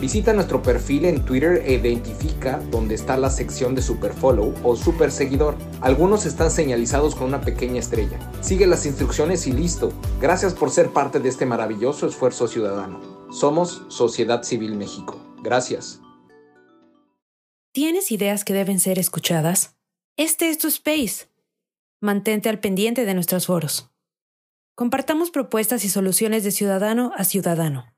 Visita nuestro perfil en Twitter e identifica dónde está la sección de Superfollow o Super Seguidor. Algunos están señalizados con una pequeña estrella. Sigue las instrucciones y listo. Gracias por ser parte de este maravilloso esfuerzo ciudadano. Somos Sociedad Civil México. Gracias. ¿Tienes ideas que deben ser escuchadas? Este es tu space. Mantente al pendiente de nuestros foros. Compartamos propuestas y soluciones de ciudadano a ciudadano.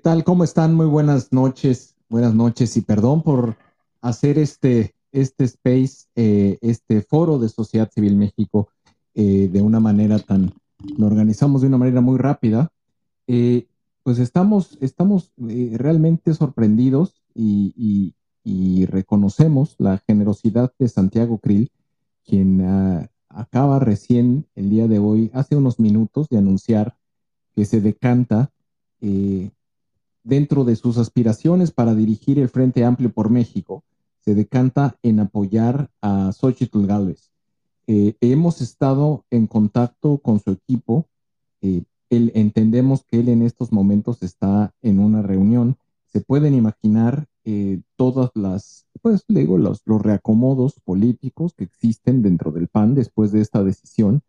Tal? ¿Cómo están? Muy buenas noches. Buenas noches y perdón por hacer este, este space, eh, este foro de Sociedad Civil México eh, de una manera tan, lo organizamos de una manera muy rápida. Eh, pues estamos, estamos realmente sorprendidos y, y, reconocemos la generosidad de Santiago Krill, quien ah, acaba recién el día de hoy, hace unos minutos, de anunciar que se decanta dentro de sus aspiraciones para dirigir el Frente Amplio por México, se decanta en apoyar a Xochitl Gálvez. Eh, hemos estado en contacto con su equipo. Eh, entendemos que él en estos momentos está en una reunión. Se pueden imaginar eh, todas las, pues digo, los, los, reacomodos políticos que existen dentro del PAN después de esta decisión.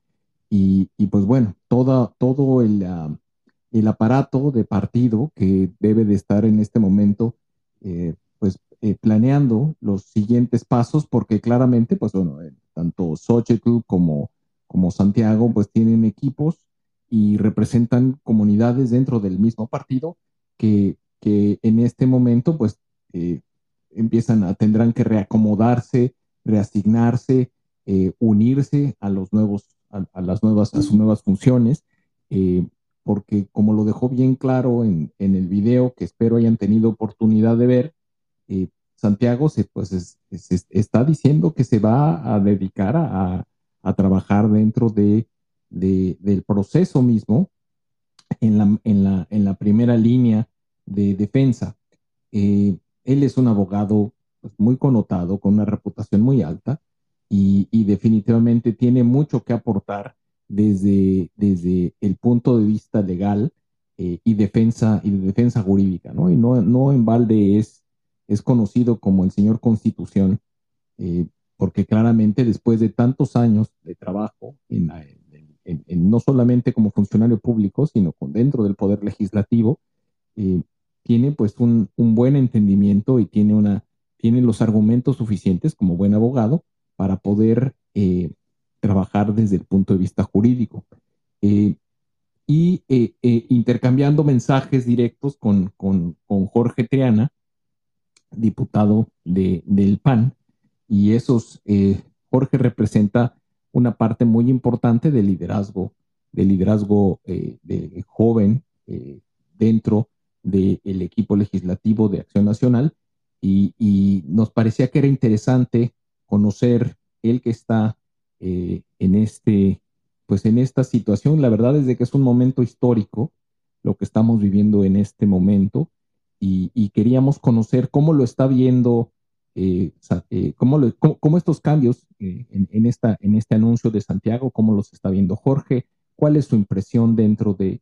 Y, y pues bueno, toda, todo el, uh, el aparato de partido que debe de estar en este momento, eh, pues eh, planeando los siguientes pasos, porque claramente, pues bueno, eh, tanto Xochitl como, como Santiago, pues tienen equipos y representan comunidades dentro del mismo partido que, que en este momento, pues empiezan a, tendrán que reacomodarse, reasignarse, unirse a los nuevos, a, las nuevas, a sus nuevas funciones porque como lo dejó bien claro en, el video que espero hayan tenido oportunidad de ver, eh, Santiago se, pues, está diciendo que se va a dedicar a, trabajar dentro de, del proceso mismo en la, primera línea de defensa. Eh, él es un abogado pues, muy connotado, con una reputación muy alta y, definitivamente tiene mucho que aportar desde, desde el punto de vista legal eh, y, defensa, y de defensa jurídica, ¿no? Y no, no en balde es, es conocido como el señor Constitución, eh, porque claramente después de tantos años de trabajo no solamente como funcionario público, sino con, dentro del poder legislativo, eh, tiene pues un, buen entendimiento y tiene, una, tiene los argumentos suficientes como buen abogado para poder eh, trabajar desde el punto de vista jurídico. Eh, y intercambiando mensajes directos con, Jorge Triana, diputado del PAN, y esos, Jorge representa una parte muy importante del liderazgo, del liderazgo eh, de joven eh, dentro del equipo legislativo de Acción Nacional y, nos parecía que era interesante conocer el que está eh, en este, pues en esta situación. La verdad es de que es un momento histórico lo que estamos viviendo en este momento y queríamos conocer cómo lo está viendo eh, eh, cómo, estos cambios en, esta, en este anuncio de Santiago, cómo los está viendo Jorge, cuál es su impresión dentro de,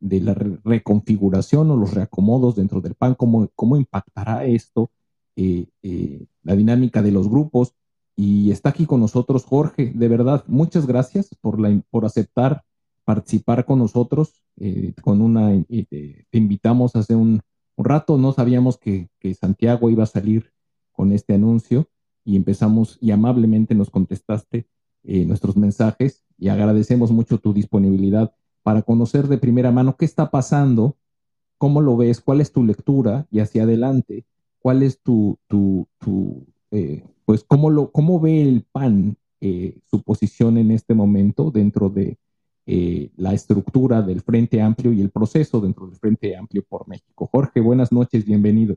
la reconfiguración o los reacomodos dentro del PAN, cómo, cómo impactará esto la dinámica de los grupos. Y está aquí con nosotros Jorge, de verdad, muchas gracias por, la, por aceptar participar con nosotros. con una, te invitamos hace un, un rato, no sabíamos que, que Santiago iba a salir con este anuncio y empezamos y amablemente nos contestaste eh, nuestros mensajes y agradecemos mucho tu disponibilidad para conocer de primera mano qué está pasando, cómo lo ves, cuál es tu lectura y hacia adelante, cuál es tu, tu, eh, pues cómo, lo, cómo ve el PAN eh, su posición en este momento dentro de la estructura del Frente Amplio y el proceso dentro del Frente Amplio por México. Jorge, buenas noches, bienvenido.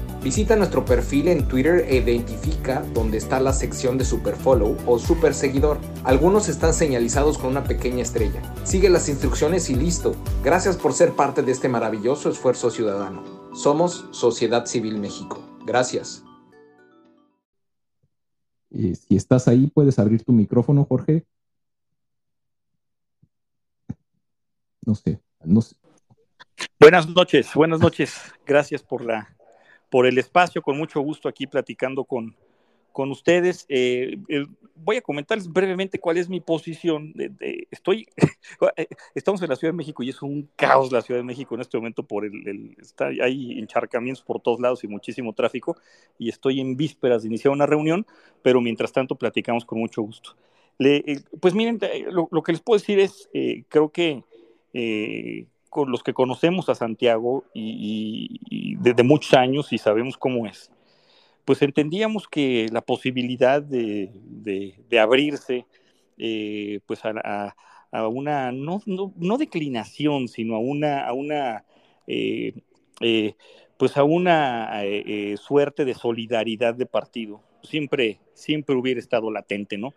Visita nuestro perfil en Twitter e identifica dónde está la sección de Super Follow o Super Seguidor. Algunos están señalizados con una pequeña estrella. Sigue las instrucciones y listo. Gracias por ser parte de este maravilloso esfuerzo ciudadano. Somos Sociedad Civil México. Gracias. Eh, si estás ahí, puedes abrir tu micrófono, Jorge. No sé, no sé. Buenas noches, buenas noches. Gracias por la por el espacio, con mucho gusto aquí platicando con, con ustedes. Eh, voy a comentarles brevemente cuál es mi posición. Estoy, eh, estamos en la Ciudad de México y es un caos la Ciudad de México en este momento por el, está, hay encharcamientos por todos lados y muchísimo tráfico y estoy en vísperas de iniciar una reunión, pero mientras tanto platicamos con mucho gusto. Eh, pues miren, lo, que les puedo decir es, creo que con los que conocemos a Santiago y, desde muchos años y sabemos cómo es, pues entendíamos que la posibilidad de, abrirse eh, pues a, una, no, no, declinación, sino a una, a una eh, eh, pues a una suerte de solidaridad de partido, siempre, siempre hubiera estado latente, ¿no?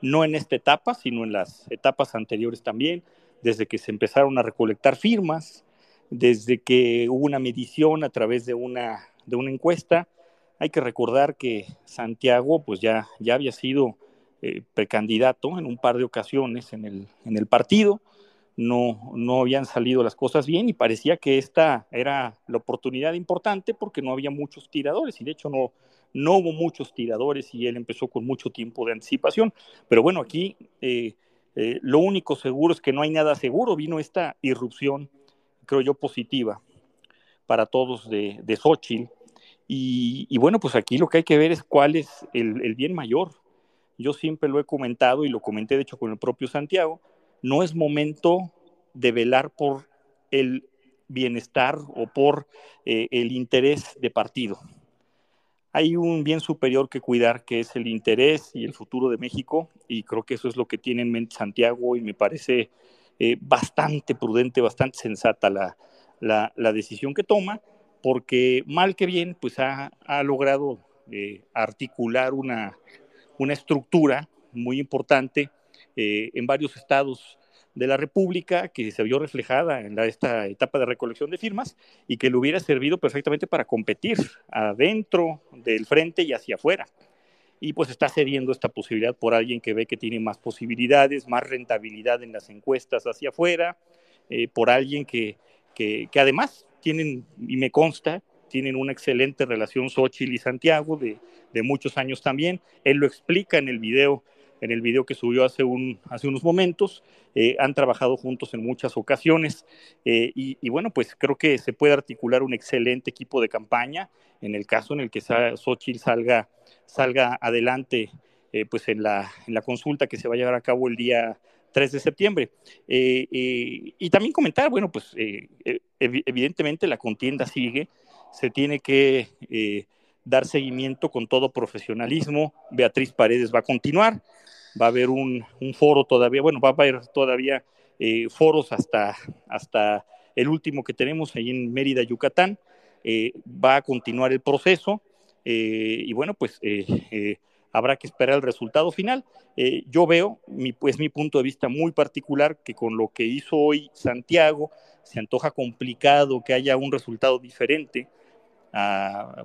No en esta etapa, sino en las etapas anteriores también desde que se empezaron a recolectar firmas, desde que hubo una medición a través de una, de una encuesta. Hay que recordar que Santiago pues ya, ya había sido eh, precandidato en un par de ocasiones en el, en el partido, no, no habían salido las cosas bien y parecía que esta era la oportunidad importante porque no había muchos tiradores y de hecho no, no hubo muchos tiradores y él empezó con mucho tiempo de anticipación. Pero bueno, aquí eh, eh, lo único seguro es que no hay nada seguro. Vino esta irrupción, creo yo, positiva para todos de, de Xochitl. Y, bueno, pues aquí lo que hay que ver es cuál es el, bien mayor. Yo siempre lo he comentado y lo comenté de hecho con el propio Santiago. No es momento de velar por el bienestar o por eh, el interés de partido. Hay un bien superior que cuidar, que es el interés y el futuro de México, y creo que eso es lo que tiene en mente Santiago, y me parece eh, bastante prudente, bastante sensata la, decisión que toma, porque mal que bien, pues ha, logrado eh, articular una, una estructura muy importante eh, en varios estados de la República que se vio reflejada en esta etapa de recolección de firmas y que le hubiera servido perfectamente para competir adentro del frente y hacia afuera. Y pues está cediendo esta posibilidad por alguien que ve que tiene más posibilidades, más rentabilidad en las encuestas hacia afuera, eh, por alguien que, que, además tienen, y me consta, tienen una excelente relación Xochitl y Santiago de, de muchos años también. Él lo explica en el video en el video que subió hace, un, hace unos momentos. Eh, han trabajado juntos en muchas ocasiones eh, y, bueno, pues creo que se puede articular un excelente equipo de campaña en el caso en el que Xochitl salga, salga adelante eh, pues en la, en la consulta que se va a llevar a cabo el día 3 de septiembre. y también comentar, bueno, pues evidentemente la contienda sigue, se tiene que dar seguimiento con todo profesionalismo. Beatriz Paredes va a continuar, va a haber un, foro todavía, bueno, va a haber todavía eh, foros hasta, hasta el último que tenemos ahí en Mérida, Yucatán. Eh, va a continuar el proceso eh, y bueno, pues habrá que esperar el resultado final. yo veo, mi, pues mi punto de vista muy particular, que con lo que hizo hoy Santiago, se antoja complicado que haya un resultado diferente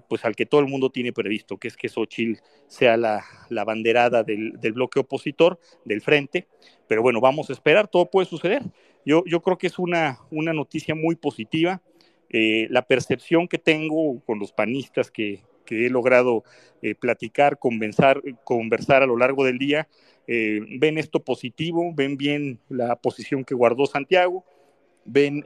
pues al que todo el mundo tiene previsto, que es que Xochitl sea la, la banderada del, del, bloque opositor, del frente. Pero bueno, vamos a esperar, todo puede suceder. Yo, yo creo que es una, una noticia muy positiva. Eh, la percepción que tengo con los panistas que, que he logrado eh, platicar, conversar, conversar a lo largo del día, eh, ven esto positivo, ven bien la posición que guardó Santiago, ven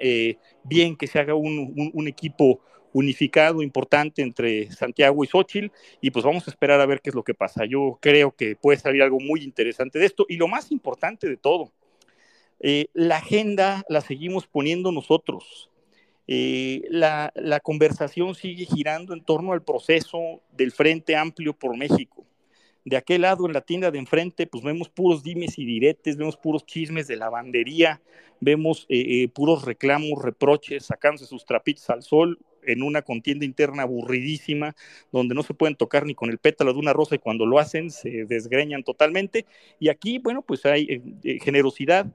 bien que se haga un, un, un equipo unificado importante entre Santiago y Xochitl y pues vamos a esperar a ver qué es lo que pasa. Yo creo que puede salir algo muy interesante de esto y lo más importante de todo, eh, la agenda la seguimos poniendo nosotros. Eh, la, conversación sigue girando en torno al proceso del Frente Amplio por México de aquel lado en la tienda de enfrente, pues vemos puros dimes y diretes, vemos puros chismes de lavandería, vemos eh, puros reclamos, reproches, sacándose sus trapitos al sol en una contienda interna aburridísima, donde no se pueden tocar ni con el pétalo de una rosa y cuando lo hacen se desgreñan totalmente. Y aquí, bueno, pues hay eh, generosidad,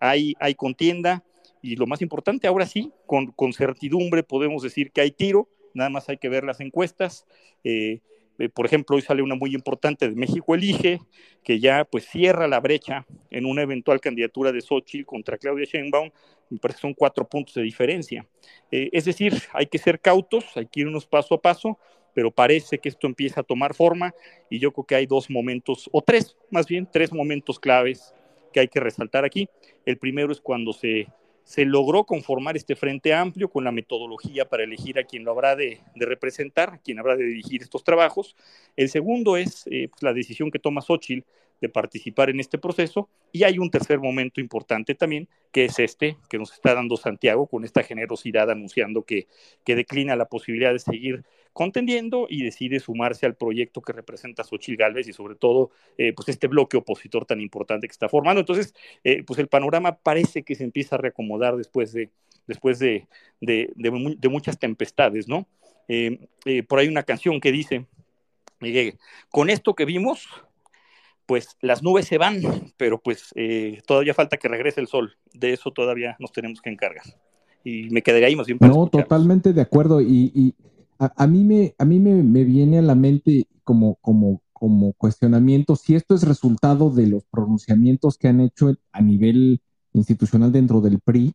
hay, hay contienda y lo más importante, ahora sí, con, con certidumbre podemos decir que hay tiro, nada más hay que ver las encuestas. Eh, por ejemplo, hoy sale una muy importante de México Elige, que ya pues cierra la brecha en una eventual candidatura de Xochitl contra Claudia Sheinbaum, me parece que son cuatro puntos de diferencia. Eh, es decir, hay que ser cautos, hay que irnos paso a paso, pero parece que esto empieza a tomar forma y yo creo que hay dos momentos, o tres, más bien, tres momentos claves que hay que resaltar aquí. El primero es cuando se se logró conformar este frente amplio con la metodología para elegir a quien lo habrá de, representar, a quien habrá de dirigir estos trabajos. El segundo es eh, pues, la decisión que toma Xochitl de participar en este proceso. Y hay un tercer momento importante también, que es este, que nos está dando Santiago con esta generosidad anunciando que, que declina la posibilidad de seguir contendiendo y decide sumarse al proyecto que representa Xochitl Gálvez y sobre todo eh, pues este bloque opositor tan importante que está formando. Entonces, eh, pues el panorama parece que se empieza a reacomodar después de, después de, de, muchas tempestades, ¿no? Eh, por ahí una canción que dice, con esto que vimos, pues las nubes se van, pero pues eh, todavía falta que regrese el sol. De eso todavía nos tenemos que encargar. Y me quedaría ahí más bien. no, totalmente de acuerdo. Y, a, mí, me, a mí me, viene a la mente como, como, como cuestionamiento si esto es resultado de los pronunciamientos que han hecho a nivel institucional dentro del PRI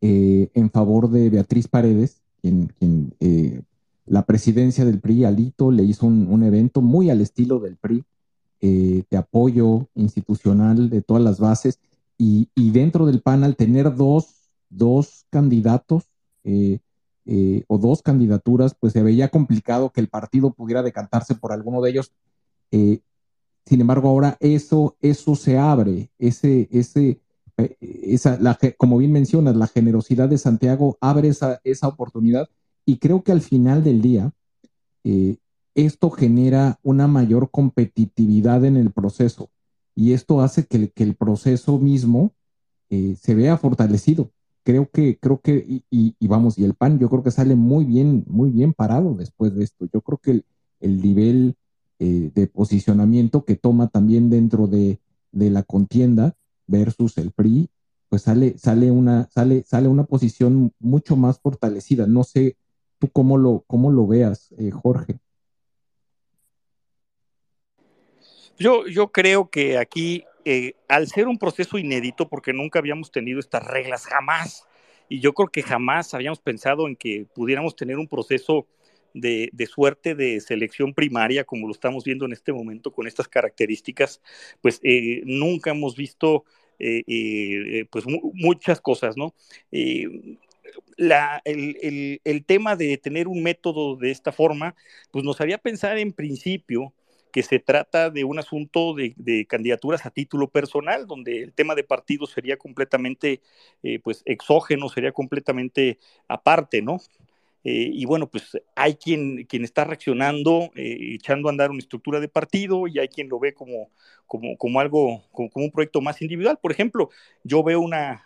eh, en favor de Beatriz Paredes, quien, eh, la presidencia del PRI, Alito, le hizo un evento muy al estilo del PRI eh, de apoyo institucional de todas las bases y, dentro del panel tener dos, dos candidatos eh, eh, o dos candidaturas, pues se veía complicado que el partido pudiera decantarse por alguno de ellos. sin embargo, ahora eso, eso se abre, ese, ese, esa, la, como bien mencionas, la generosidad de Santiago abre esa, esa oportunidad y creo que al final del día, esto genera una mayor competitividad en el proceso y esto hace que, el proceso mismo eh, se vea fortalecido. Creo que, creo que, y, vamos, y el PAN yo creo que sale muy bien, muy bien parado después de esto. Yo creo que el, nivel eh, de posicionamiento que toma también dentro de, de la contienda versus el PRI pues sale, sale, una, sale, sale una posición mucho más fortalecida. No sé tú cómo lo, cómo lo veas, eh, Jorge. Yo, creo que aquí, eh, al ser un proceso inédito, porque nunca habíamos tenido estas reglas, jamás, y yo creo que jamás habíamos pensado en que pudiéramos tener un proceso de, suerte de selección primaria, como lo estamos viendo en este momento con estas características, pues eh, nunca hemos visto eh, pues muchas cosas, ¿no? El, tema de tener un método de esta forma, pues nos haría pensar en principio que se trata de un asunto de, de candidaturas a título personal, donde el tema de partidos sería completamente, pues, exógeno, sería completamente aparte, ¿no? Eh, y bueno, pues hay quien, quien está reaccionando, eh, echando a andar una estructura de partido y hay quien lo ve como, como, como algo, como, un proyecto más individual. Por ejemplo, yo veo una,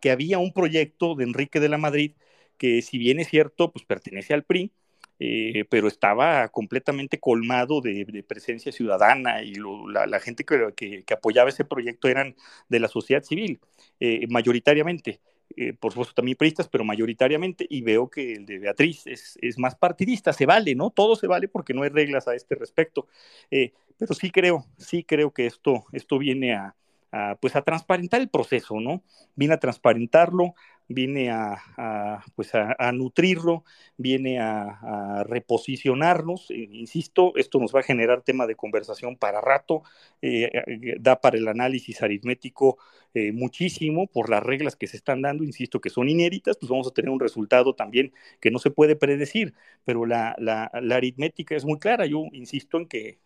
que había un proyecto de Enrique de la Madrid que si bien es cierto, pues pertenece al PRI, eh, pero estaba completamente colmado de, presencia ciudadana y la, gente que, apoyaba ese proyecto eran de la sociedad civil, mayoritariamente. Eh, por supuesto también priistas, pero mayoritariamente, y veo que el de Beatriz es, es, más partidista, se vale, ¿no? Todo se vale porque no hay reglas a este respecto. Eh, pero sí creo, sí creo que esto, esto viene a, pues a transparentar el proceso, ¿no? Viene a transparentarlo, viene a, pues a, nutrirlo, viene a, reposicionarnos. Eh, insisto, esto nos va a generar tema de conversación para rato, eh, eh, da para el análisis aritmético muchísimo por las reglas que se están dando, insisto, que son inéditas, pues vamos a tener un resultado también que no se puede predecir, pero la, la, la aritmética es muy clara. Yo insisto en que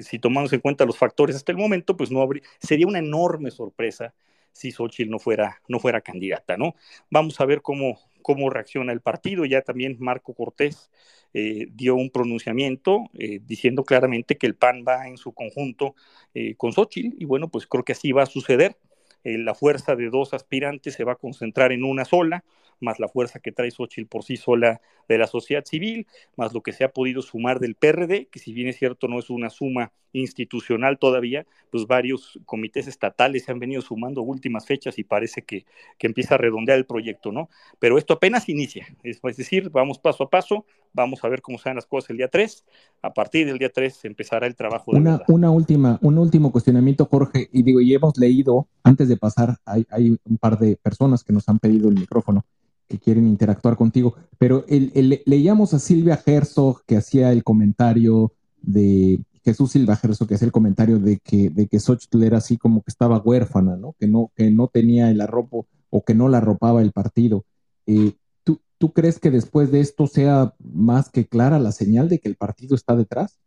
si tomamos en cuenta los factores hasta el momento, pues no habría, sería una enorme sorpresa si Xochitl no fuera, no fuera candidata, ¿no? Vamos a ver cómo, cómo reacciona el partido. Ya también Marco Cortés eh, dio un pronunciamiento eh, diciendo claramente que el PAN va en su conjunto eh, con Xochitl y bueno, pues creo que así va a suceder. La fuerza de dos aspirantes se va a concentrar en una sola más la fuerza que trae Xochitl por sí sola de la sociedad civil, más lo que se ha podido sumar del PRD, que si bien es cierto no es una suma institucional todavía, pues varios comités estatales se han venido sumando últimas fechas y parece que, que empieza a redondear el proyecto, ¿no? Pero esto apenas inicia, es, decir, vamos paso a paso, vamos a ver cómo se las cosas el día 3, a partir del día 3 empezará el trabajo. De una, una última, un último cuestionamiento, Jorge, y digo, y hemos leído, antes de pasar, hay, hay un par de personas que nos han pedido el micrófono, que quieren interactuar contigo. Pero el, leíamos a Silvia Herzog que hacía el comentario de Jesús Silva Herzog que hacía el comentario de que, de que Xochitl era así como que estaba huérfana, ¿no? Que no, que no tenía el arropo o que no la arropaba el partido. Eh, ¿tú, ¿Tú crees que después de esto sea más que clara la señal de que el partido está detrás?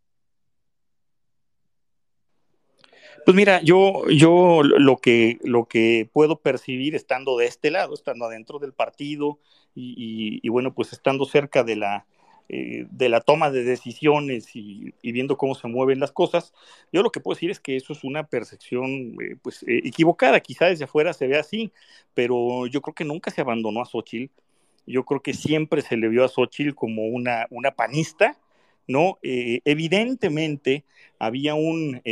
Pues mira, yo, yo lo que, lo que puedo percibir estando de este lado, estando adentro del partido y, bueno, pues estando cerca de la, eh, de la toma de decisiones y, viendo cómo se mueven las cosas, yo lo que puedo decir es que eso es una percepción eh, pues eh, equivocada, quizá desde afuera se ve así, pero yo creo que nunca se abandonó a Xochitl, yo creo que siempre se le vio a Xochitl como una, una panista, ¿no? evidentemente había un,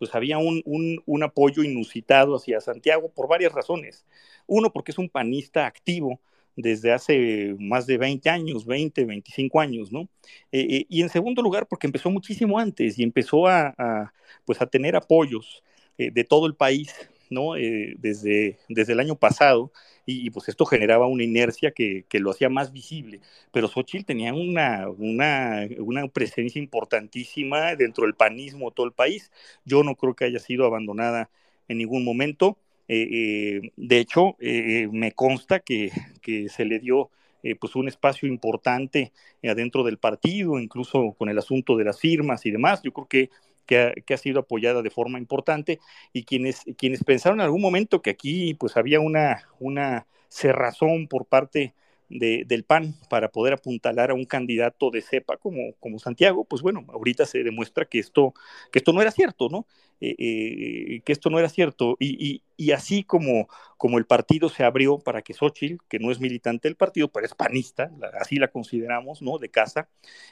pues había un, un, apoyo inusitado hacia Santiago por varias razones. Uno, porque es un panista activo desde hace más de 20 años, 20, 25 años, ¿no? Eh, eh, y en segundo lugar, porque empezó muchísimo antes y empezó a, pues a tener apoyos eh, de todo el país, ¿no? desde, desde el año pasado y, pues esto generaba una inercia que, lo hacía más visible. Pero Xochitl tenía una, una, una, presencia importantísima dentro del panismo de todo el país. Yo no creo que haya sido abandonada en ningún momento. Eh, eh, de hecho, eh, me consta que, que, se le dio pues un espacio importante adentro del partido, incluso con el asunto de las firmas y demás. Yo creo que que ha, sido apoyada de forma importante y quienes, quienes pensaron en algún momento que aquí pues había una, una cerrazón por parte del PAN para poder apuntalar a un candidato de cepa como, como Santiago, pues bueno, ahorita se demuestra que esto, que esto no era cierto, ¿no? Eh, eh, que esto no era cierto. Y, así como, como el partido se abrió para que Xochitl, que no es militante del partido, pero es panista, así la consideramos, ¿no? De casa,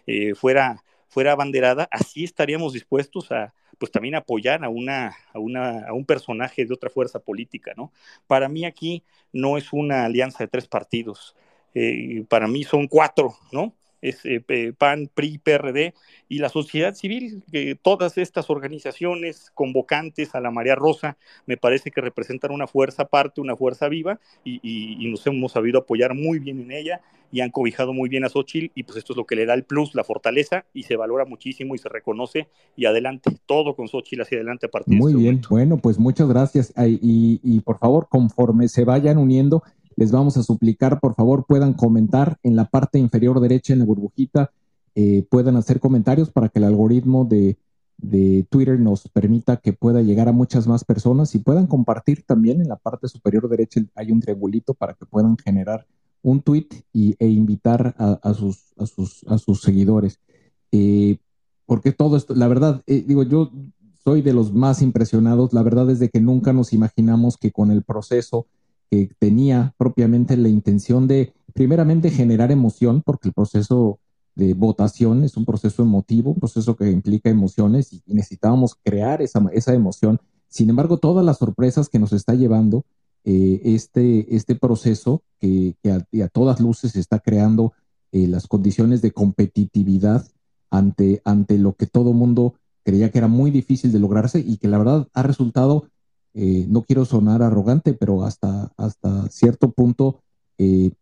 eh, fuera, fuera abanderada, así estaríamos dispuestos a, pues también apoyar a, una, a, una, a un personaje de otra fuerza política, ¿no? Para mí aquí no es una alianza de tres partidos, para mí son cuatro, ¿no? Es eh, PAN, PRI, PRD y la sociedad civil, que todas estas organizaciones convocantes a la María Rosa, me parece que representan una fuerza aparte, una fuerza viva, y, nos hemos sabido apoyar muy bien en ella y han cobijado muy bien a Xochitl, y pues esto es lo que le da el plus, la fortaleza, y se valora muchísimo y se reconoce, y adelante, todo con Xochitl hacia adelante a partir muy de Muy bien, bueno, pues muchas gracias, y, y por favor, conforme se vayan uniendo, les vamos a suplicar, por favor, puedan comentar en la parte inferior derecha, en la burbujita, eh, puedan hacer comentarios para que el algoritmo de, Twitter nos permita que pueda llegar a muchas más personas y puedan compartir también en la parte superior derecha hay un triangulito para que puedan generar un tweet y, e invitar a, sus, a, sus, a sus seguidores. Eh, porque todo esto, la verdad, eh, digo, yo soy de los más impresionados, la verdad es de que nunca nos imaginamos que con el proceso que tenía propiamente la intención de, primeramente, generar emoción, porque el proceso de votación es un proceso emotivo, un proceso que implica emociones y, necesitábamos crear esa, esa, emoción. Sin embargo, todas las sorpresas que nos está llevando eh, este, este proceso, que, a, todas luces está creando eh, las condiciones de competitividad ante, ante lo que todo mundo creía que era muy difícil de lograrse y que la verdad ha resultado eh, no quiero sonar arrogante, pero hasta, hasta cierto punto eh,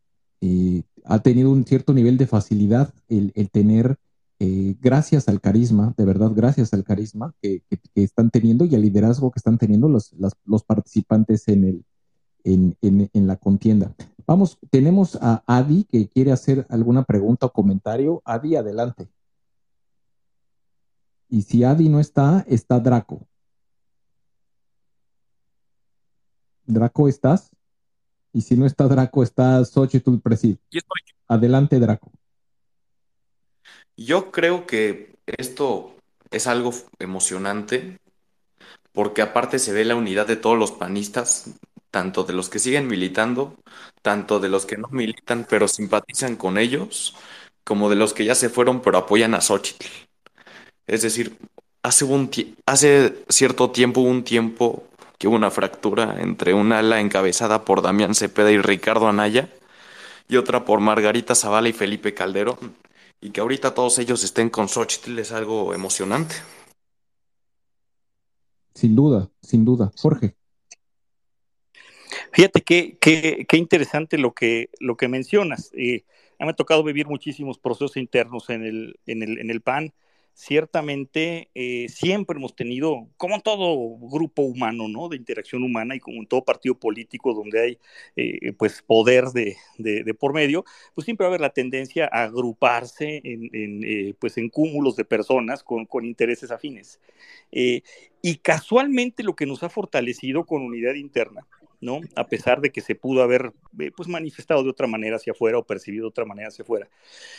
eh, ha tenido un cierto nivel de facilidad el, tener, gracias al carisma, de verdad, gracias al carisma que, están teniendo y al liderazgo que están teniendo los, los participantes en, el, en, en, la contienda. Vamos, tenemos a Adi que quiere hacer alguna pregunta o comentario. Adi, adelante. Y si Adi no está, está Draco. Draco, ¿estás? Y si no está Draco, está Xochitl Presid. Adelante, Draco. Yo creo que esto es algo emocionante porque aparte se ve la unidad de todos los panistas, tanto de los que siguen militando, tanto de los que no militan pero simpatizan con ellos, como de los que ya se fueron pero apoyan a Xochitl. Es decir, hace, un hace cierto tiempo, un tiempo, que hubo una fractura entre un ala encabezada por Damián Cepeda y Ricardo Anaya y otra por Margarita Zavala y Felipe Calderón. Y que ahorita todos ellos estén con Xochitl es algo emocionante. Sin duda, sin duda. Jorge. Fíjate qué, qué, qué interesante lo que, lo que mencionas. Eh, me ha tocado vivir muchísimos procesos internos en el, en el, en el PAN ciertamente eh, siempre hemos tenido, como todo grupo humano, ¿no? De interacción humana y como en todo partido político donde hay, eh, pues, poder de, por medio, pues siempre va a haber la tendencia a agruparse en, eh, pues, en cúmulos de personas con, con intereses afines. y casualmente lo que nos ha fortalecido con unidad interna ¿no? A pesar de que se pudo haber eh, pues manifestado de otra manera hacia afuera o percibido de otra manera hacia afuera.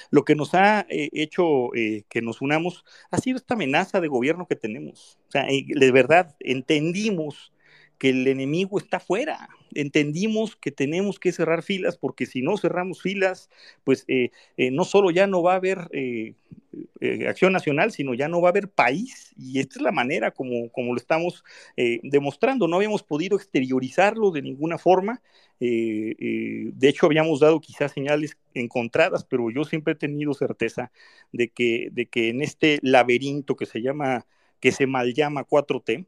Lo que nos ha eh, hecho eh, que nos unamos ha sido esta amenaza de gobierno que tenemos. O sea, de verdad entendimos que el enemigo está afuera. Entendimos que tenemos que cerrar filas porque si no cerramos filas, pues eh, eh, no solo ya no va a haber eh, acción nacional, sino ya no va a haber país. Y esta es la manera como, como lo estamos demostrando. No habíamos podido exteriorizarlo de ninguna forma. de hecho, habíamos dado quizás señales encontradas, pero yo siempre he tenido certeza de que, de que en este laberinto que se llama, que se mal llama 4T,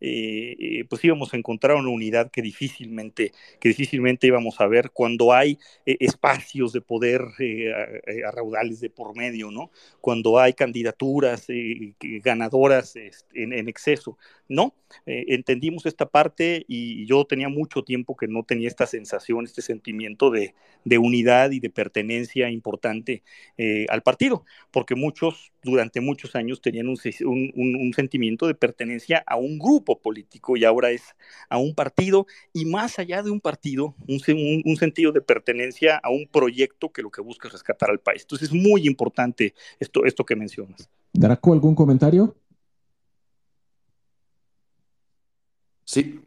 eh, eh, pues íbamos a encontrar una unidad que difícilmente, que difícilmente íbamos a ver cuando hay eh, espacios de poder a, raudales de por medio, ¿no? Cuando hay candidaturas ganadoras este, en, exceso, ¿no? entendimos esta parte y yo tenía mucho tiempo que no tenía esta sensación, este sentimiento de, unidad y de pertenencia importante al partido, porque muchos durante muchos años tenían un, sentimiento de pertenencia a un grupo político y ahora es a un partido y más allá de un partido, un, sentido de pertenencia a un proyecto que lo que busca es rescatar al país. Entonces es muy importante esto, esto que mencionas. Draco, ¿algún comentario? Sí.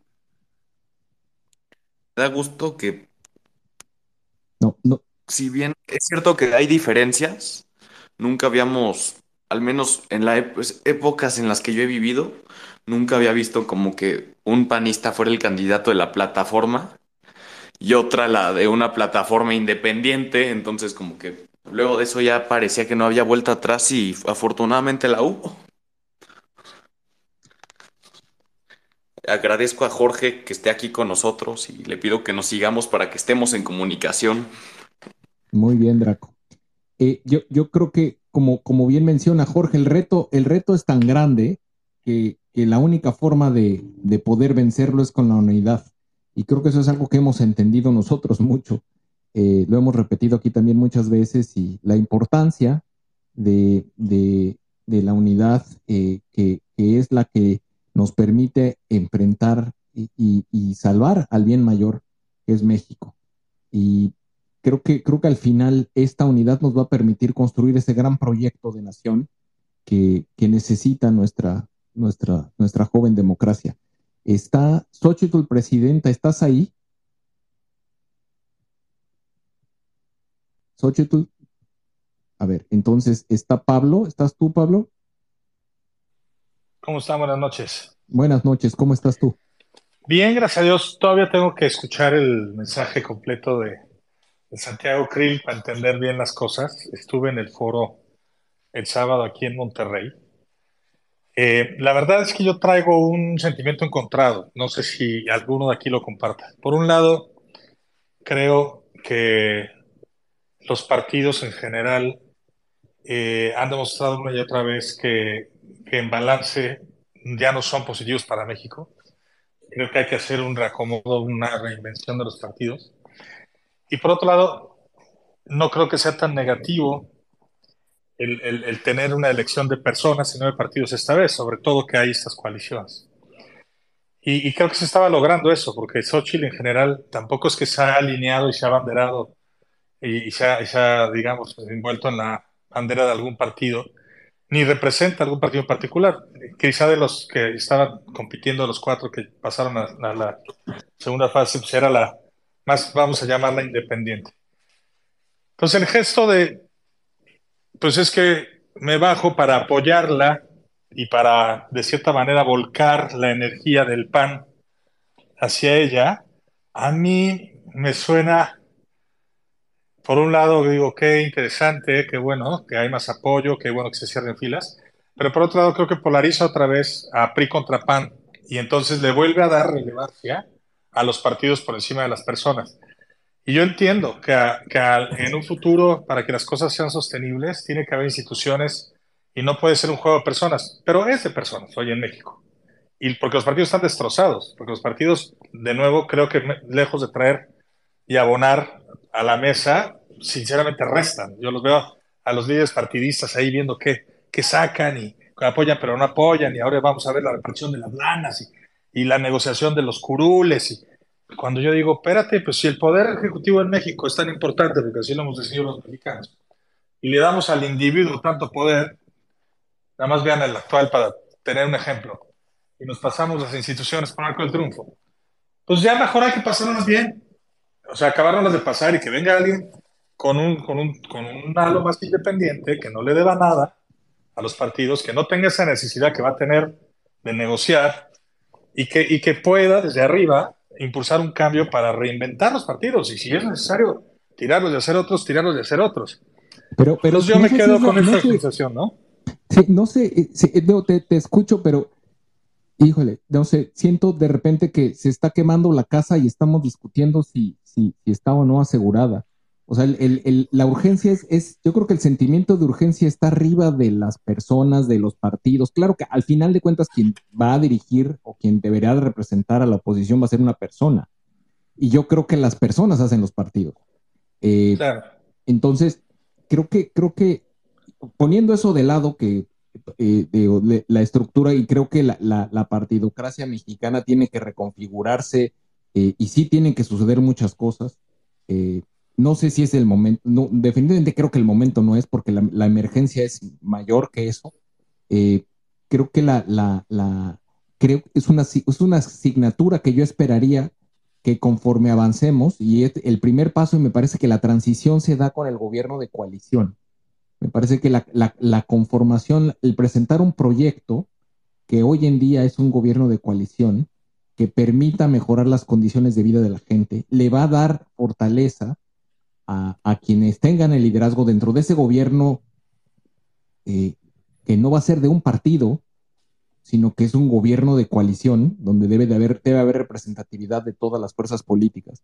da gusto que... No, no. Si bien es cierto que hay diferencias, nunca habíamos al menos en las pues, épocas en las que yo he vivido, nunca había visto como que un panista fuera el candidato de la plataforma y otra la de una plataforma independiente, entonces como que luego de eso ya parecía que no había vuelta atrás y afortunadamente la hubo. Agradezco a Jorge que esté aquí con nosotros y le pido que nos sigamos para que estemos en comunicación. Muy bien, Draco. Eh, yo, yo creo que como, como bien menciona Jorge, el reto, el reto es tan grande que, la única forma de, poder vencerlo es con la unidad. Y creo que eso es algo que hemos entendido nosotros mucho. Eh, lo hemos repetido aquí también muchas veces y la importancia de, la unidad eh, que, es la que nos permite enfrentar y, y, salvar al bien mayor, que es México. Y creo que, creo que al final esta unidad nos va a permitir construir ese gran proyecto de nación que, necesita nuestra, nuestra, nuestra joven democracia. Está Xochitl, presidenta, ¿estás ahí? Xochitl. A ver, entonces está Pablo. ¿Estás tú, Pablo? ¿Cómo están? Buenas noches. Buenas noches, ¿cómo estás tú? Bien, gracias a Dios. Todavía tengo que escuchar el mensaje completo de, Santiago Krill para entender bien las cosas. Estuve en el foro el sábado aquí en Monterrey. Eh, la verdad es que yo traigo un sentimiento encontrado. No sé si alguno de aquí lo comparta. Por un lado, creo que los partidos en general eh, han demostrado una y otra vez que, que en balance ya no son positivos para México. Creo que hay que hacer un reacomodo, una reinvención de los partidos. Y por otro lado, no creo que sea tan negativo el, tener una elección de personas y no de partidos esta vez, sobre todo que hay estas coaliciones. Y, creo que se estaba logrando eso, porque Xochitl en general tampoco es que se ha alineado y se ha abanderado y, se, ha, digamos, envuelto en la bandera de algún partido, ni representa algún partido en particular. Quizá de los que estaban compitiendo, los cuatro que pasaron a, a la segunda fase, pues era la, más vamos a llamarla independiente. Entonces el gesto de, pues es que me bajo para apoyarla y para, de cierta manera, volcar la energía del PAN hacia ella, a mí me suena, por un lado digo, qué interesante, qué bueno, que hay más apoyo, qué bueno que se cierren filas, pero por otro lado creo que polariza otra vez a PRI contra PAN y entonces le vuelve a dar relevancia a los partidos por encima de las personas. Y yo entiendo que, en un futuro, para que las cosas sean sostenibles, tiene que haber instituciones y no puede ser un juego de personas, pero es de personas hoy en México. Y porque los partidos están destrozados, porque los partidos, de nuevo, creo que lejos de traer y abonar a la mesa, sinceramente restan. Yo los veo a los líderes partidistas ahí viendo qué, qué sacan y apoyan pero no apoyan y ahora vamos a ver la repartición de las lanas y y la negociación de los curules. Y cuando yo digo, espérate, pues si el poder ejecutivo en México es tan importante, porque así lo hemos decidido los mexicanos, y le damos al individuo tanto poder, nada más vean el actual para tener un ejemplo, y nos pasamos las instituciones por arco del triunfo, pues ya mejor hay que pasarlas bien. O sea, acabárnoslas de pasar y que venga alguien con un, con un, con un halo más independiente, que no le deba nada a los partidos, que no tenga esa necesidad que va a tener de negociar y que, y que pueda desde arriba impulsar un cambio para reinventar los partidos y si es necesario tirarlos de hacer otros, tirarlos de hacer otros. Pero, pero yo me quedo con esa sensación, ¿no? Sí, no sé, eh, eh, te, te, escucho, pero híjole, no sé, siento de repente que se está quemando la casa y estamos discutiendo si, si, si está o no asegurada. O sea, la urgencia es, yo creo que el sentimiento de urgencia está arriba de las personas, de los partidos. Claro que al final de cuentas quien va a dirigir o quien debería representar a la oposición va a ser una persona. Y yo creo que las personas hacen los partidos. Eh, claro. Entonces, creo que, creo que poniendo eso de lado, que eh, la estructura, y creo que la, partidocracia mexicana tiene que reconfigurarse eh, y sí tienen que suceder muchas cosas. Eh, no sé si es el momento, no, definitivamente creo que el momento no es porque la, emergencia es mayor que eso. creo que la, la, creo es una, es una asignatura que yo esperaría que conforme avancemos, y el primer paso, y me parece que la transición se da con el gobierno de coalición. Me parece que la, conformación, el presentar un proyecto que hoy en día es un gobierno de coalición que permita mejorar las condiciones de vida de la gente, le va a dar fortaleza a, quienes tengan el liderazgo dentro de ese gobierno eh, que no va a ser de un partido, sino que es un gobierno de coalición donde debe de haber, debe haber representatividad de todas las fuerzas políticas.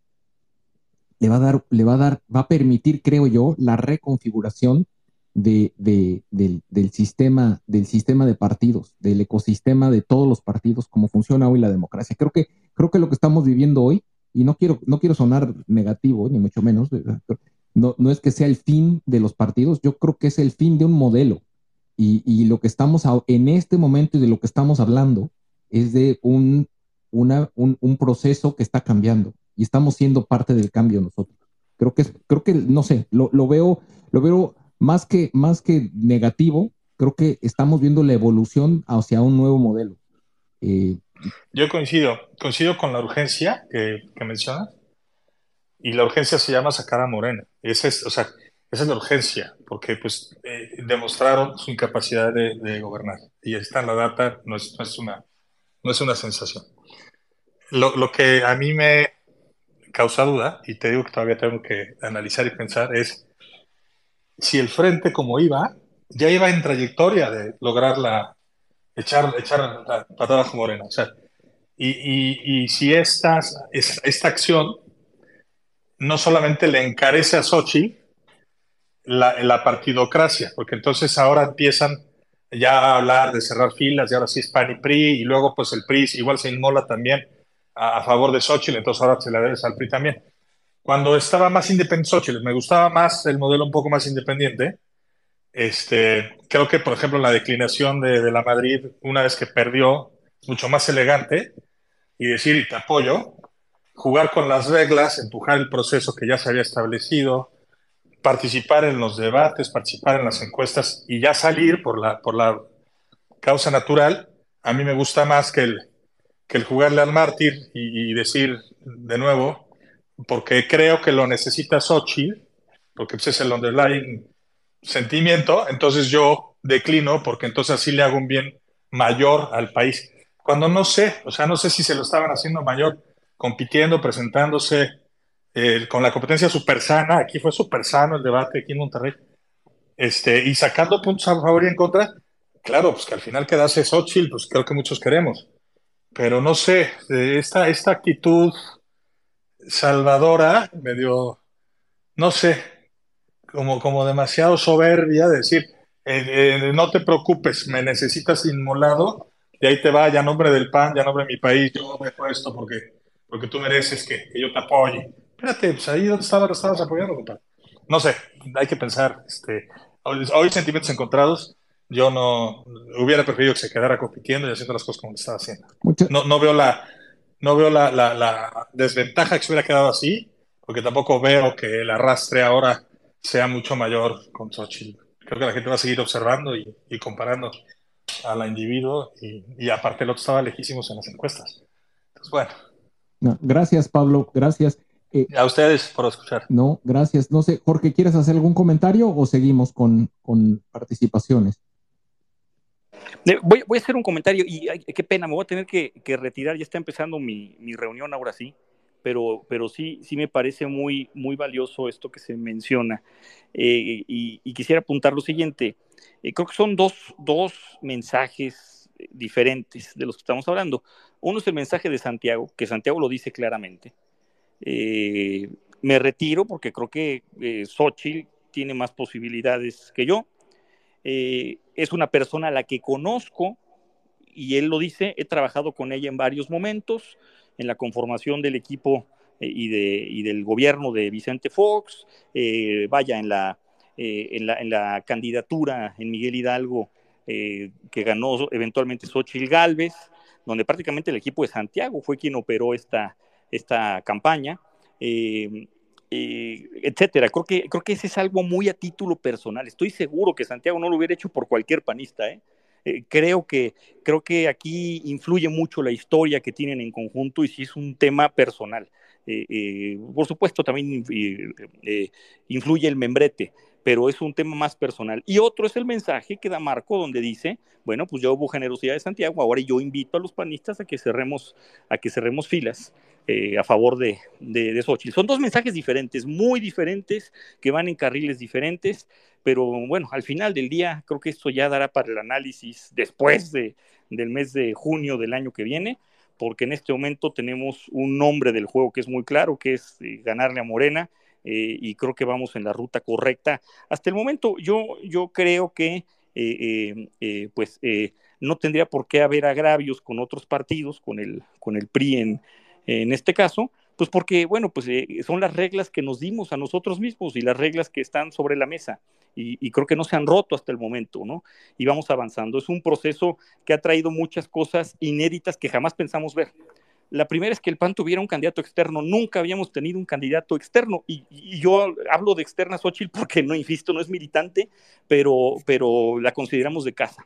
Le va a dar, le va a dar, va a permitir, creo yo, la reconfiguración de, del, sistema, del sistema de partidos, del ecosistema de todos los partidos, como funciona hoy la democracia. Creo que, creo que lo que estamos viviendo hoy, y no quiero, no quiero sonar negativo, ni mucho menos, no, no es que sea el fin de los partidos, yo creo que es el fin de un modelo. Y, lo que estamos en este momento y de lo que estamos hablando es de un, una, un, proceso que está cambiando y estamos siendo parte del cambio nosotros. Creo que, creo que no sé, lo, lo veo, lo veo más que, más que negativo, creo que estamos viendo la evolución hacia un nuevo modelo. Eh, Yo coincido, coincido con la urgencia que, que mencionas, y la urgencia se llama sacar a Morena. Esa es, o sea, esa es la urgencia, porque pues eh, demostraron su incapacidad de, gobernar. Y está en la data, no es, no es, una, no es una sensación. Lo, lo que a mí me causa duda, y te digo que todavía tengo que analizar y pensar, es si el frente como iba, ya iba en trayectoria de lograr la, echar, echar la patada como. O sea, y, y, si esta, esta acción no solamente le encarece a Sochi la, la, partidocracia, porque entonces ahora empiezan ya a hablar de cerrar filas, y ahora sí es PAN y PRI, y luego pues el PRI igual se inmola también a, favor de Xochitl, entonces ahora se la debes al PRI también cuando estaba más independiente, me gustaba más el modelo un poco más independiente. Este, creo que, por ejemplo, la declinación de, la Madrid, una vez que perdió, mucho más elegante, y decir, te apoyo, jugar con las reglas, empujar el proceso que ya se había establecido, participar en los debates, participar en las encuestas y ya salir por la, por la causa natural, a mí me gusta más que el, que el jugarle al mártir y, y decir de nuevo, porque creo que lo necesita Xochitl, porque ese es el underlying sentimiento, entonces yo declino porque entonces así le hago un bien mayor al país. Cuando no sé, o sea, no sé si se lo estaban haciendo mayor, compitiendo, presentándose eh, con la competencia súper sana, aquí fue súper sano el debate aquí en Monterrey, este, y sacando puntos a favor y en contra, claro, pues que al final quedase Xochitl, pues creo que muchos queremos, pero no sé, esta, esta actitud salvadora, medio, no sé, como, como demasiado soberbia, decir, eh, eh, no te preocupes, me necesitas inmolado, y ahí te va, ya nombre del PAN, ya nombre de mi país, yo me esto porque, porque tú mereces que, yo te apoye. Espérate, pues ahí donde estabas, estabas apoyando, compadre. No sé, hay que pensar, este, hoy, sentimientos encontrados, yo no hubiera preferido que se quedara compitiendo y haciendo las cosas como estaba haciendo. No, no veo la, no veo la, la, desventaja que se hubiera quedado así, porque tampoco veo que el arrastre ahora sea mucho mayor con Xochitl. Creo que la gente va a seguir observando y, comparando a la individuo y, aparte el otro estaba lejísimos en las encuestas. Entonces, bueno. gracias, Pablo, gracias. Eh, a ustedes por escuchar. No, gracias. No sé, Jorge, ¿quieres hacer algún comentario o seguimos con, con participaciones? Voy, a hacer un comentario y qué pena, me voy a tener que, retirar, ya está empezando mi, reunión ahora sí, pero, pero sí, sí me parece muy, muy valioso esto que se menciona. Eh, y, quisiera apuntar lo siguiente, eh, creo que son dos, dos mensajes diferentes de los que estamos hablando. Uno es el mensaje de Santiago, que Santiago lo dice claramente. Eh, me retiro porque creo que Xochitl tiene más posibilidades que yo eh, es una persona a la que conozco y él lo dice, he trabajado con ella en varios momentos, en la conformación del equipo eh, y, de, del gobierno de Vicente Fox, eh, vaya, en la, en, la, en, la, candidatura en Miguel Hidalgo que ganó eventualmente Xochitl Galvez, donde prácticamente el equipo de Santiago fue quien operó esta, esta campaña. Eh, eh, etcétera. Creo que, creo que ese es algo muy a título personal. Estoy seguro que Santiago no lo hubiera hecho por cualquier panista. ¿eh? Eh creo, que, creo que aquí influye mucho la historia que tienen en conjunto y si es un tema personal. Eh, por supuesto, también influye el membrete, pero es un tema más personal. Y otro es el mensaje que da Marco, donde dice, bueno, pues ya hubo generosidad de Santiago, ahora yo invito a los panistas a que cerremos, a que cerremos filas eh, a favor de, de, Xochitl. Son dos mensajes diferentes, muy diferentes, que van en carriles diferentes, pero bueno, al final del día creo que esto ya dará para el análisis después de, del mes de junio del año que viene, porque en este momento tenemos un nombre del juego que es muy claro, que es eh, ganarle a Morena, eh, y creo que vamos en la ruta correcta. Hasta el momento yo, yo creo que pues no tendría por qué haber agravios con otros partidos, con el, con el PRI en, en este caso, pues porque, bueno, pues eh, son las reglas que nos dimos a nosotros mismos y las reglas que están sobre la mesa. Y, creo que no se han roto hasta el momento, ¿no? Y vamos avanzando. Es un proceso que ha traído muchas cosas inéditas que jamás pensamos ver. La primera es que el PAN tuviera un candidato externo. Nunca habíamos tenido un candidato externo. Y, yo hablo de externa Xochitl porque, no, insisto, no es militante, pero, pero la consideramos de casa.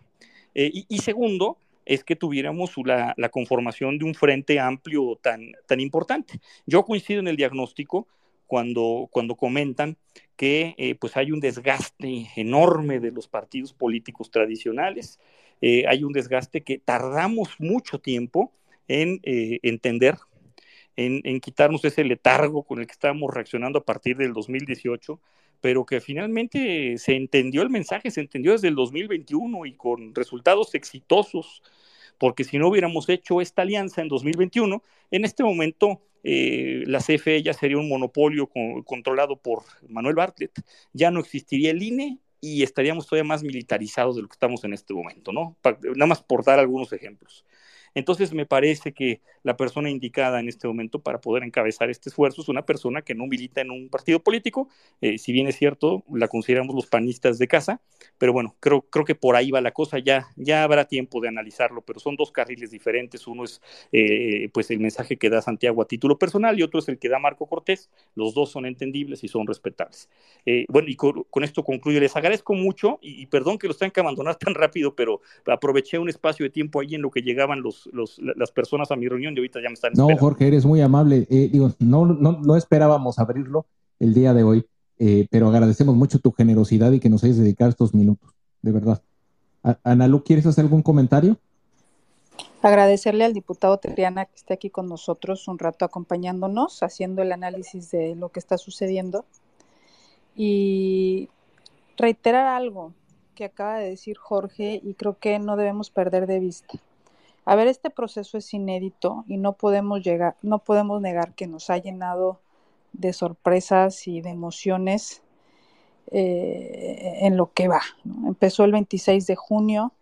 Eh, y segundo, es que tuviéramos la, conformación de un frente amplio tan, tan importante. Yo coincido en el diagnóstico cuando, cuando comentan que eh, pues hay un desgaste enorme de los partidos políticos tradicionales, eh, hay un desgaste que tardamos mucho tiempo en eh, entender, en, en, quitarnos ese letargo con el que estábamos reaccionando a partir del 2018 pero que finalmente se entendió el mensaje, se entendió desde el 2021 y con resultados exitosos, porque si no hubiéramos hecho esta alianza en 2021, en este momento eh, la CFE ya sería un monopolio controlado por Manuel Bartlett, ya no existiría el INE y estaríamos todavía más militarizados de lo que estamos en este momento, ¿no? nada más por dar algunos ejemplos. Entonces me parece que la persona indicada en este momento para poder encabezar este esfuerzo es una persona que no milita en un partido político, eh, si bien es cierto, la consideramos los panistas de casa, pero bueno, creo, creo que por ahí va la cosa, ya, ya habrá tiempo de analizarlo, pero son dos carriles diferentes, uno es eh, pues el mensaje que da Santiago a título personal y otro es el que da Marco Cortés, los dos son entendibles y son respetables. Eh, bueno, y con, esto concluyo, les agradezco mucho y, perdón que los tengan que abandonar tan rápido, pero aproveché un espacio de tiempo ahí en lo que llegaban los las personas a mi reunión y ahorita ya me están esperando. No, Jorge, eres muy amable. Eh, digo, no, no, no esperábamos abrirlo el día de hoy, eh, pero agradecemos mucho tu generosidad y que nos hayas dedicado estos minutos, de verdad. Ana Lu, ¿quieres hacer algún comentario? Agradecerle al diputado Triana que esté aquí con nosotros un rato acompañándonos, haciendo el análisis de lo que está sucediendo. Y reiterar algo que acaba de decir Jorge y creo que no debemos perder de vista. A ver, este proceso es inédito y no podemos llegar, no podemos negar que nos ha llenado de sorpresas y de emociones eh, en lo que va. Empezó el 26 de junio,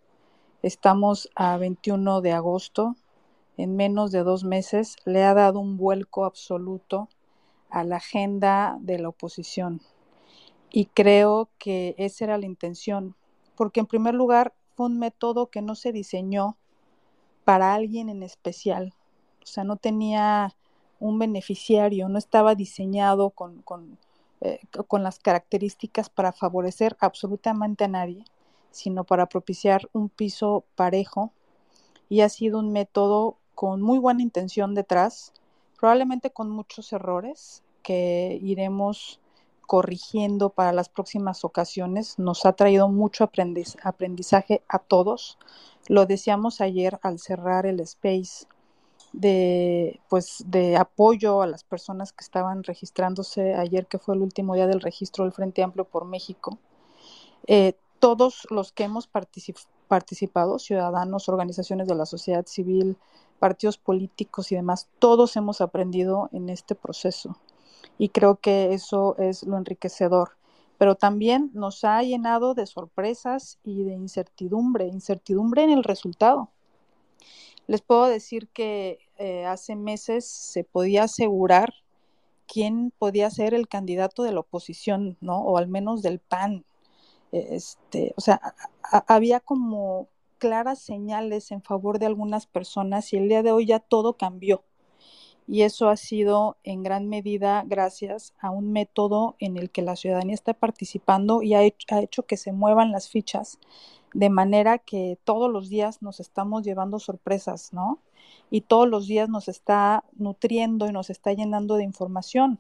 estamos a 21 de agosto, en menos de dos meses le ha dado un vuelco absoluto a la agenda de la oposición. Y creo que esa era la intención, porque en primer lugar fue un método que no se diseñó para alguien en especial. O sea, no tenía un beneficiario, no estaba diseñado con, eh, con, las características para favorecer absolutamente a nadie, sino para propiciar un piso parejo. Y ha sido un método con muy buena intención detrás, probablemente con muchos errores que iremos corrigiendo para las próximas ocasiones. Nos ha traído mucho aprendizaje a todos, lo decíamos ayer al cerrar el space de pues de apoyo a las personas que estaban registrándose ayer que fue el último día del registro del Frente Amplio por México. Eh, todos los que hemos participado, ciudadanos, organizaciones de la sociedad civil, partidos políticos y demás, todos hemos aprendido en este proceso. Y creo que eso es lo enriquecedor pero también nos ha llenado de sorpresas y de incertidumbre, incertidumbre en el resultado. Les puedo decir que eh, hace meses se podía asegurar quién podía ser el candidato de la oposición, ¿no? O al menos del PAN. Este, o sea, había como claras señales en favor de algunas personas y el día de hoy ya todo cambió. Y eso ha sido en gran medida gracias a un método en el que la ciudadanía está participando y ha hecho, ha hecho que se muevan las fichas de manera que todos los días nos estamos llevando sorpresas, ¿no? Y todos los días nos está nutriendo y nos está llenando de información.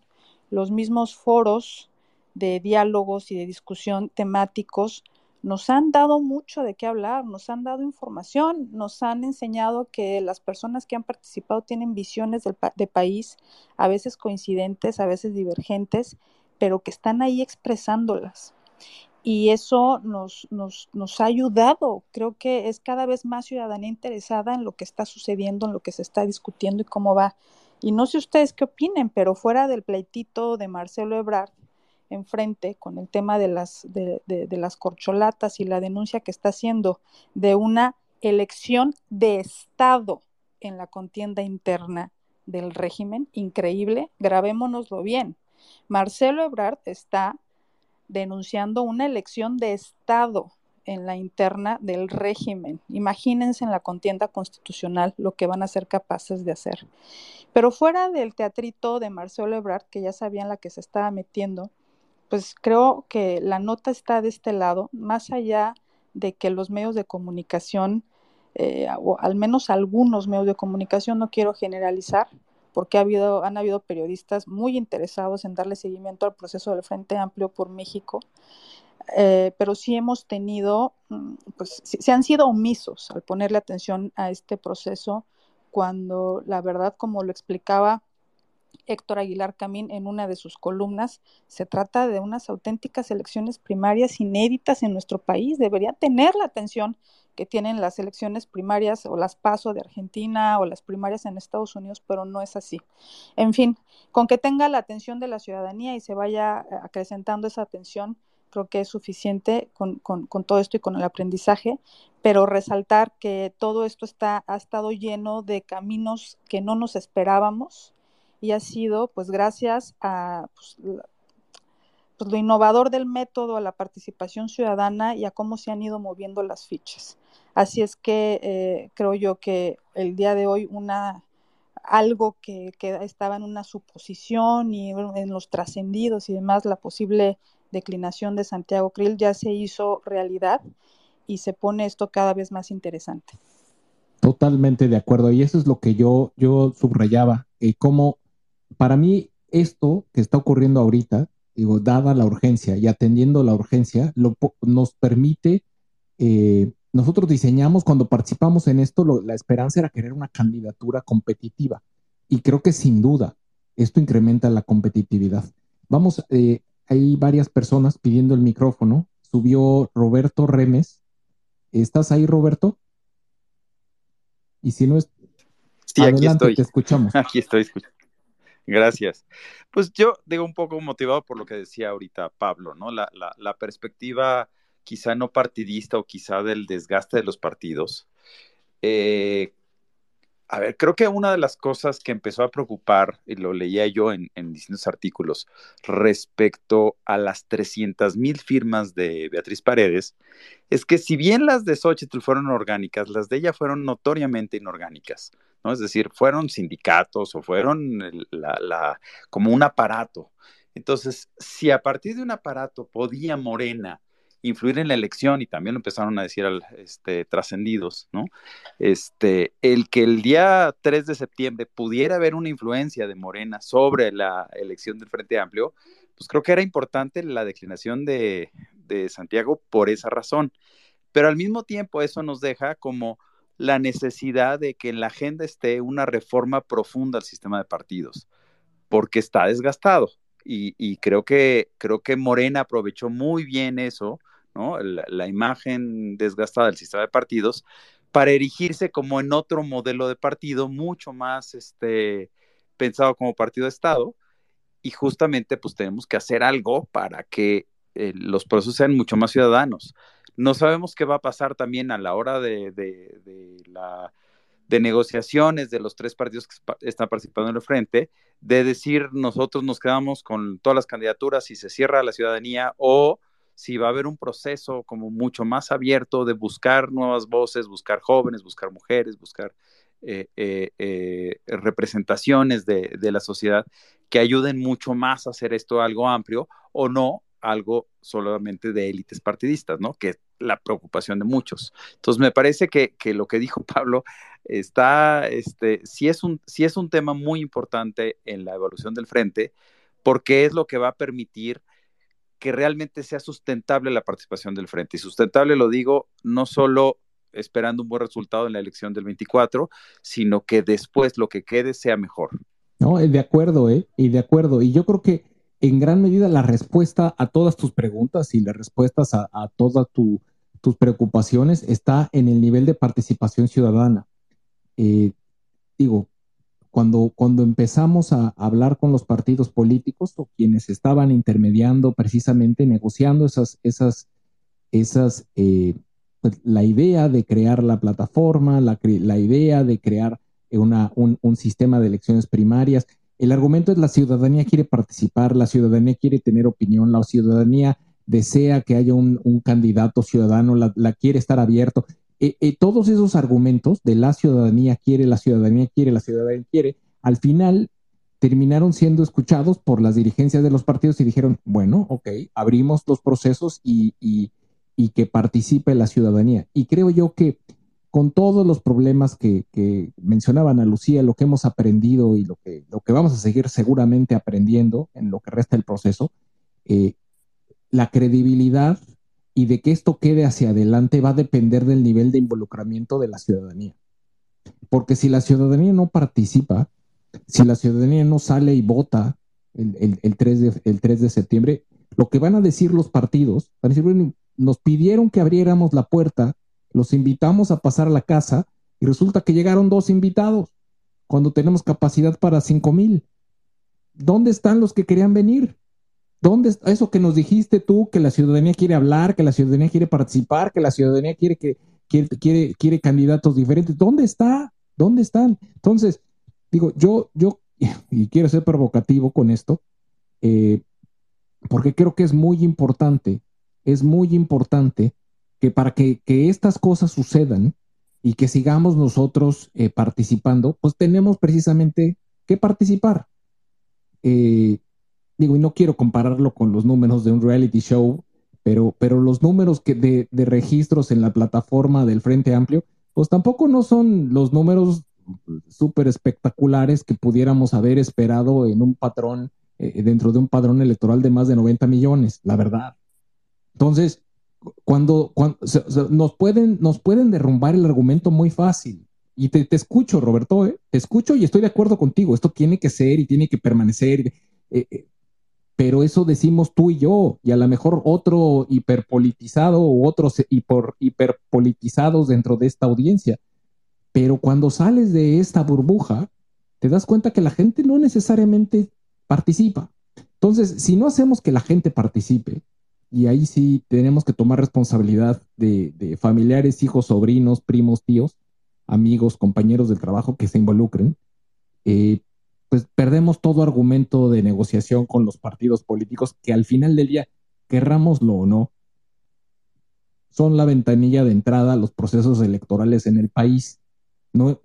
Los mismos foros de diálogos y de discusión temáticos nos han dado mucho de qué hablar, nos han dado información, nos han enseñado que las personas que han participado tienen visiones de país, a veces coincidentes, a veces divergentes, pero que están ahí expresándolas y eso nos, nos, nos, ha ayudado. Creo que es cada vez más ciudadanía interesada en lo que está sucediendo, en lo que se está discutiendo y cómo va. Y no sé ustedes qué opinen, pero fuera del pleitito de Marcelo Ebrard, enfrente con el tema de las, de, de las corcholatas y la denuncia que está haciendo de una elección de Estado en la contienda interna del régimen, increíble, grabémonoslo bien. Marcelo Ebrard está denunciando una elección de Estado en la interna del régimen. Imagínense en la contienda constitucional lo que van a ser capaces de hacer. Pero fuera del teatrito de Marcelo Ebrard, que ya sabían la que se estaba metiendo, pues creo que la nota está de este lado, más allá de que los medios de comunicación, eh, o al menos algunos medios de comunicación, no quiero generalizar, porque ha habido, han habido periodistas muy interesados en darle seguimiento al proceso del Frente Amplio por México, eh, pero sí hemos tenido, mm, pues se han sido omisos al ponerle atención a este proceso cuando la verdad, como lo explicaba Héctor Aguilar Camín en una de sus columnas, se trata de unas auténticas elecciones primarias inéditas en nuestro país. Debería tener la atención que tienen las elecciones primarias o las PASO de Argentina o las primarias en Estados Unidos, pero no es así. En fin, con que tenga la atención de la ciudadanía y se vaya eh, acrecentando esa atención, creo que es suficiente con, todo esto y con el aprendizaje, pero resaltar que todo esto está, ha estado lleno de caminos que no nos esperábamos y ha sido pues gracias a pues, pues, lo innovador del método, a la participación ciudadana y a cómo se han ido moviendo las fichas. Así es que eh, creo yo que el día de hoy una algo que, estaba en una suposición y en los trascendidos y demás, la posible declinación de Santiago Krill ya se hizo realidad y se pone esto cada vez más interesante. Totalmente de acuerdo. Y eso es lo que yo, yo subrayaba. Eh, como para mí esto que está ocurriendo ahorita, digo, dada la urgencia y atendiendo la urgencia, lo, nos permite eh, nosotros diseñamos, cuando participamos en esto, la esperanza era querer una candidatura competitiva. Y creo que sin duda esto incrementa la competitividad. Vamos, eh, hay varias personas pidiendo el micrófono. Subió Roberto Remes. ¿Estás ahí, Roberto? Y si no es... Sí, aquí estoy. Te escuchamos. Aquí estoy escuchando. Gracias. Pues yo digo un poco motivado por lo que decía ahorita Pablo, ¿no? La, la, perspectiva quizá no partidista o quizá del desgaste de los partidos. Eh, a ver, creo que una de las cosas que empezó a preocupar, y lo leía yo en, distintos artículos, respecto a las 300 mil firmas de Beatriz Paredes, es que si bien las de Xochitl fueron orgánicas, las de ella fueron notoriamente inorgánicas, ¿no? Es decir, fueron sindicatos o fueron como un aparato. Entonces, si a partir de un aparato podía Morena influir en la elección y también lo empezaron a decir este, trascendidos, ¿no? Este, el que el día 3 de septiembre pudiera haber una influencia de Morena sobre la elección del Frente Amplio, pues creo que era importante la declinación de, de Santiago por esa razón. Pero al mismo tiempo eso nos deja como la necesidad de que en la agenda esté una reforma profunda al sistema de partidos, porque está desgastado. Y, creo, que, creo que Morena aprovechó muy bien eso. La, imagen desgastada del sistema de partidos para erigirse como en otro modelo de partido mucho más este, pensado como partido de Estado. Y justamente pues tenemos que hacer algo para que eh, los procesos sean mucho más ciudadanos. No sabemos qué va a pasar también a la hora de, de, la de negociaciones de los tres partidos que están participando en el frente, de decir nosotros nos quedamos con todas las candidaturas si se cierra la ciudadanía o si va a haber un proceso como mucho más abierto de buscar nuevas voces, buscar jóvenes, buscar mujeres, buscar eh, eh, eh, representaciones de, de, la sociedad que ayuden mucho más a hacer esto algo amplio o no algo solamente de élites partidistas, ¿no? Que la preocupación de muchos. Entonces, me parece que, que lo que dijo Pablo está, este, sí es, un, sí es un tema muy importante en la evolución del frente, porque es lo que va a permitir que realmente sea sustentable la participación del frente. Y sustentable lo digo no solo esperando un buen resultado en la elección del 24, sino que después lo que quede sea mejor. No, de acuerdo, ¿eh? Y de acuerdo. Y yo creo que en gran medida la respuesta a todas tus preguntas y las respuestas a, todas tus preocupaciones está en el nivel de participación ciudadana. Eh, digo, cuando, cuando empezamos a hablar con los partidos políticos o quienes estaban intermediando precisamente, negociando esas, esas, esas, eh, pues, la idea de crear la plataforma, la, la idea de crear una, un, un, sistema de elecciones primarias, el argumento es la ciudadanía quiere participar, la ciudadanía quiere tener opinión, la ciudadanía desea que haya un, candidato ciudadano, la, quiere estar abierto. Eh, eh, todos esos argumentos de la ciudadanía quiere, la ciudadanía quiere, la ciudadanía quiere, al final terminaron siendo escuchados por las dirigencias de los partidos y dijeron, bueno, ok, abrimos los procesos y, y que participe la ciudadanía. Y creo yo que con todos los problemas que, mencionaban a Lucía, lo que hemos aprendido y lo que, lo que vamos a seguir seguramente aprendiendo en lo que resta del proceso, eh, la credibilidad y de que esto quede hacia adelante va a depender del nivel de involucramiento de la ciudadanía. Porque si la ciudadanía no participa, si la ciudadanía no sale y vota el, 3, de, el 3 de septiembre, lo que van a decir los partidos, van a decir, bueno, nos pidieron que abriéramos la puerta los invitamos a pasar a la casa y resulta que llegaron dos invitados cuando tenemos capacidad para cinco mil. ¿Dónde están los que querían venir? ¿Dónde está eso que nos dijiste tú, que la ciudadanía quiere hablar, que la ciudadanía quiere participar, que la ciudadanía quiere que quiere, quiere, candidatos diferentes? ¿Dónde está? ¿Dónde están? Entonces, digo, yo, yo, y quiero ser provocativo con esto, eh, porque creo que es muy importante, es muy importante que para que, estas cosas sucedan y que sigamos nosotros eh, participando, pues tenemos precisamente que participar. Eh, digo, y no quiero compararlo con los números de un reality show, pero, pero los números que de, registros en la plataforma del Frente Amplio, pues tampoco no son los números súper espectaculares que pudiéramos haber esperado en un patrón, eh, dentro de un padrón electoral de más de 90 millones, la verdad. Entonces, cuando, nos, pueden, nos pueden derrumbar el argumento muy fácil. Y te, escucho, Roberto, ¿eh? te escucho y estoy de acuerdo contigo. Esto tiene que ser y tiene que permanecer. Eh, pero eso decimos tú y yo, y a lo mejor otro hiperpolitizado o otros hiper, hiperpolitizados dentro de esta audiencia. Pero cuando sales de esta burbuja, te das cuenta que la gente no necesariamente participa. Entonces, si no hacemos que la gente participe, y ahí sí tenemos que tomar responsabilidad de, familiares, hijos, sobrinos, primos, tíos, amigos, compañeros del trabajo que se involucren, eh, pues perdemos todo argumento de negociación con los partidos políticos que al final del día, querrámoslo o no, son la ventanilla de entrada a los procesos electorales en el país. No,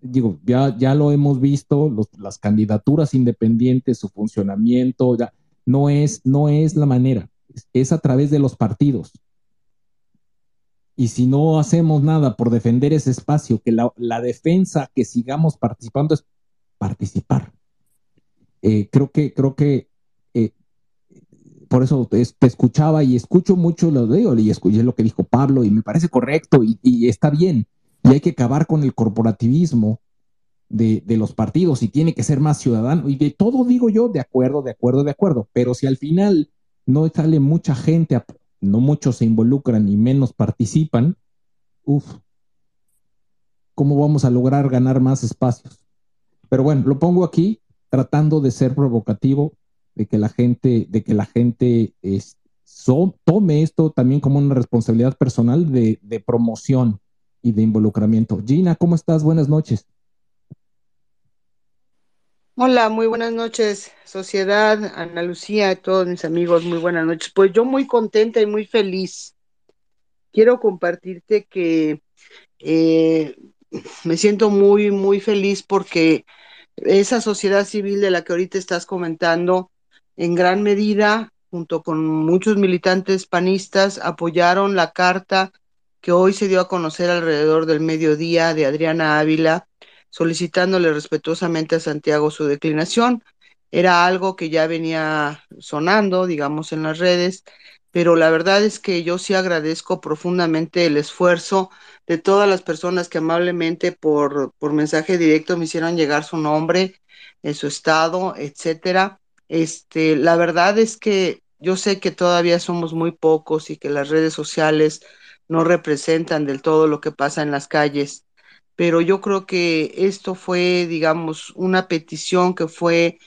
digo, ya, ya lo hemos visto, las candidaturas independientes, su funcionamiento, ya, no es, no es la manera es a través de los partidos. Y si no hacemos nada por defender ese espacio, que la, defensa que sigamos participando es participar. Eh, creo que, creo que eh, por eso te, escuchaba y escucho mucho lo de y escuché lo que dijo Pablo y me parece correcto y, está bien. Y hay que acabar con el corporativismo de, de, los partidos y tiene que ser más ciudadano. Y de todo digo yo, de acuerdo, de acuerdo, de acuerdo. Pero si al final no sale mucha gente, no muchos se involucran y menos participan, uff, ¿cómo vamos a lograr ganar más espacios? Pero bueno, lo pongo aquí tratando de ser provocativo, de que la gente, de que la gente tome esto también como una responsabilidad personal de, promoción, y de involucramiento. Gina, ¿cómo estás? Buenas noches. Hola, muy buenas noches, sociedad, Ana Lucía, todos mis amigos, muy buenas noches. Pues yo muy contenta y muy feliz. Quiero compartirte que eh, me siento muy, muy feliz porque esa sociedad civil de la que ahorita estás comentando, en gran medida, junto con muchos militantes panistas, apoyaron la carta que hoy se dio a conocer alrededor del mediodía de Adriana Ávila solicitándole respetuosamente a Santiago su declinación. Era algo que ya venía sonando, digamos, en las redes, pero la verdad es que yo sí agradezco profundamente el esfuerzo de todas las personas que amablemente por, por mensaje directo me hicieron llegar su nombre, en su estado, etcétera. Este, la verdad es que yo sé que todavía somos muy pocos y que las redes sociales no representan del todo lo que pasa en las calles pero yo creo que esto fue, digamos, una petición que fue,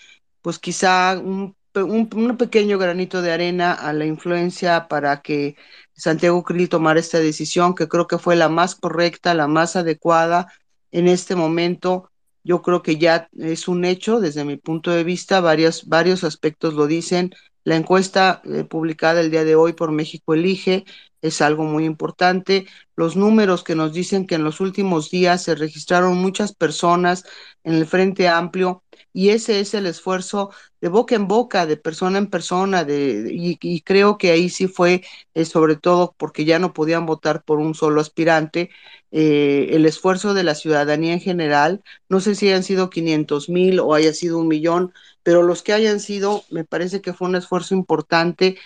pues quizá un, un, pequeño granito de arena a la influencia para que Santiago Krill tomara esta decisión, que creo que fue la más correcta, la más adecuada en este momento. Yo creo que ya es un hecho desde mi punto de vista, varios, varios aspectos lo dicen. La encuesta eh, publicada el día de hoy por México Elige es algo muy importante. Los números que nos dicen que en los últimos días se registraron muchas personas en el Frente Amplio y ese es el esfuerzo de boca en boca, de persona en persona, de, y, creo que ahí sí fue, eh, sobre todo porque ya no podían votar por un solo aspirante, eh, el esfuerzo de la ciudadanía en general, no sé si hayan sido 500 mil o haya sido un millón, pero los que hayan sido, me parece que fue un esfuerzo importante.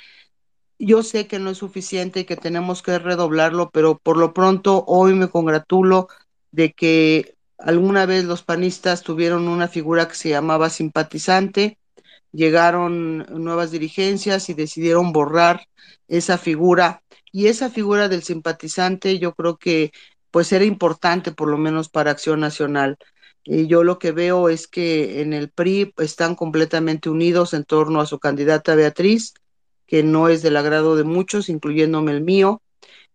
Yo sé que no es suficiente y que tenemos que redoblarlo, pero por lo pronto hoy me congratulo de que alguna vez los panistas tuvieron una figura que se llamaba simpatizante, llegaron nuevas dirigencias y decidieron borrar esa figura y esa figura del simpatizante yo creo que pues era importante por lo menos para Acción Nacional. Y yo lo que veo es que en el PRI están completamente unidos en torno a su candidata Beatriz que no es del agrado de muchos, incluyéndome el mío,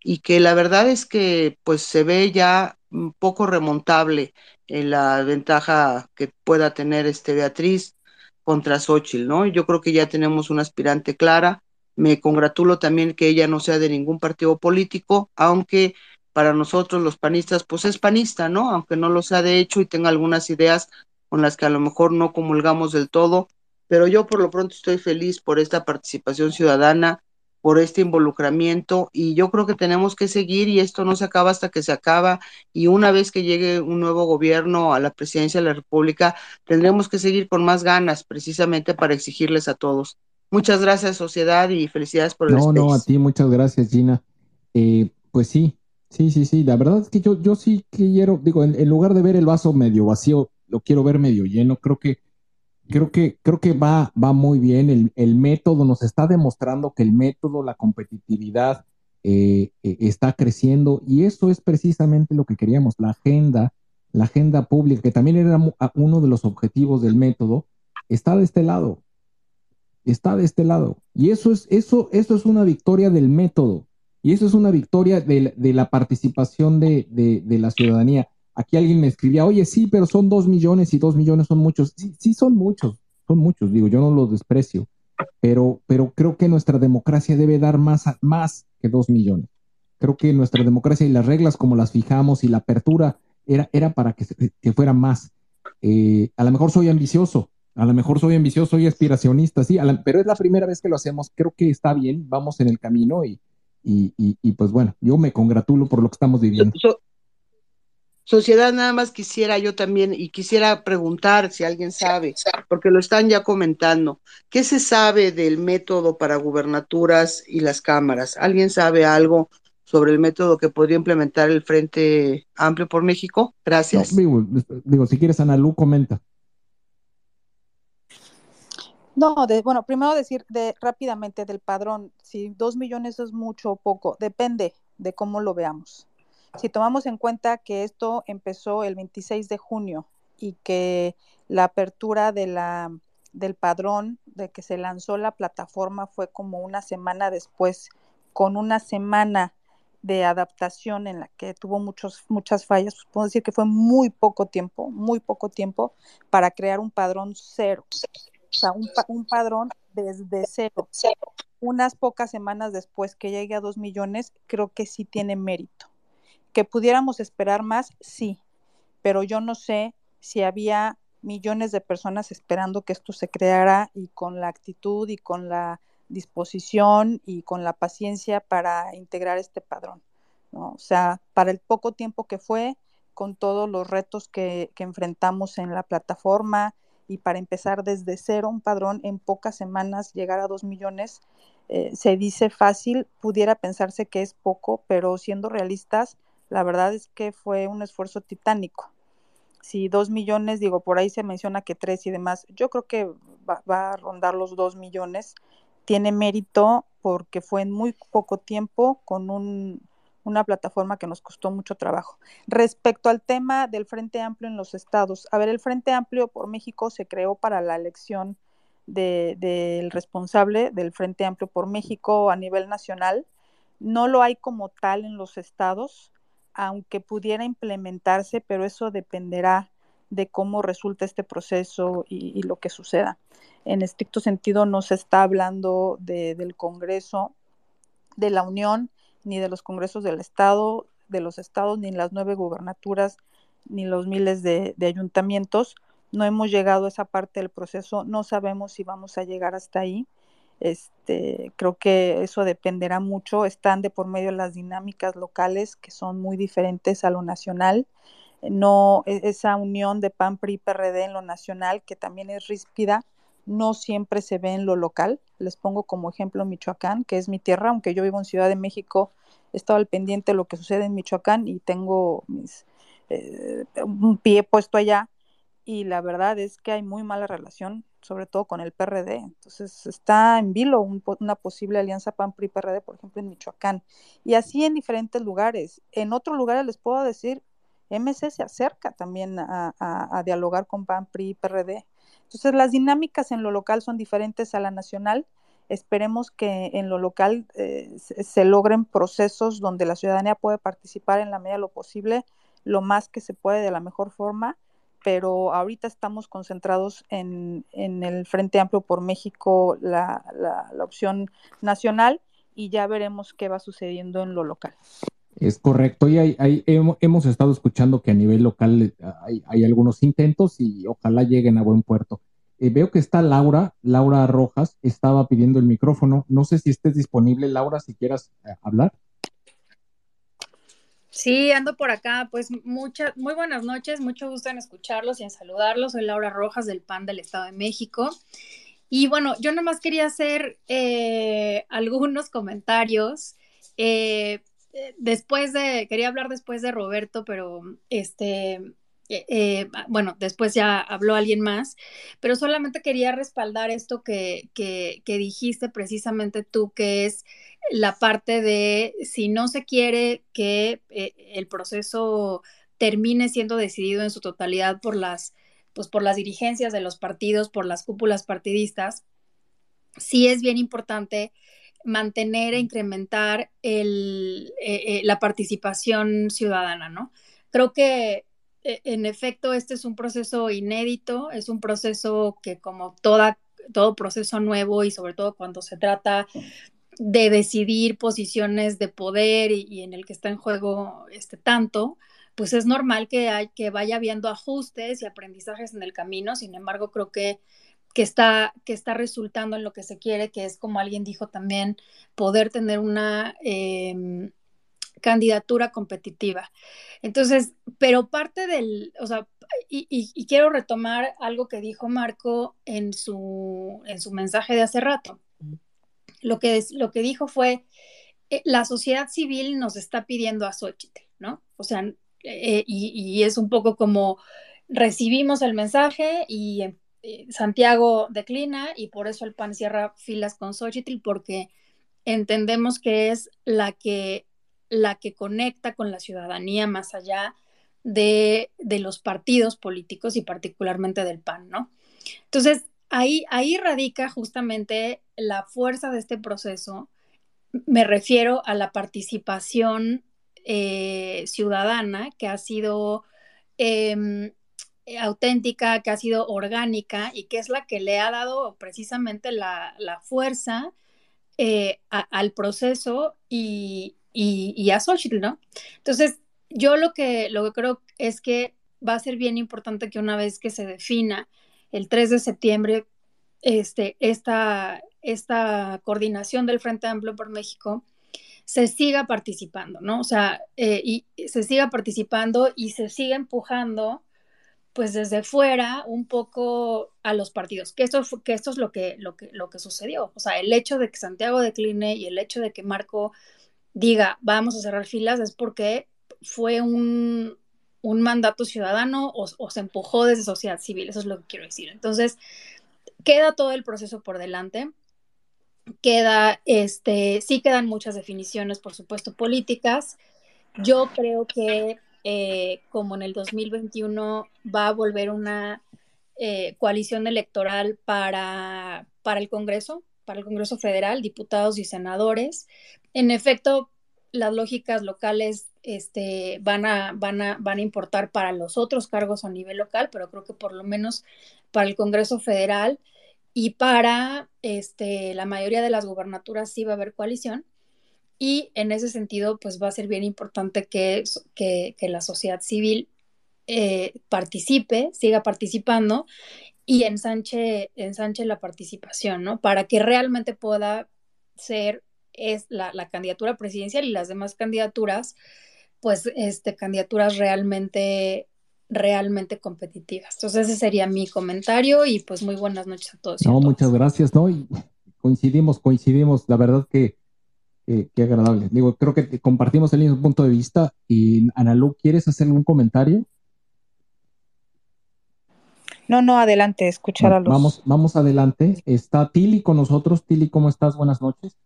y que la verdad es que pues se ve ya poco remontable en la ventaja que pueda tener este Beatriz contra Xochitl, ¿no? Yo creo que ya tenemos una aspirante clara. Me congratulo también que ella no sea de ningún partido político, aunque para nosotros los panistas, pues es panista, ¿no? Aunque no lo sea de hecho y tenga algunas ideas con las que a lo mejor no comulgamos del todo, pero yo por lo pronto estoy feliz por esta participación ciudadana, por este involucramiento y yo creo que tenemos que seguir y esto no se acaba hasta que se acaba y una vez que llegue un nuevo gobierno a la presidencia de la República tendremos que seguir con más ganas precisamente para exigirles a todos. Muchas gracias sociedad y felicidades por el No, no, a ti muchas gracias Gina. Eh, pues sí, sí, sí, sí, la verdad es que yo, yo sí quiero, digo, en lugar de ver el vaso medio vacío, lo quiero ver medio lleno, creo que creo que, creo que va, va muy bien. El, método nos está demostrando que el método, la competitividad eh, eh, está creciendo y eso es precisamente lo que queríamos, la agenda, la agenda pública, que también era uno de los objetivos del método, está de este lado. Está de este lado. Y eso es, eso, eso es una victoria del método. Y eso es una victoria de, la participación de, de la ciudadanía. Aquí alguien me escribía, oye, sí, pero son dos millones y dos millones son muchos. Sí, son muchos, son muchos, digo, yo no los desprecio, pero, pero creo que nuestra democracia debe dar más, más que dos millones. Creo que nuestra democracia y las reglas como las fijamos y la apertura era, era para que, que fuera más. Eh, a lo mejor soy ambicioso, a lo mejor soy ambicioso, soy aspiracionista, sí, pero es la primera vez que lo hacemos. Creo que está bien, vamos en el camino y, y, y, pues bueno, yo me congratulo por lo que estamos viviendo. Sociedad, nada más quisiera yo también, y quisiera preguntar si alguien sabe, porque lo están ya comentando, ¿qué se sabe del método para gubernaturas y las cámaras? ¿Alguien sabe algo sobre el método que podría implementar el Frente Amplio por México? Gracias. digo, si quieres, Ana Lu, comenta. No, bueno, primero decir de, rápidamente del padrón, si dos millones es mucho o poco, depende de cómo lo veamos. Si tomamos en cuenta que esto empezó el 26 de junio y que la apertura de la, del padrón, de que se lanzó la plataforma, fue como una semana después, con una semana de adaptación en la que tuvo muchos, muchas fallas, pues puedo decir que fue muy poco tiempo, muy poco tiempo para crear un padrón cero. O sea, un, un padrón desde cero. Unas pocas semanas después que llegue a dos millones, creo que sí tiene mérito. Que pudiéramos esperar más, sí, pero yo no sé si había millones de personas esperando que esto se creara y con la actitud y con la disposición y con la paciencia para integrar este padrón. ¿no? O sea, para el poco tiempo que fue, con todos los retos que, que enfrentamos en la plataforma y para empezar desde cero un padrón en pocas semanas, llegar a dos millones, eh, se dice fácil, pudiera pensarse que es poco, pero siendo realistas, la verdad es que fue un esfuerzo titánico. Si dos millones, digo, por ahí se menciona que tres y demás, yo creo que va, va a rondar los dos millones tiene mérito porque fue en muy poco tiempo con un, una plataforma que nos costó mucho trabajo. Respecto al tema del Frente Amplio en los estados, a ver, el Frente Amplio por México se creó para la elección del de, responsable del Frente Amplio por México a nivel nacional. No lo hay como tal en los estados, aunque pudiera implementarse, pero eso dependerá de cómo resulta este proceso y, lo que suceda en estricto sentido no se está hablando de, del Congreso de la Unión, ni de los congresos del Estado, de los estados, ni las nueve gubernaturas, ni los miles de ayuntamientos. No hemos llegado a esa parte del proceso, no sabemos si vamos a llegar hasta ahí. Este, creo que eso dependerá mucho. Están de por medio las dinámicas locales que son muy diferentes a lo nacional. No, e, esa unión de PAN, PRI, PRD en lo nacional, que también es ríspida, no siempre se ve en lo local. Les pongo como ejemplo Michoacán, que es mi tierra, aunque yo vivo en Ciudad de México, he estado al pendiente de lo que sucede en Michoacán y tengo mis, eh, un pie puesto allá. Y la verdad es que hay muy mala relación, sobre todo con el PRD. Entonces está en vilo un, una posible alianza PAN-PRI-PRD, por ejemplo, en Michoacán. Y así en diferentes lugares. En otros lugares les puedo decir, MC se acerca también a, dialogar con PAN-PRI-PRD entonces, las dinámicas en lo local son diferentes a la nacional. Esperemos que en lo local eh, se, se, logren procesos donde la ciudadanía puede participar en la medida de lo posible, lo más que se puede de la mejor forma, pero ahorita estamos concentrados en, en el Frente Amplio por México, la, la, la opción nacional, y ya veremos qué va sucediendo en lo local. Es correcto, y hay, hay, hemos estado escuchando que a nivel local hay, hay algunos intentos y ojalá lleguen a buen puerto. Eh, veo que está Laura, Laura Rojas, estaba pidiendo el micrófono. No sé si estés disponible, Laura, si quieras eh, hablar. Sí, ando por acá. Pues muchas, muy buenas noches, mucho gusto en escucharlos y en saludarlos. Soy Laura Rojas del PAN del Estado de México. Y bueno, yo nomás quería hacer eh, algunos comentarios. Eh, después de, quería hablar después de Roberto, pero este, eh, eh, bueno, después ya habló alguien más, pero solamente quería respaldar esto que, que, que, dijiste precisamente tú, que es la parte de si no se quiere que eh, el proceso termine siendo decidido en su totalidad por las, pues por las dirigencias de los partidos, por las cúpulas partidistas, sí es bien importante mantener e incrementar el, eh, la participación ciudadana, ¿no? Creo que en efecto este es un proceso inédito, es un proceso que como toda, todo proceso nuevo y sobre todo cuando se trata de decidir posiciones de poder y, y en el que está en juego este tanto, pues es normal que, hay, que vaya habiendo ajustes y aprendizajes en el camino, sin embargo creo que que está, que está resultando en lo que se quiere, que es como alguien dijo también, poder tener una eh, candidatura competitiva. Entonces, pero parte del, o sea, y, quiero retomar algo que dijo Marco en su, en su mensaje de hace rato. Lo que, lo que dijo fue, eh, la sociedad civil nos está pidiendo a Xochitl, ¿no? O sea, eh, y, y, es un poco como recibimos el mensaje y eh, Santiago declina y por eso el PAN cierra filas con Xochitl porque entendemos que es la que, la que conecta con la ciudadanía más allá de, de los partidos políticos y particularmente del PAN, ¿no? Entonces, ahí, ahí radica justamente la fuerza de este proceso me refiero a la participación eh, ciudadana que ha sido em, auténtica, que ha sido orgánica y que es la que le ha dado precisamente la, fuerza eh, al proceso y, a Xochitl, ¿no? Entonces, yo lo que, lo que creo es que va a ser bien importante que una vez que se defina el 3 de septiembre este, esta, esta coordinación del Frente Amplio por México, se siga participando, ¿no? O sea, eh, y se siga participando y se siga empujando, pues desde fuera, un poco a los partidos, que esto, que esto es lo que, lo, que, lo que sucedió. O sea, el hecho de que Santiago decline y el hecho de que Marco diga, vamos a cerrar filas, es porque fue un, un mandato ciudadano o, se empujó desde sociedad civil, eso es lo que quiero decir. Entonces, queda todo el proceso por delante, queda, este, sí quedan muchas definiciones, por supuesto, políticas. Yo creo que eh, como en el 2021 va a volver una eh, coalición electoral para, para el Congreso, para el Congreso Federal, diputados y senadores. En efecto, las lógicas locales este, van, a, van, a, van a importar para los otros cargos a nivel local, pero creo que por lo menos para el Congreso Federal y para este, la mayoría de las gubernaturas sí va a haber coalición. Y en ese sentido, pues va a ser bien importante que, que, la sociedad civil eh, participe, siga participando y ensanche, ensanche la participación, ¿no? Para que realmente pueda ser es la, la, candidatura presidencial y las demás candidaturas, pues, este, candidaturas realmente realmente competitivas. Entonces ese sería mi comentario y pues muy buenas noches a todos. No, muchas gracias, ¿no? Y coincidimos, coincidimos, la verdad que qué agradable. Digo, creo que compartimos el mismo punto de vista y Analu, ¿quieres hacer algún comentario? No, no, adelante, escuchar a los... Vamos, vamos adelante. Está Tili con nosotros. Tili, ¿cómo estás? Buenas noches.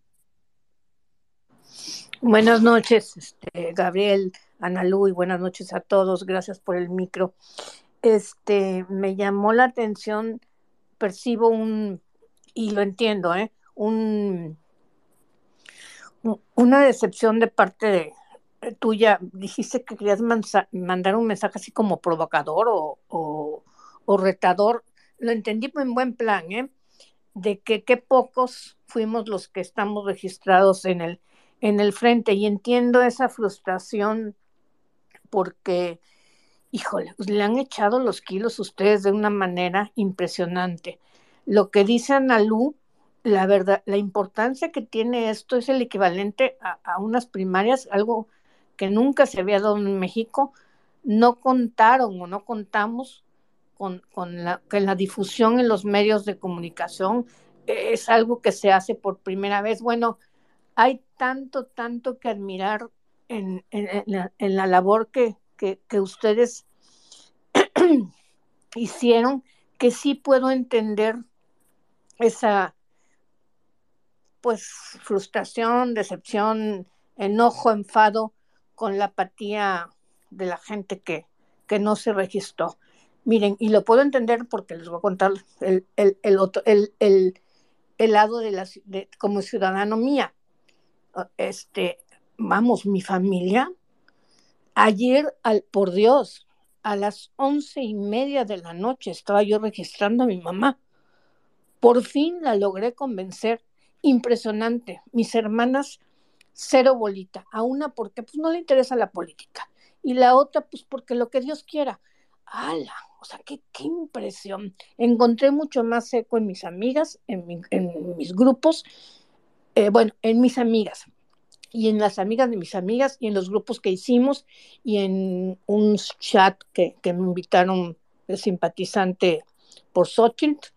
Buenas noches, este, Gabriel. Ana Lu, y buenas noches a todos. Gracias por el micro. Este, me llamó la atención, percibo un, y lo entiendo, ¿eh? un, una decepción de parte de, tuya. Dijiste que querías mandar un mensaje así como provocador o, o, retador. Lo entendí en buen plan, ¿eh? De que qué pocos fuimos los que estamos registrados en el, en el frente y entiendo esa frustración porque, híjole, pues, le han echado los kilos ustedes de una manera impresionante. Lo que dice Analú, la verdad, la importancia que tiene esto es el equivalente a, unas primarias, algo que nunca se había dado en México. No contaron o no contamos con, la, la difusión en los medios de comunicación es algo que se hace por primera vez. Bueno, hay tanto, tanto que admirar en, la, labor que, ustedes hicieron, que sí puedo entender esa pues frustración, decepción, enojo, enfado con la apatía de la gente que, que no se registró. Miren, y lo puedo entender porque les voy a contar el, el, el, el, lado de la, de, como ciudadano mía. Este, vamos, mi familia, ayer, al, por Dios, a las once y media de la noche estaba yo registrando a mi mamá. Por fin la logré convencer. Impresionante. Mis hermanas, cero bolita. A una porque pues, no le interesa la política. Y la otra, pues porque lo que Dios quiera. ¡Hala! O sea, qué, qué impresión. Encontré mucho más eco en mis amigas, en, mis grupos, eh, bueno, en mis amigas y en las amigas de mis amigas y en los grupos que hicimos y en un chat que, me invitaron el simpatizante por Xochitl,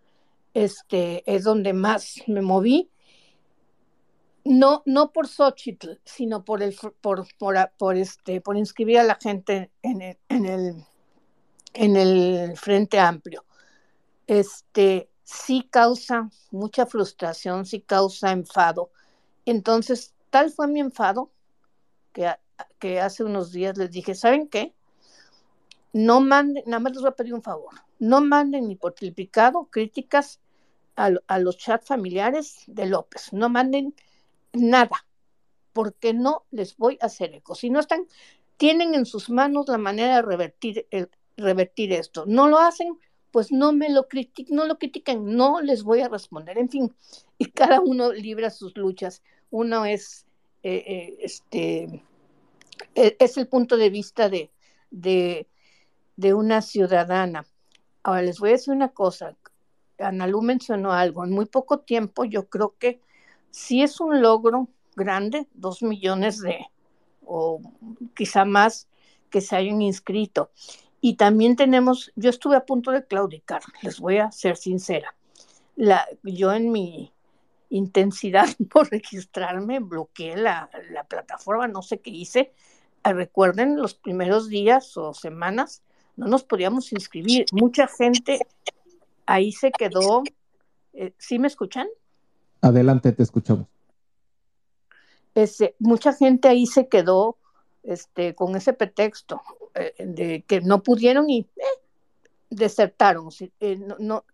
este, es donde más me moví. No, no por Xochitl, sino por, el, por, por, este, por inscribir a la gente en el, en el, en el Frente Amplio. Este, sí causa mucha frustración, sí causa enfado. Entonces, tal fue mi enfado que, que hace unos días les dije, ¿saben qué? No manden, nada más les voy a pedir un favor, no manden ni por triplicado críticas a, los chats familiares de López, no manden nada, porque no les voy a hacer eco. Si no están, tienen en sus manos la manera de revertir, revertir esto. No lo hacen, pues no me lo critiquen, no lo critiquen, no les voy a responder. En fin, y cada uno libra sus luchas. Uno es, eh, eh, este, e, es el punto de vista de, de, de una ciudadana. Ahora les voy a decir una cosa. Analú mencionó algo. En muy poco tiempo, yo creo que sí es un logro grande, dos millones de, o quizá más, que se hayan inscrito. Y también tenemos, yo estuve a punto de claudicar, les voy a ser sincera. La, yo en mi intensidad por registrarme bloqueé la, la plataforma, no sé qué hice. Ah, recuerden, los primeros días o semanas no nos podíamos inscribir. Mucha gente ahí se quedó. Eh, ¿Sí me escuchan? Adelante, te escuchamos. Este, mucha gente ahí se quedó este, con ese pretexto eh, de que no pudieron y eh, desertaron, eh, no,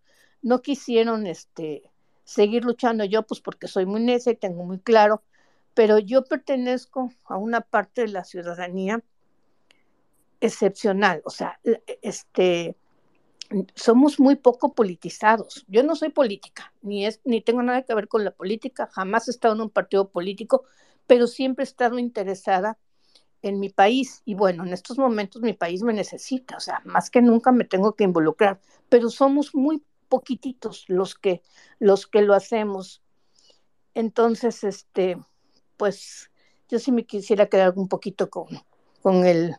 no, quisieron este, seguir luchando. Yo, pues porque soy muy necia y tengo muy claro, pero yo pertenezco a una parte de la ciudadanía excepcional, o sea, este, somos muy poco politizados. Yo no soy política, ni, es, ni tengo nada que ver con la política, jamás he estado en un partido político, pero siempre he estado interesada en mi país y bueno, en estos momentos mi país me necesita, o sea, más que nunca me tengo que involucrar, pero somos muy poquititos los que los que lo hacemos. Entonces, este, pues yo sí me quisiera quedar un poquito con, con el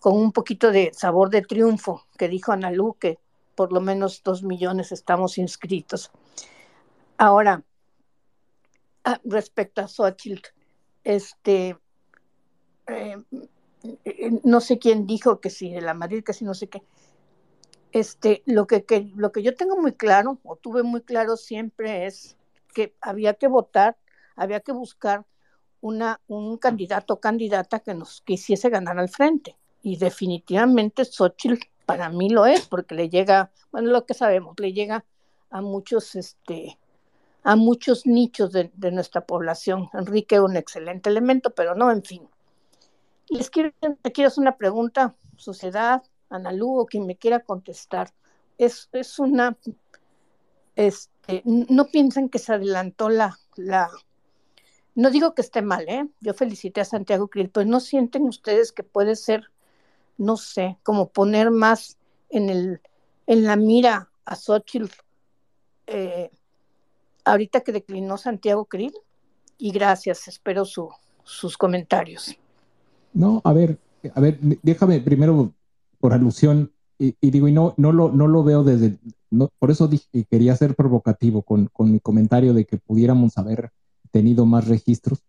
con un poquito de sabor de triunfo que dijo Analu que por lo menos dos millones estamos inscritos. Ahora, Ah, respecto a Xochitl, este, eh, no sé quién dijo que sí, de la Madrid, que sí, no sé qué. Este, lo que, lo que yo tengo muy claro, o tuve muy claro siempre, es que había que votar, había que buscar una, un candidato o candidata que nos quisiese ganar al frente. Y definitivamente Xochitl para mí lo es, porque le llega, bueno, lo que sabemos, le llega a muchos este, a muchos nichos de, nuestra población. Enrique un excelente elemento, pero no, en fin. Les quiero, quiero hacer una pregunta, sociedad, Analú o quien me quiera contestar. Es, es una, este, no piensen que se adelantó la, la, no digo que esté mal, ¿eh? Yo felicité a Santiago Krill, pero no sienten ustedes que puede ser, no sé, como poner más en el, en la mira a Xochitl, eh, ahorita que declinó Santiago Krill. Y gracias, espero sus comentarios. No, a ver, a ver, déjame primero por alusión, y, digo, y no, no, lo, no lo veo desde, no, por eso dije que quería ser provocativo con, con, mi comentario de que pudiéramos haber tenido más registros.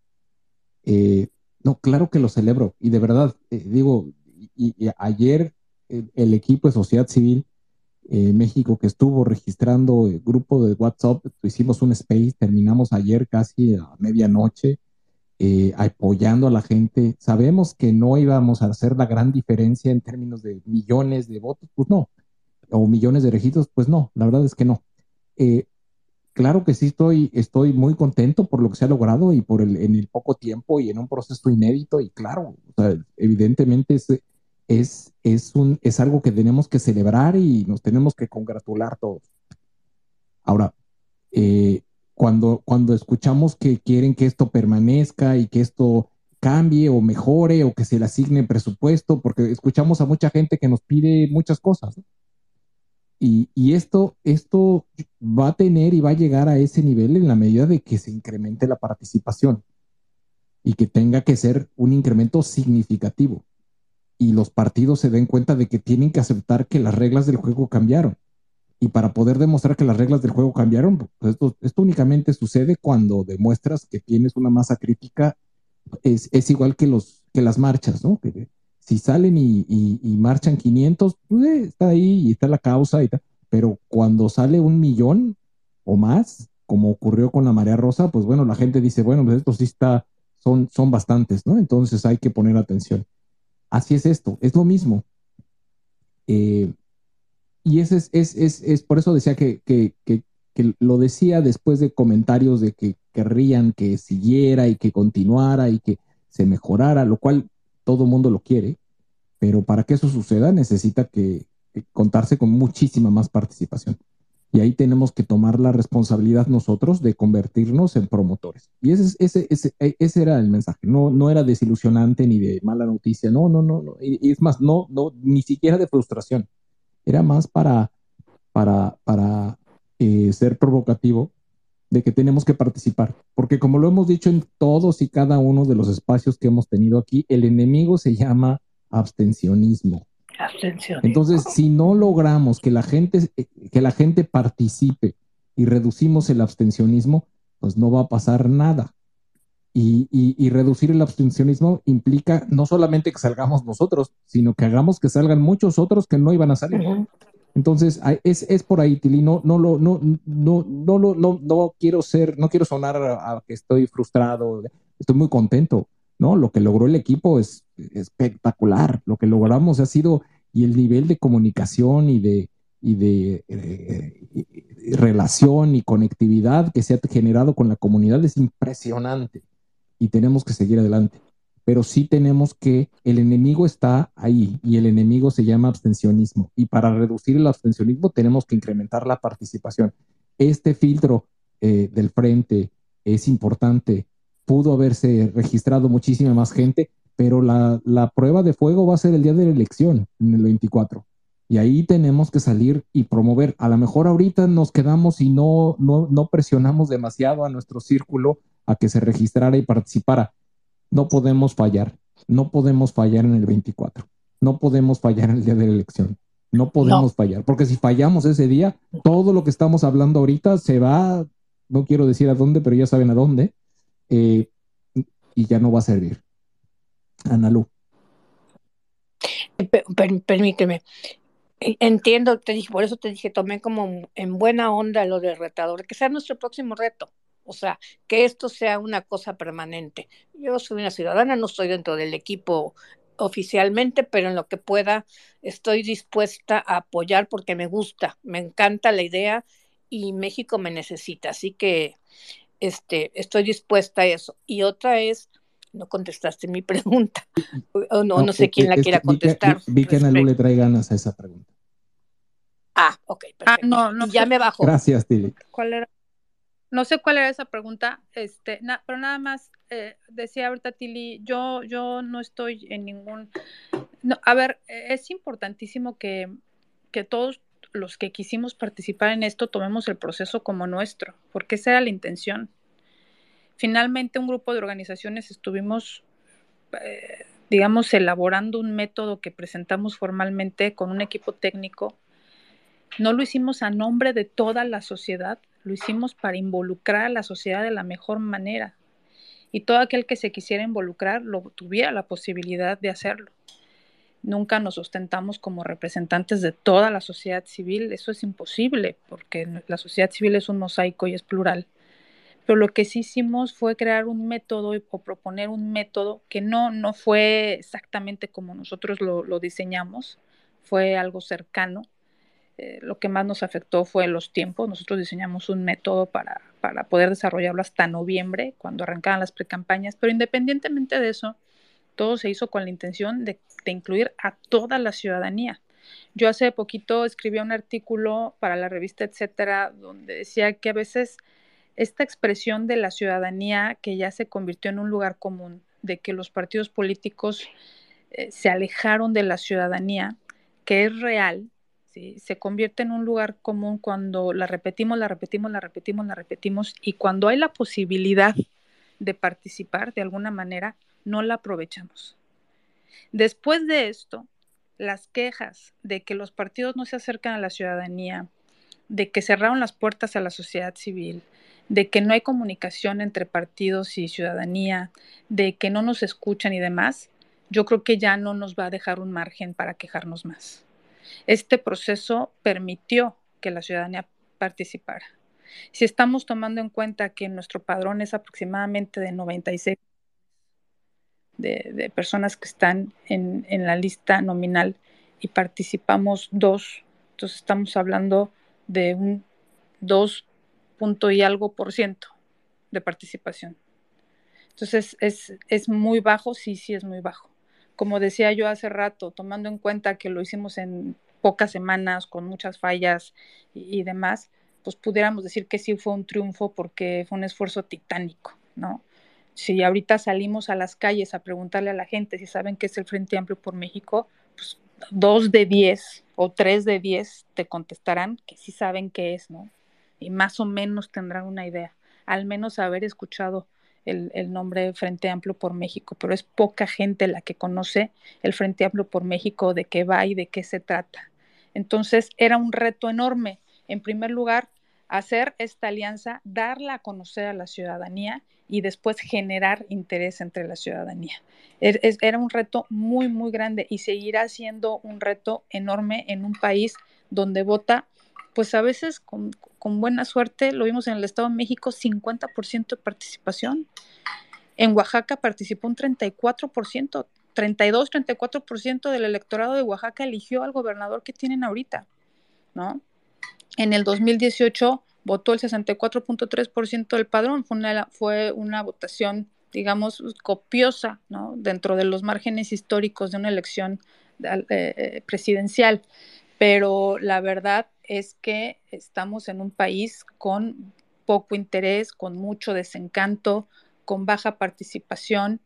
Eh, no, claro que lo celebro, y de verdad, eh, digo, y, ayer el equipo de sociedad civil eh, México que estuvo registrando el grupo de WhatsApp, hicimos un space, terminamos ayer casi a medianoche eh, apoyando a la gente. Sabemos que no íbamos a hacer la gran diferencia en términos de millones de votos, pues no, o millones de registros, pues no, la verdad es que no. Eh, claro que sí estoy, estoy muy contento por lo que se ha logrado y por el, en el poco tiempo y en un proceso inédito y claro, evidentemente es es, es, un, es algo que tenemos que celebrar y nos tenemos que congratular todos. Ahora, eh, cuando, cuando escuchamos que quieren que esto permanezca y que esto cambie o mejore o que se le asigne presupuesto, porque escuchamos a mucha gente que nos pide muchas cosas. Y, y, esto, esto va a tener y va a llegar a ese nivel en la medida de que se incremente la participación y que tenga que ser un incremento significativo y los partidos se den cuenta de que tienen que aceptar que las reglas del juego cambiaron. Y para poder demostrar que las reglas del juego cambiaron, pues esto, esto únicamente sucede cuando demuestras que tienes una masa crítica, es, es igual que, los, que las marchas, ¿no? Que si salen y, y, marchan 500, pues eh, está ahí y está la causa y tal. Pero cuando sale un millón o más, como ocurrió con la marea rosa, pues bueno, la gente dice, bueno, pues esto sí está, son, son bastantes, ¿no? Entonces hay que poner atención. Así es esto, es lo mismo. Eh, y ese es, es, es, por eso decía que, que, que, lo decía después de comentarios de que, querrían que siguiera y que continuara y que se mejorara, lo cual todo mundo lo quiere, pero para que eso suceda necesita que, contarse con muchísima más participación. Y ahí tenemos que tomar la responsabilidad nosotros de convertirnos en promotores. Y ese, ese, ese, e, ese era el mensaje. No, no era desilusionante ni de mala noticia. No, no, no. no. Y, es más, no, no, ni siquiera de frustración. Era más para, para, para eh, ser provocativo de que tenemos que participar. Porque como lo hemos dicho en todos y cada uno de los espacios que hemos tenido aquí, el enemigo se llama abstencionismo. Entonces, si no logramos que la gente, que la gente participe y reducimos el abstencionismo, pues no va a pasar nada. Y, y, y, reducir el abstencionismo implica no solamente que salgamos nosotros, sino que hagamos que salgan muchos otros que no iban a salir. Entonces, es, es por ahí, Tili, no, no, lo, no, no, no, no, no, no quiero ser, no quiero sonar a, que estoy frustrado, estoy muy contento, ¿no? Lo que logró el equipo es espectacular, lo que logramos ha sido, y el nivel de comunicación y de, y de eh, eh, eh, relación y conectividad que se ha generado con la comunidad es impresionante. Y tenemos que seguir adelante. Pero sí tenemos que, el enemigo está ahí y el enemigo se llama abstencionismo. Y para reducir el abstencionismo tenemos que incrementar la participación. Este filtro eh, del frente es importante pudo haberse registrado muchísima más gente, pero la, prueba de fuego va a ser el día de la elección, en el 24. Y ahí tenemos que salir y promover. A lo mejor ahorita nos quedamos y no, no, no presionamos demasiado a nuestro círculo a que se registrara y participara. No podemos fallar. No podemos fallar en el 24. No podemos fallar en el día de la elección. No podemos fallar. Porque si fallamos ese día, todo lo que estamos hablando ahorita se va, no quiero decir a dónde, pero ya saben a dónde, eh, y ya no va a servir. Analu. permíteme. Entiendo, te dije, por eso te dije, tomé como en buena onda lo del retador, que sea nuestro próximo reto. O sea, que esto sea una cosa permanente. Yo soy una ciudadana, no estoy dentro del equipo oficialmente, pero en lo que pueda estoy dispuesta a apoyar porque me gusta, me encanta la idea y México me necesita. Así que este, estoy dispuesta a eso. Y otra es, no contestaste mi pregunta, o no, no, sé quién la quiera contestar. Vi que, Ana le trae ganas a esa pregunta. Ah, ok, Ah, no, no ya me bajo. Gracias, Tili. ¿Cuál era? No sé cuál era esa pregunta, este, pero nada más eh, decía ahorita Tili, yo, yo no estoy en ningún. No, a ver, es importantísimo que, que todos los que quisimos participar en esto tomemos el proceso como nuestro, porque esa era la intención. Finalmente, un grupo de organizaciones estuvimos, eh, digamos, elaborando un método que presentamos formalmente con un equipo técnico. No lo hicimos a nombre de toda la sociedad, lo hicimos para involucrar a la sociedad de la mejor manera. Y todo aquel que se quisiera involucrar lo tuviera la posibilidad de hacerlo. Nunca nos ostentamos como representantes de toda la sociedad civil, eso es imposible, porque la sociedad civil es un mosaico y es plural. Pero lo que sí hicimos fue crear un método o proponer un método que no, no fue exactamente como nosotros lo, diseñamos, fue algo cercano. Eh, lo que más nos afectó fue los tiempos. Nosotros diseñamos un método para, para poder desarrollarlo hasta noviembre, cuando arrancaban las precampañas, pero independientemente de eso, todo se hizo con la intención de, incluir a toda la ciudadanía. Yo hace poquito escribí un artículo para la revista Etcétera, donde decía que a veces esta expresión de la ciudadanía que ya se convirtió en un lugar común, de que los partidos políticos eh, se alejaron de la ciudadanía, que es real, se convierte en un lugar común cuando la repetimos, la repetimos, la repetimos, la repetimos, y cuando hay la posibilidad de participar de alguna manera, no la aprovechamos. Después de esto, las quejas de que los partidos no se acercan a la ciudadanía, de que cerraron las puertas a la sociedad civil, de que no hay comunicación entre partidos y ciudadanía, de que no nos escuchan y demás, yo creo que ya no nos va a dejar un margen para quejarnos más. Este proceso permitió que la ciudadanía participara. Si estamos tomando en cuenta que nuestro padrón es aproximadamente de 96 de, personas que están en, la lista nominal y participamos dos, entonces estamos hablando de un dos punto y algo por ciento de participación. Entonces, es, es muy bajo, sí, sí es muy bajo. Como decía yo hace rato, tomando en cuenta que lo hicimos en pocas semanas, con muchas fallas y, demás, pues pudiéramos decir que sí fue un triunfo porque fue un esfuerzo titánico, ¿no? Si ahorita salimos a las calles a preguntarle a la gente si saben qué es el Frente Amplio por México, pues dos de diez o tres de diez te contestarán que sí saben qué es, ¿no? Y más o menos tendrán una idea, al menos haber escuchado el, nombre Frente Amplio por México, pero es poca gente la que conoce el Frente Amplio por México, de qué va y de qué se trata. Entonces era un reto enorme, en primer lugar, hacer esta alianza, darla a conocer a la ciudadanía y después generar interés entre la ciudadanía. Era un reto muy, muy grande y seguirá siendo un reto enorme en un país donde vota, pues a veces con, buena suerte, lo vimos en el Estado de México, 50% de participación. En Oaxaca participó un 34%, 32, 34% del electorado de Oaxaca eligió al gobernador que tienen ahorita, ¿no? En el 2018 votó el 64.3% del padrón, fue una, fue una votación, digamos, copiosa, ¿no? Dentro de los márgenes históricos de una elección eh, presidencial. Pero la verdad es que estamos en un país con poco interés, con mucho desencanto, con baja participación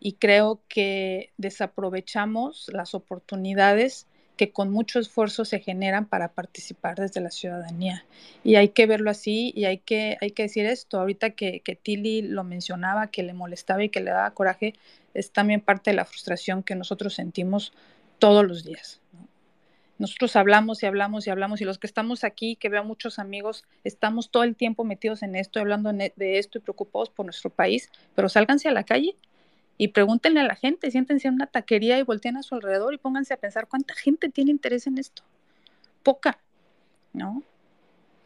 y creo que desaprovechamos las oportunidades que con mucho esfuerzo se generan para participar desde la ciudadanía. Y hay que verlo así y hay que, hay que decir esto. Ahorita que, que Tilly lo mencionaba, que le molestaba y que le daba coraje, es también parte de la frustración que nosotros sentimos todos los días. Nosotros hablamos y hablamos y hablamos y los que estamos aquí, que veo muchos amigos, estamos todo el tiempo metidos en esto, hablando de esto y preocupados por nuestro país, pero sálganse a la calle y pregúntenle a la gente, siéntense en una taquería y volteen a su alrededor y pónganse a pensar cuánta gente tiene interés en esto. Poca, ¿no?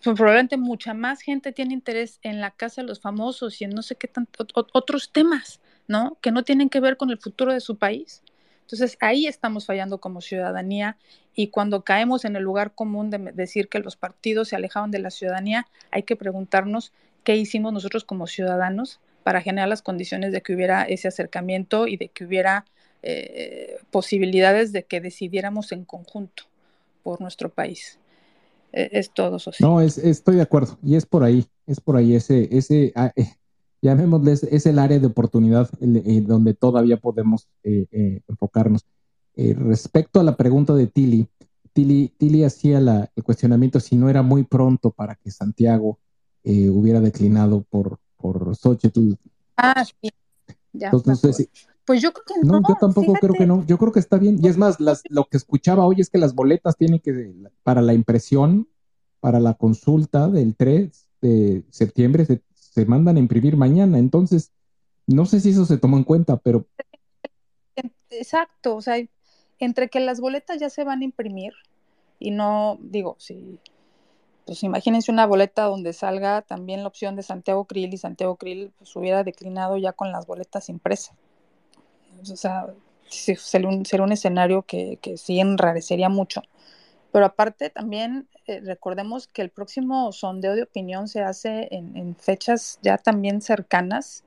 Pues probablemente mucha más gente tiene interés en la casa de los famosos y en no sé qué tanto, otros temas, ¿no? Que no tienen que ver con el futuro de su país. Entonces ahí estamos fallando como ciudadanía y cuando caemos en el lugar común de decir que los partidos se alejaban de la ciudadanía, hay que preguntarnos qué hicimos nosotros como ciudadanos para generar las condiciones de que hubiera ese acercamiento y de que hubiera eh, posibilidades de que decidiéramos en conjunto por nuestro país. E, es todo, Socio. No, es, estoy de acuerdo. Y es por ahí, es por ahí ese, ese ah, eh, llamémosle, es el área de oportunidad eh, donde todavía podemos eh, eh, enfocarnos. respecto a la pregunta de Tilly, Tilly, Tilly hacía la, el cuestionamiento si no era muy pronto para que Santiago hubiera declinado por, por Xochitl. Ah, sí. Ya, Entonces, pues yo creo que no. No, yo tampoco fíjate. creo que no. Yo creo que está bien. Y es más, las, lo que escuchaba hoy es que las boletas tienen que, para la impresión, para la consulta del 3 de septiembre, se, se mandan a imprimir mañana. Entonces, no sé si eso se tomó en cuenta, pero. Exacto. O sea, entre que las boletas ya se van a imprimir y no, digo, si pues imagínense una boleta donde salga también la opción de Santiago Krill y Santiago Krill pues hubiera declinado ya con las boletas impresas. O sea, sería un, sería un escenario que, que, sí enrarecería mucho. Pero aparte también eh, recordemos que el próximo sondeo de opinión se hace en, fechas ya también cercanas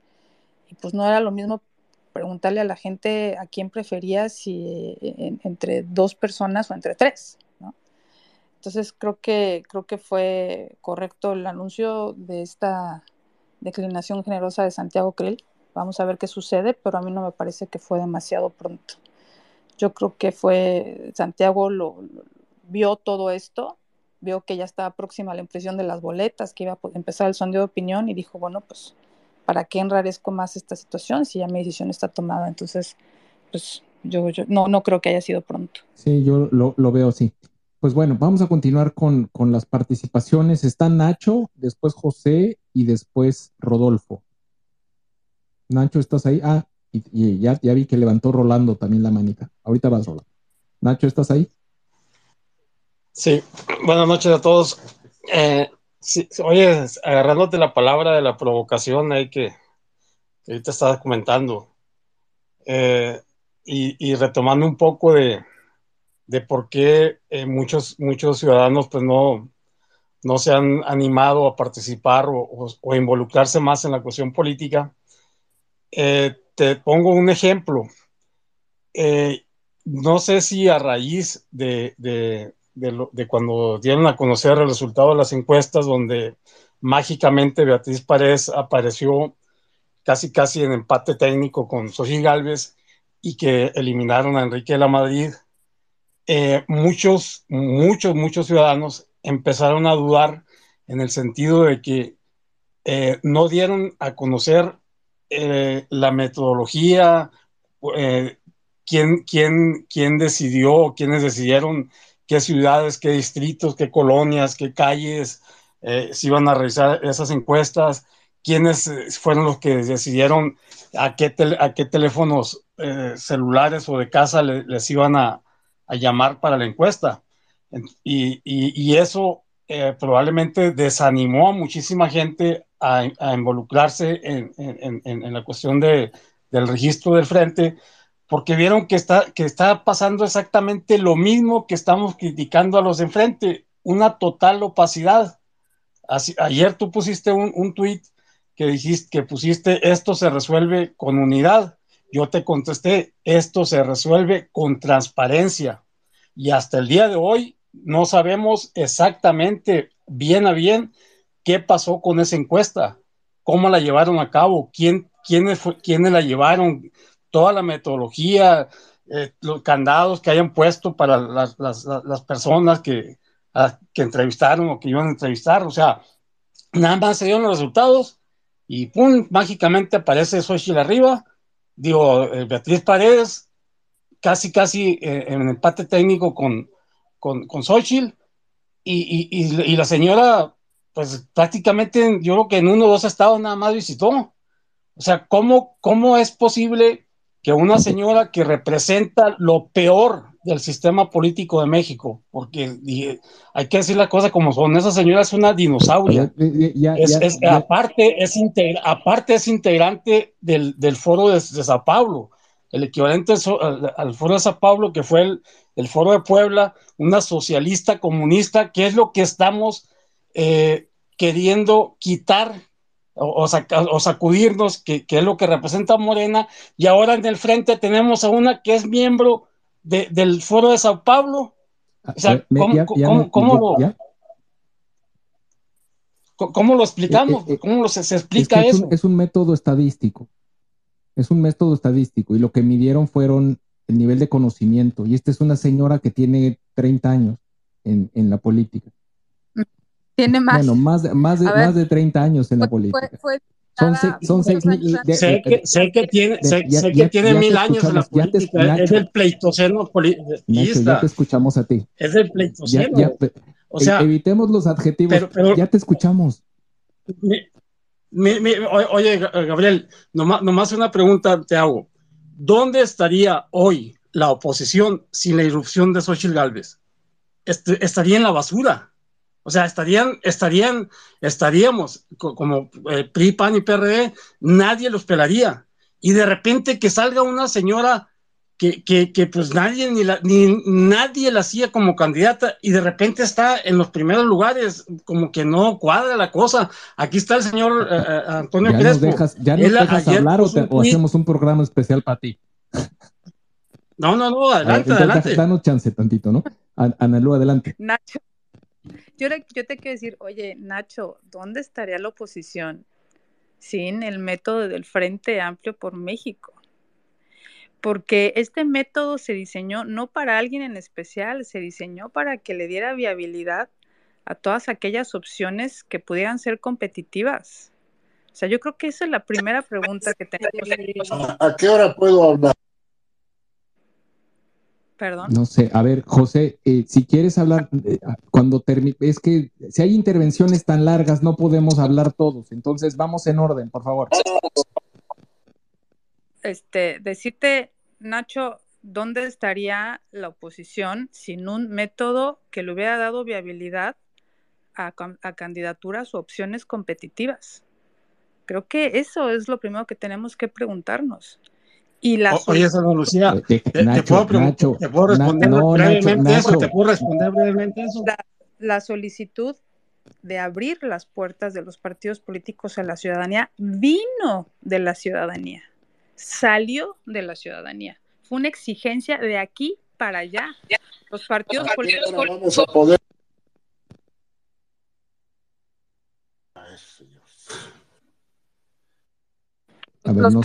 y pues no era lo mismo preguntarle a la gente a quién prefería si en, entre dos personas o entre tres. Entonces creo que, creo que fue correcto el anuncio de esta declinación generosa de Santiago Krill. Vamos a ver qué sucede, pero a mí no me parece que fue demasiado pronto. Yo creo que fue, Santiago lo, lo vio todo esto, vio que ya estaba próxima la impresión de las boletas, que iba a empezar el sondeo de opinión y dijo, bueno, pues, ¿para qué enrarezco más esta situación si ya mi decisión está tomada? Entonces, pues yo, yo no, no creo que haya sido pronto. Sí, yo lo, lo veo así. Pues bueno, vamos a continuar con, con, las participaciones. Está Nacho, después José y después Rodolfo. Nacho, ¿estás ahí? Ah, y, y ya, ya, vi que levantó Rolando también la manita. Ahorita vas, Rolando. Nacho, ¿estás ahí? Sí, buenas noches a todos. Eh, sí, oye, agarrándote la palabra de la provocación ahí que, que ahorita estás comentando eh, y, y retomando un poco de, de por qué eh, muchos, muchos ciudadanos pues no, no se han animado a participar o, o, involucrarse más en la cuestión política. Eh, te pongo un ejemplo. Eh, no sé si a raíz de, de, de, cuando dieron a conocer el resultado de las encuestas, donde mágicamente Beatriz Paredes apareció casi casi en empate técnico con Sofía Galvez y que eliminaron a Enrique de Madrid, eh, muchos, muchos, muchos ciudadanos empezaron a dudar en el sentido de que eh, no dieron a conocer eh, la metodología, quién, quién, quién decidió, quiénes decidieron qué ciudades, qué distritos, qué colonias, qué calles eh, se iban a realizar esas encuestas, quiénes eh, fueron los que decidieron a qué, a qué teléfonos eh, celulares o de casa le, les iban a, a, llamar para la encuesta. Y, y, eso eh, probablemente desanimó a muchísima gente a, a involucrarse en, en, en, la cuestión de, del registro del frente, porque vieron que está, que está pasando exactamente lo mismo que estamos criticando a los de enfrente, una total opacidad. Así, ayer tú pusiste un, un tweet que dijiste que pusiste esto se resuelve con unidad. Yo te contesté, esto se resuelve con transparencia. Y hasta el día de hoy no sabemos exactamente bien a bien qué pasó con esa encuesta, cómo la llevaron a cabo, quién, quiénes, quiénes la llevaron, toda la metodología, eh, los candados que hayan puesto para las, las, las personas que, a, que entrevistaron o que iban a entrevistar. O sea, nada más se dieron los resultados y pum, mágicamente aparece Xochitl arriba. Digo, eh, Beatriz Paredes, casi, casi eh, en empate técnico con, con, con Xochitl. Y, y, y, la señora, pues prácticamente, yo creo que en uno o dos estados nada más visitó. O sea, ¿cómo, cómo es posible que una señora que representa lo peor del sistema político de México, porque y, hay que decir la cosa como son, esa señora es una dinosauria, ya, ya, es, es, ya, aparte, es integra, aparte es integrante del, del foro de, de, Sao Paulo, el equivalente al, al, foro de Sao Paulo, que fue el, el, foro de Puebla, una socialista comunista, que es lo que estamos eh, queriendo quitar o, o, sac, o sacudirnos, que, que, es lo que representa Morena, y ahora en el frente tenemos a una que es miembro de, del foro de Sao Paulo. O sea, ¿cómo, ya, ya, cómo, cómo lo, ¿cómo lo explicamos? Eh, eh, ¿Cómo lo, se, se explica es eso? Un, es un método estadístico. Es un método estadístico. Y lo que midieron fueron el nivel de conocimiento. Y esta es una señora que tiene 30 años en, en la política. Tiene más. Bueno, más, más, de, más de 30 años en la política. Fue, fue son, seis, son seis de, sé, que, sé que tiene, sé, ya, sé que ya, tiene ya mil años en la política, te, Nacho, es el pleitoceno Nacho, ya te escuchamos a ti. Es el pleitoceno. o sea, evitemos los adjetivos, pero, pero, ya te escuchamos. Oye, Gabriel, nomás, nomás una pregunta te hago. ¿Dónde estaría hoy la oposición sin la irrupción de Xochitl Galvez? Est estaría en la basura. O sea, estarían, estarían, estaríamos como eh, PRI, PAN y PRD, nadie los pelaría. Y de repente que salga una señora que, que, que pues nadie ni, la, ni nadie la hacía como candidata y de repente está en los primeros lugares, como que no cuadra la cosa. Aquí está el señor eh, eh Antonio ya Crespo. Nos dejas, ¿Ya nos dejas hablar o, te, o, hacemos un programa especial para ti? No, no, no, adelante, ver, adelante. Danos chance tantito, ¿no? Analú, adelante. Nacho, yo, le, yo te quiero decir, oye, Nacho, ¿dónde estaría la oposición sin el método del Frente Amplio por México? Porque este método se diseñó no para alguien en especial, se diseñó para que le diera viabilidad a todas aquellas opciones que pudieran ser competitivas. O sea, yo creo que esa es la primera pregunta que tenemos. ¿A qué hora puedo hablar? Perdón. No sé, a ver, José, eh, si quieres hablar, eh, cuando termine, es que si hay intervenciones tan largas no podemos hablar todos, entonces vamos en orden, por favor. Este, decirte, Nacho, ¿dónde estaría la oposición sin un método que le hubiera dado viabilidad a, a candidaturas o opciones competitivas? Creo que eso es lo primero que tenemos que preguntarnos. Y la Oye, Ana Lucía, ¿te, Nacho, te, puedo, Nacho, ¿te puedo responder no, brevemente Nacho, eso? ¿Te puedo responder brevemente eso? La, la, solicitud de abrir las puertas de los partidos políticos a la ciudadanía vino de la ciudadanía, salió de la ciudadanía. Fue una exigencia de aquí para allá. Los partidos políticos... Vamos a poder... los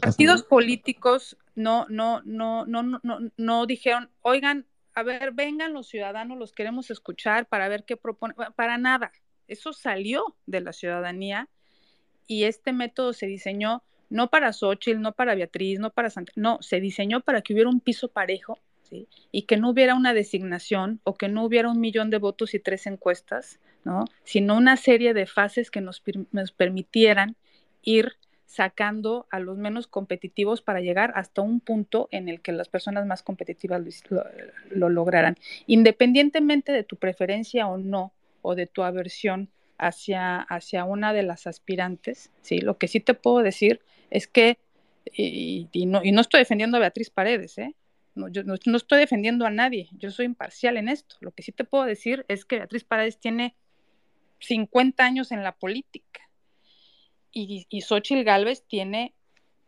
partidos políticos no, no, no, no, no, no dijeron, oigan, a ver, vengan los ciudadanos, los queremos escuchar para ver qué propone, para nada. Eso salió de la ciudadanía y este método se diseñó no para Xochitl, no para Beatriz, no para Santa, no, se diseñó para que hubiera un piso parejo ¿sí? y que no hubiera una designación o que no hubiera un millón de votos y tres encuestas, ¿no? sino una serie de fases que nos, nos permitieran ir sacando a los menos competitivos para llegar hasta un punto en el que las personas más competitivas lo, lo, lograran. Independientemente de tu preferencia o no, o de tu aversión hacia, hacia una de las aspirantes, ¿sí? lo que sí te puedo decir es que, y, no, y no, estoy defendiendo a Beatriz Paredes, ¿eh? no, yo no, no estoy defendiendo a nadie, yo soy imparcial en esto. Lo que sí te puedo decir es que Beatriz Paredes tiene 50 años en la política y, y Xochitl Galvez tiene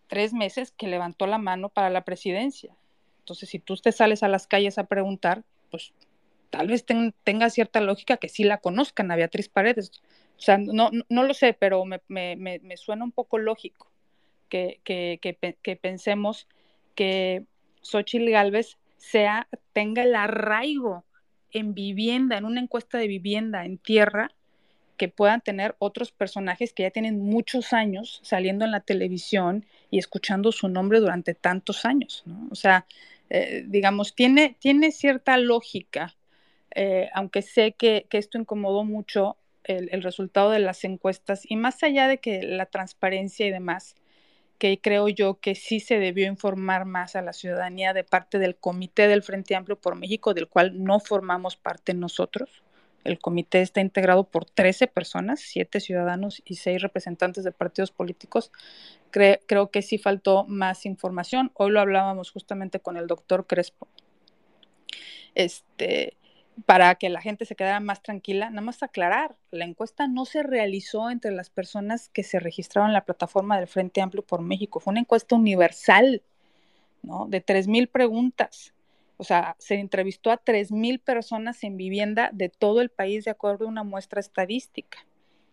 tres meses que levantó la mano para la presidencia. Entonces, si tú te sales a las calles a preguntar, pues tal vez tenga cierta lógica que sí la conozcan a Beatriz Paredes. O sea, no, lo sé, pero me, suena un poco lógico que, pensemos que Xochitl Galvez sea, tenga el arraigo en vivienda, en una encuesta de vivienda en tierra, que puedan tener otros personajes que ya tienen muchos años saliendo en la televisión y escuchando su nombre durante tantos años, ¿no? O sea, eh, digamos, tiene, tiene cierta lógica, eh, aunque sé que, que, esto incomodó mucho el, el, resultado de las encuestas y más allá de que la transparencia y demás, que creo yo que sí se debió informar más a la ciudadanía de parte del Comité del Frente Amplio por México, del cual no formamos parte nosotros el comité está integrado por 13 personas, 7 ciudadanos y 6 representantes de partidos políticos. creo que sí faltó más información. Hoy lo hablábamos justamente con el doctor Crespo. Este, para que la gente se quedara más tranquila, nada más aclarar, la encuesta no se realizó entre las personas que se registraron en la plataforma del Frente Amplio por México, fue una encuesta universal, ¿no? De 3.000 preguntas o sea, se entrevistó a 3.000 personas en vivienda de todo el país de acuerdo a una muestra estadística.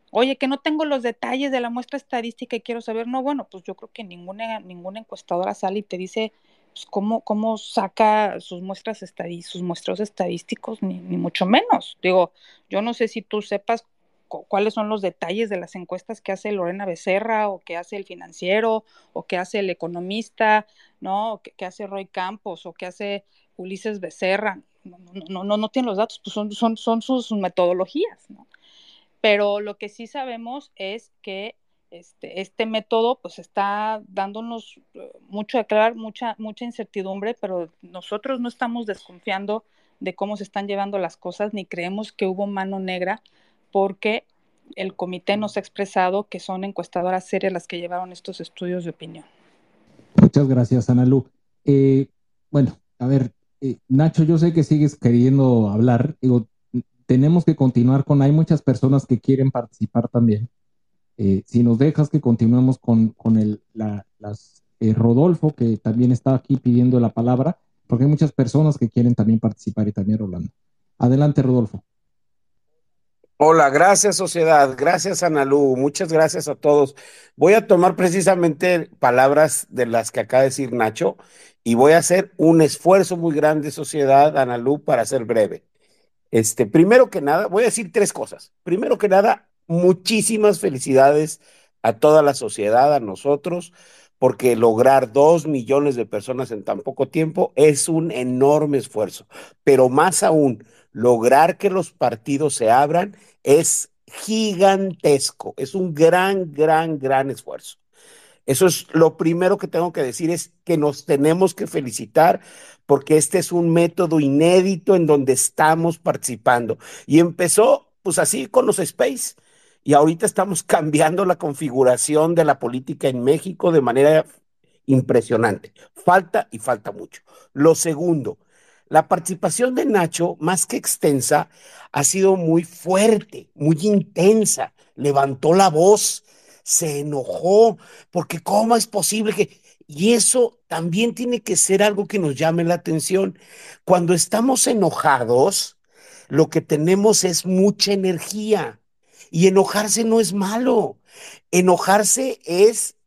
Oye, que no tengo los detalles de la muestra estadística y quiero saber, no, bueno, pues yo creo que ninguna, ninguna encuestadora sale y te dice pues, cómo, cómo saca sus muestras sus muestros estadísticos, ni, mucho menos. Digo, yo no sé si tú sepas cuáles son los detalles de las encuestas que hace Lorena Becerra o que hace el financiero o que hace el economista, ¿no? Que, que hace Roy Campos o que hace Ulises Becerra. No, no, no, no tienen los datos, pues son, son, son sus metodologías, ¿no? Pero lo que sí sabemos es que este, este método pues está dándonos eh, mucho de aclarar, mucha, mucha incertidumbre, pero nosotros no estamos desconfiando de cómo se están llevando las cosas, ni creemos que hubo mano negra porque el comité nos ha expresado que son encuestadoras serias las que llevaron estos estudios de opinión. Muchas gracias, Ana Lu. Eh, bueno, a ver, eh, Nacho, yo sé que sigues queriendo hablar. Digo, tenemos que continuar con, hay muchas personas que quieren participar también. Eh, si nos dejas que continuemos con, con el, eh, Rodolfo, que también está aquí pidiendo la palabra, porque hay muchas personas que quieren también participar y también Rolando. Adelante, Rodolfo. Hola, gracias sociedad, gracias Analú, muchas gracias a todos. Voy a tomar precisamente palabras de las que acaba de decir Nacho y voy a hacer un esfuerzo muy grande sociedad, Analú, para ser breve. Este, primero que nada, voy a decir tres cosas. Primero que nada, muchísimas felicidades a toda la sociedad, a nosotros, porque lograr dos millones de personas en tan poco tiempo es un enorme esfuerzo, pero más aún, lograr que los partidos se abran es gigantesco, es un gran, gran, gran esfuerzo. Eso es lo primero que tengo que decir, es que nos tenemos que felicitar porque este es un método inédito en donde estamos participando. Y empezó pues así con los space. Y ahorita estamos cambiando la configuración de la política en México de manera impresionante. Falta y falta mucho. Lo segundo, La participación de Nacho, más que extensa, ha sido muy fuerte, muy intensa. Levantó la voz, se enojó, porque ¿cómo es posible que... Y eso también tiene que ser algo que nos llame la atención. Cuando estamos enojados, lo que tenemos es mucha energía. Y enojarse no es malo. Enojarse es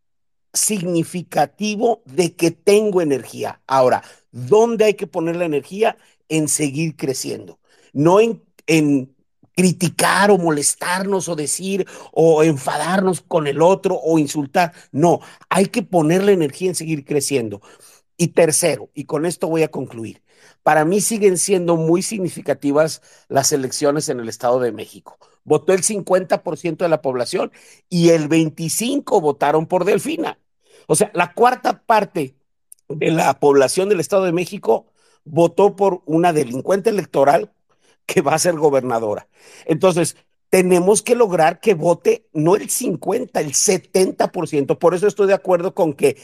significativo de que tengo energía. Ahora, ¿dónde hay que poner la energía? En seguir creciendo, no en, en criticar o molestarnos o decir o enfadarnos con el otro o insultar. No, hay que poner la energía en seguir creciendo. Y tercero, y con esto voy a concluir, para mí siguen siendo muy significativas las elecciones en el Estado de México. Votó el 50% de la población y el 25% votaron por Delfina. O sea, la cuarta parte de la población del Estado de México votó por una delincuente electoral que va a ser gobernadora. Entonces, tenemos que lograr que vote no el 50, el 70%. Por eso estoy de acuerdo con que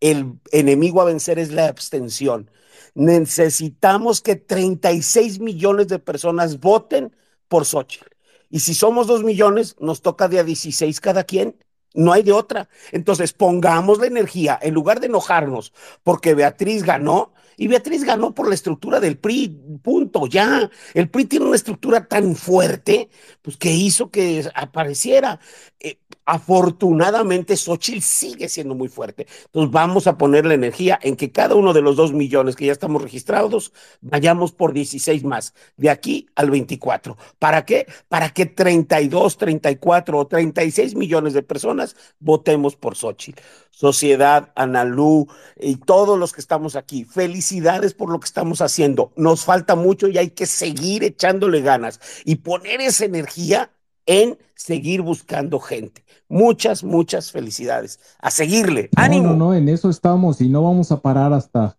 el enemigo a vencer es la abstención. Necesitamos que 36 millones de personas voten por Xochitl. Y si somos 2 millones, nos toca de a 16 cada quien. No hay de otra. Entonces, pongamos la energía, en lugar de enojarnos porque Beatriz ganó, y Beatriz ganó por la estructura del PRI, punto, ya. El PRI tiene una estructura tan fuerte, pues que hizo que apareciera. Eh, afortunadamente, Xochitl sigue siendo muy fuerte. Entonces, vamos a poner la energía en que cada uno de los dos millones que ya estamos registrados, vayamos por 16 más, de aquí al 24. ¿Para qué? Para que 32, 34 o 36 millones de personas votemos por Xochitl. Sociedad, Analú y todos los que estamos aquí, felicidades por lo que estamos haciendo. Nos falta mucho y hay que seguir echándole ganas y poner esa energía en seguir buscando gente. Muchas, muchas felicidades. A seguirle. ¡Ánimo! No, no, no, en eso estamos y no vamos a parar hasta,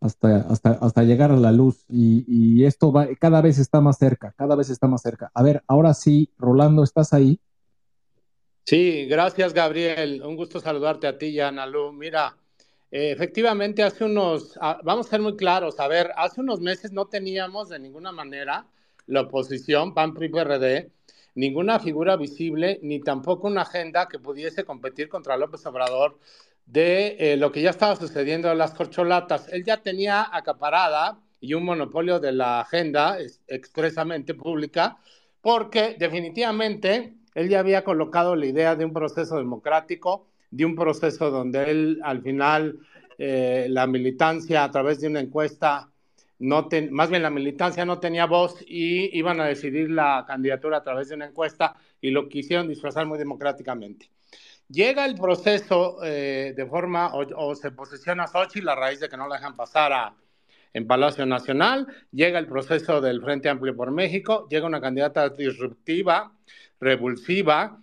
hasta, hasta, hasta llegar a la luz. Y, y esto va, cada vez está más cerca, cada vez está más cerca. A ver, ahora sí, Rolando, ¿estás ahí? Sí, gracias, Gabriel. Un gusto saludarte a ti y a. Mira, eh, efectivamente, hace unos, ah, vamos a ser muy claros, a ver, hace unos meses no teníamos de ninguna manera la oposición, PAN, PRI, PRD, ninguna figura visible, ni tampoco una agenda que pudiese competir contra López Obrador de eh, lo que ya estaba sucediendo en las corcholatas. Él ya tenía acaparada y un monopolio de la agenda expresamente pública, porque definitivamente él ya había colocado la idea de un proceso democrático, de un proceso donde él al final eh, la militancia a través de una encuesta no más bien la militancia no tenía voz y iban a decidir la candidatura a través de una encuesta y lo quisieron disfrazar muy democráticamente. Llega el proceso eh, de forma, o, se posiciona Xochitl a raíz de que no la dejan pasar a, en Palacio Nacional, llega el proceso del Frente Amplio por México, llega una candidata disruptiva, revulsiva,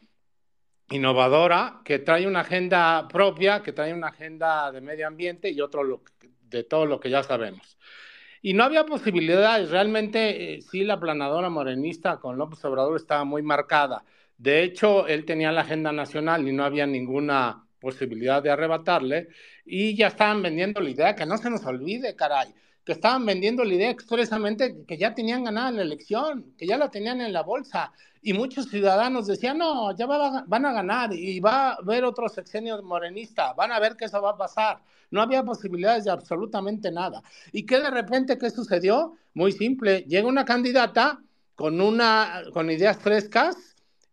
innovadora, que trae una agenda propia, que trae una agenda de medio ambiente y otro de todo lo que ya sabemos. Y no había posibilidades, realmente eh, sí la planadora morenista con López Obrador estaba muy marcada. De hecho, él tenía la agenda nacional y no había ninguna posibilidad de arrebatarle. Y ya estaban vendiendo la idea, que no se nos olvide, caray, que estaban vendiendo la idea expresamente que ya tenían ganada la elección, que ya la tenían en la bolsa. Y muchos ciudadanos decían, no, ya van a ganar y va a haber otro sexenio morenista, van a ver que eso va a pasar. No había posibilidades de absolutamente nada. ¿Y qué de repente qué sucedió? Muy simple, llega una candidata con, una, con ideas frescas,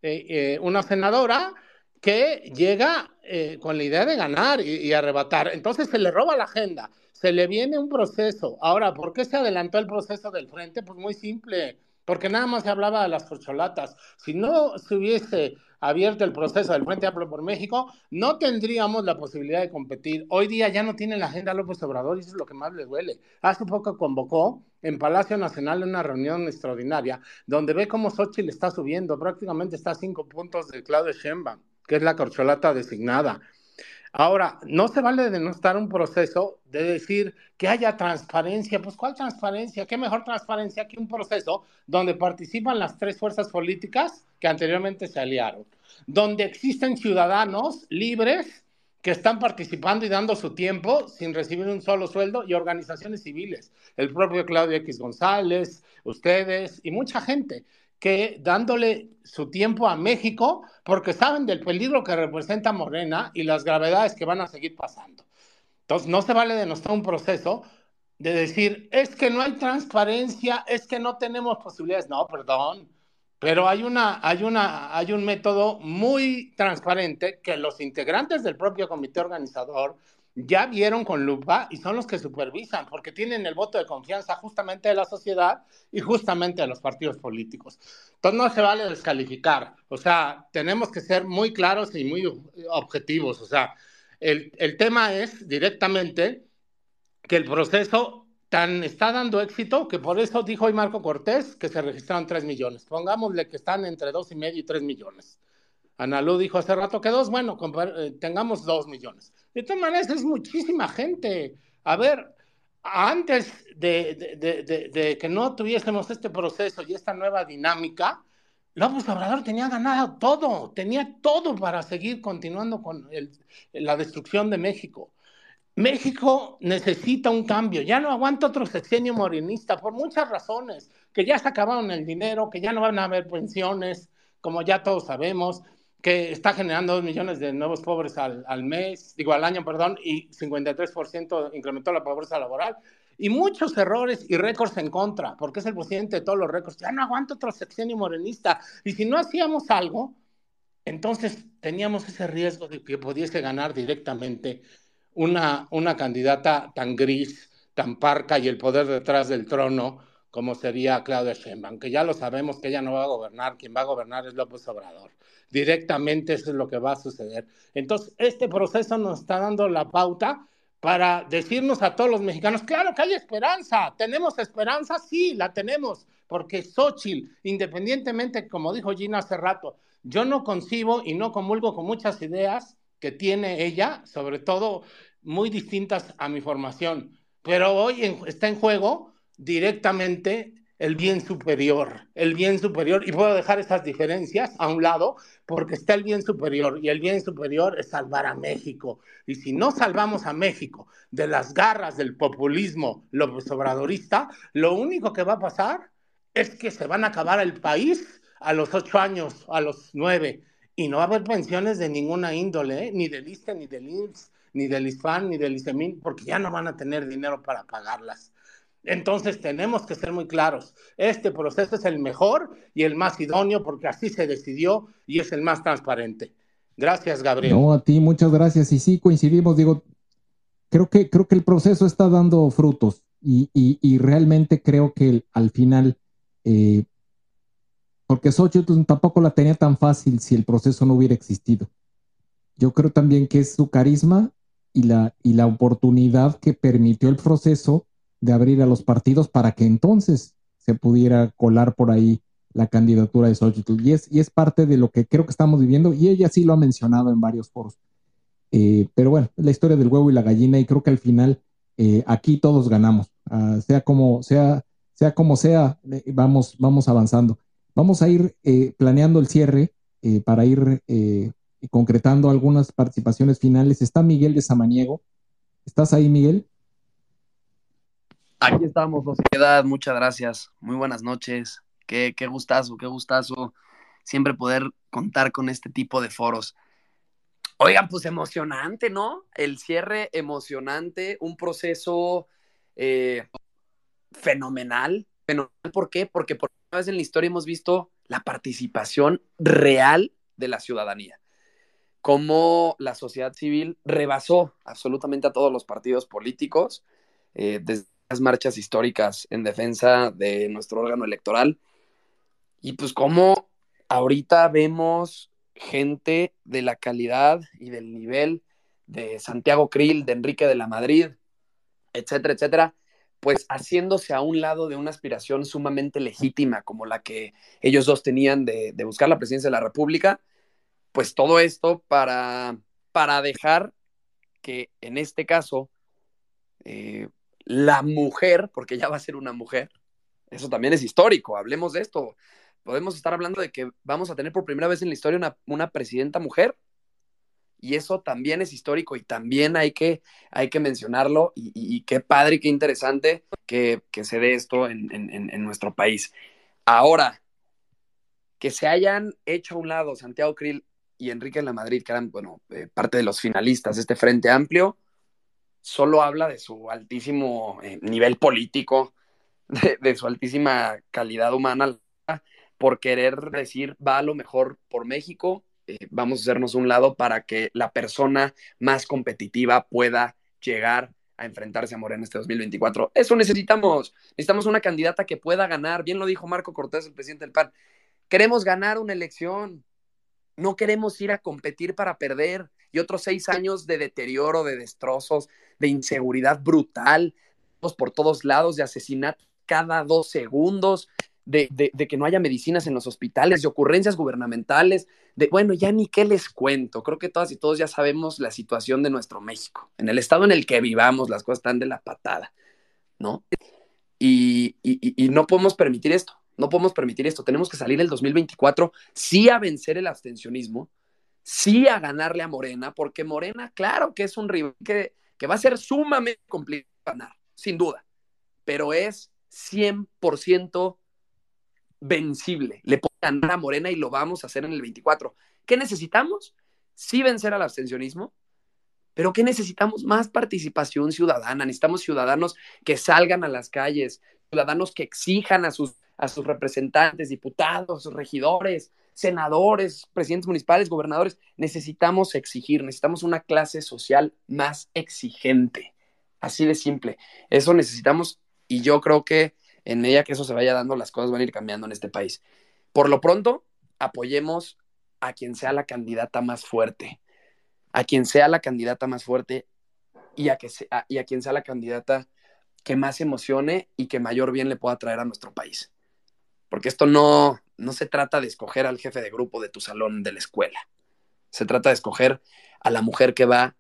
eh, eh, una senadora que llega eh, con la idea de ganar y, y arrebatar. Entonces se le roba la agenda se le viene un proceso. Ahora, ¿por qué se adelantó el proceso del frente? Pues muy simple, porque nada más se hablaba de las corcholatas. Si no se hubiese abierto el proceso del Frente Amplio por México, no tendríamos la posibilidad de competir. Hoy día ya no tiene la agenda López Obrador y eso es lo que más le duele. Hace poco convocó en Palacio Nacional una reunión extraordinaria donde ve cómo Xochitl está subiendo, prácticamente está a cinco puntos de Claudio Sheinbaum, que es la corcholata designada. Ahora, no se vale denostar un proceso de decir que haya transparencia. Pues, ¿cuál transparencia? ¿Qué mejor transparencia que un proceso donde participan las tres fuerzas políticas que anteriormente se aliaron? Donde existen ciudadanos libres que están participando y dando su tiempo sin recibir un solo sueldo y organizaciones civiles, el propio Claudio X González, ustedes y mucha gente que dándole su tiempo a México porque saben del peligro que representa Morena y las gravedades que van a seguir pasando. Entonces, no se vale denostar un proceso de decir, es que no hay transparencia, es que no tenemos posibilidades. No, perdón, pero hay, una, hay, una, hay un método muy transparente que los integrantes del propio comité organizador ya vieron con lupa y son los que supervisan, porque tienen el voto de confianza justamente de la sociedad y justamente de los partidos políticos. Entonces no se vale descalificar, o sea, tenemos que ser muy claros y muy objetivos, o sea, el, el tema es directamente que el proceso tan está dando éxito que por eso dijo hoy Marco Cortés que se registraron 3 millones. Pongámosle que están entre dos y medio y 3 millones. Analú dijo hace rato que dos, bueno, eh, tengamos 2 millones. De todas maneras, es muchísima gente. A ver, antes de, que no tuviésemos este proceso y esta nueva dinámica, López Obrador tenía ganado todo, tenía todo para seguir continuando con la destrucción de México. México necesita un cambio, ya no aguanta otro sexenio morenista por muchas razones, que ya se acabaron el dinero, que ya no van a haber pensiones, como ya todos sabemos, que está generando dos millones de nuevos pobres al, al mes, digo al año, perdón, y 53% incrementó la pobreza laboral, y muchos errores y récords en contra, porque es el presidente de todos los récords, ya no aguanta otro sexenio morenista, y si no hacíamos algo, entonces teníamos ese riesgo de que pudiese ganar directamente una, una candidata tan gris, tan parca y el poder detrás del trono como sería Claudia Sheinbaum, que ya lo sabemos que ella no va a gobernar, quien va a gobernar es López Obrador. Directamente eso es lo que va a suceder. Entonces, este proceso nos está dando la pauta para decirnos a todos los mexicanos, claro que hay esperanza, tenemos esperanza, sí, la tenemos, porque Xochitl, independientemente, como dijo Gina hace rato, yo no concibo y no comulgo con muchas ideas que tiene ella, sobre todo muy distintas a mi formación. Pero hoy está en juego directamente el bien superior, el bien superior, y puedo dejar esas diferencias a un lado, porque está el bien superior, y el bien superior es salvar a México. Y si no salvamos a México de las garras del populismo López Obradorista, lo único que va a pasar es que se van a acabar el país a los ocho años, a los nueve, y no va a haber pensiones de ninguna índole, ¿eh? ni del ISTE, ni del IMSS, ni del ISFAN, ni del ISEMIN, porque ya no van a tener dinero para pagarlas. Entonces tenemos que ser muy claros. Este proceso es el mejor y el más idóneo porque así se decidió y es el más transparente. Gracias, Gabriel. No, a ti, muchas gracias. Y sí, coincidimos, digo, creo que, creo que el proceso está dando frutos y, y, realmente creo que al final eh, porque Xochitl tampoco la tenía tan fácil si el proceso no hubiera existido. Yo creo también que es su carisma y la, y la oportunidad que permitió el proceso de abrir a los partidos para que entonces se pudiera colar por ahí la candidatura de Xochitl. Y es, y es parte de lo que creo que estamos viviendo, y ella sí lo ha mencionado en varios foros. Eh, pero bueno, la historia del huevo y la gallina, y creo que al final eh, aquí todos ganamos. Ah, sea como sea, sea como sea, eh, vamos, vamos avanzando. Vamos a ir planeando el cierre para ir concretando algunas participaciones finales. Está Miguel de Samaniego. ¿Estás ahí, Miguel? Aquí estamos, sociedad. Muchas gracias. Muy buenas noches. Qué, qué gustazo, qué gustazo siempre poder contar con este tipo de foros. Oigan, pues emocionante, ¿no? El cierre emocionante, un proceso fenomenal. Fenomenal, ¿por qué? Porque por vez en la historia hemos visto la participación real de la ciudadanía, cómo la sociedad civil rebasó absolutamente a todos los partidos políticos, eh, desde marchas históricas en defensa de nuestro órgano electoral, y pues cómo ahorita vemos gente de la calidad y del nivel de Santiago Krill, de Enrique de la Madrid, etcétera, etcétera, pues haciéndose a un lado de una aspiración sumamente legítima como la que ellos dos tenían de, buscar la presidencia de la República, pues todo esto para, para dejar que en este caso eh, la mujer, porque ya va a ser una mujer, eso también es histórico, hablemos de esto, podemos estar hablando de que vamos a tener por primera vez en la historia una, una presidenta mujer Y eso también es histórico y también hay que, hay que mencionarlo y, qué padre y qué interesante que, se dé esto en, nuestro país. Ahora, que se hayan hecho a un lado Santiago Krill y Enrique en la Madrid, que eran, bueno, eh, parte de los finalistas de este Frente Amplio, solo habla de su altísimo eh, nivel político, de, su altísima calidad humana, por querer decir, va a lo mejor por México, eh, vamos a hacernos un lado para que la persona más competitiva pueda llegar a enfrentarse a Morena este 2024. Eso necesitamos. Necesitamos una candidata que pueda ganar. Bien lo dijo Marco Cortés, el presidente del PAN. Queremos ganar una elección. No queremos ir a competir para perder y otros seis años de deterioro, de destrozos, de inseguridad brutal, por todos lados, de asesinato cada dos segundos, de, que no haya medicinas en los hospitales, de ocurrencias gubernamentales, de, bueno, ya ni qué les cuento. Creo que todas y todos ya sabemos la situación de nuestro México. En el estado en el que vivamos, las cosas están de la patada, ¿no? Y, y no podemos permitir esto, no podemos permitir esto. Tenemos que salir el 2024 sí a vencer el abstencionismo, sí a ganarle a Morena, porque Morena, claro que es un rival que, que va a ser sumamente complicado ganar, sin duda, pero es 100% vencible. Le podemos ganar a Morena y lo vamos a hacer en el 24. ¿Qué necesitamos? Sí vencer al abstencionismo, pero ¿qué necesitamos? Más participación ciudadana. Necesitamos ciudadanos que salgan a las calles, ciudadanos que exijan a sus, a sus representantes, diputados, regidores, senadores, presidentes municipales, gobernadores. Necesitamos exigir, necesitamos una clase social más exigente. Así de simple. Eso necesitamos y yo creo que en medida que eso se vaya dando, las cosas van a ir cambiando en este país. Por lo pronto, apoyemos a quien sea la candidata más fuerte, a quien sea la candidata más fuerte y a, que sea, y a quien sea la candidata que más emocione y que mayor bien le pueda traer a nuestro país. Porque esto no, no se trata de escoger al jefe de grupo de tu salón de la escuela. Se trata de escoger a la mujer que va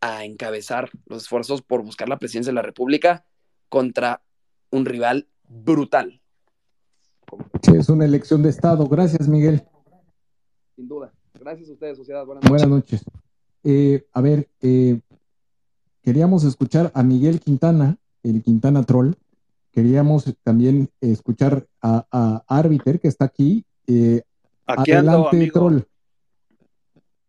a encabezar los esfuerzos por buscar la presidencia de la República contra un rival brutal. Es una elección de Estado. Gracias, Miguel. Sin duda. Gracias a ustedes, sociedad. Buenas noches. Buenas noches. Eh, a ver, eh, queríamos escuchar a Miguel Quintana, el Quintana Troll. Queríamos también escuchar a, a Arbiter, que está aquí. Eh, aquí adelante, ando, Troll.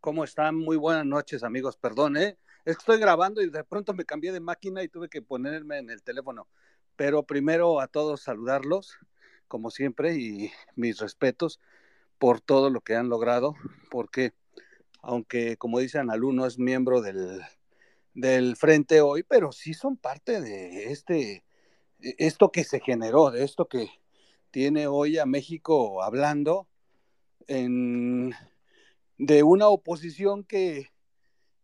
¿Cómo están? Muy buenas noches, amigos. Perdón, ¿eh? Es que estoy grabando y de pronto me cambié de máquina y tuve que ponerme en el teléfono. Pero primero a todos saludarlos, como siempre, y mis respetos por todo lo que han logrado, porque aunque, como dice Analu, no es miembro del, del frente hoy, pero sí son parte de este, esto que se generó, de esto que tiene hoy a México hablando en, de una oposición que,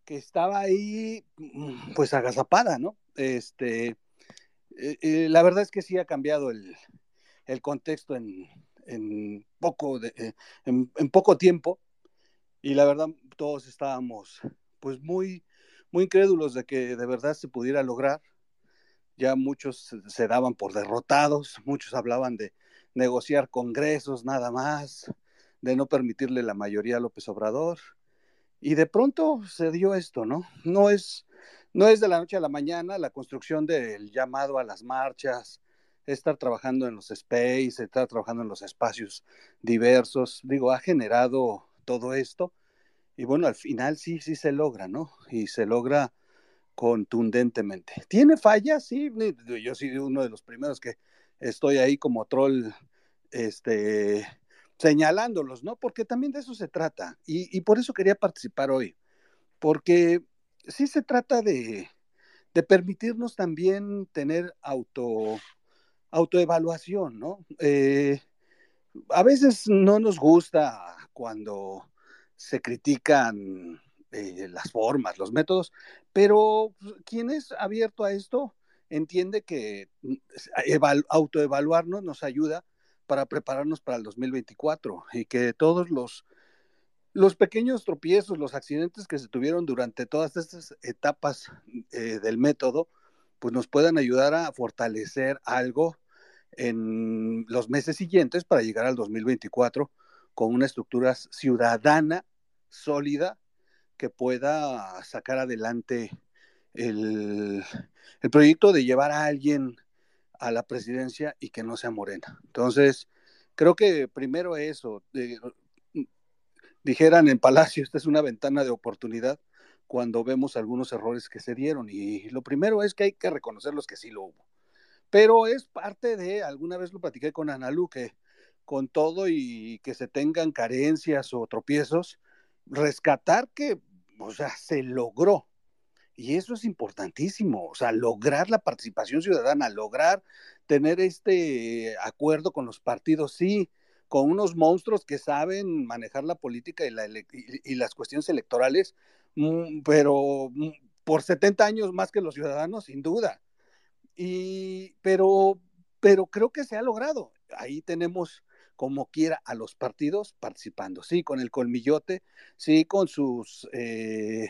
que estaba ahí mm, pues agazapada, ¿no? Este, eh, eh, la verdad es que sí ha cambiado el, contexto en, poco eh, en, poco tiempo y la verdad todos estábamos pues muy muy incrédulos de que de verdad se pudiera lograr ya muchos se, daban por derrotados muchos hablaban de negociar congresos nada más de no permitirle la mayoría a López Obrador y de pronto se dio esto no no es no es de la noche a la mañana la construcción del llamado a las marchas, estar trabajando en los space, estar trabajando en los espacios diversos, digo, ha generado todo esto y bueno, al final sí, sí se logra, ¿no? Y se logra contundentemente. ¿Tiene fallas? Sí, yo soy uno de los primeros que estoy ahí como troll, este, señalándolos, ¿no? Porque también de eso se trata y, por eso quería participar hoy, porque sí se trata de, permitirnos también tener auto, autoevaluación, ¿no? Eh, a veces no nos gusta cuando se critican eh, las formas, los métodos, pero quien es abierto a esto entiende que mm, autoevaluarnos nos ayuda para prepararnos para el 2024 y que todos los los pequeños tropiezos, los accidentes que se tuvieron durante todas estas etapas eh, del método, pues nos puedan ayudar a fortalecer algo en los meses siguientes para llegar al 2024 con una estructura ciudadana sólida que pueda sacar adelante el, el proyecto de llevar a alguien a la presidencia y que no sea Morena. Entonces, creo que primero eso, dijeran en Palacio, esta es una ventana de oportunidad cuando vemos algunos errores que se dieron. Y lo primero es que hay que reconocer los que sí lo hubo. Pero es parte de, alguna vez lo platiqué con Analu, que con todo y que se tengan carencias o tropiezos, rescatar que, o sea, se logró. Y eso es importantísimo, o sea, lograr la participación ciudadana, lograr tener este acuerdo con los partidos, sí, con unos monstruos que saben manejar la política y, las cuestiones electorales, mm, pero mm, por 70 años más que los ciudadanos, sin duda. Y, pero, pero creo que se ha logrado. Ahí tenemos como quiera a los partidos participando, sí, con el colmillote, sí, con sus, eh,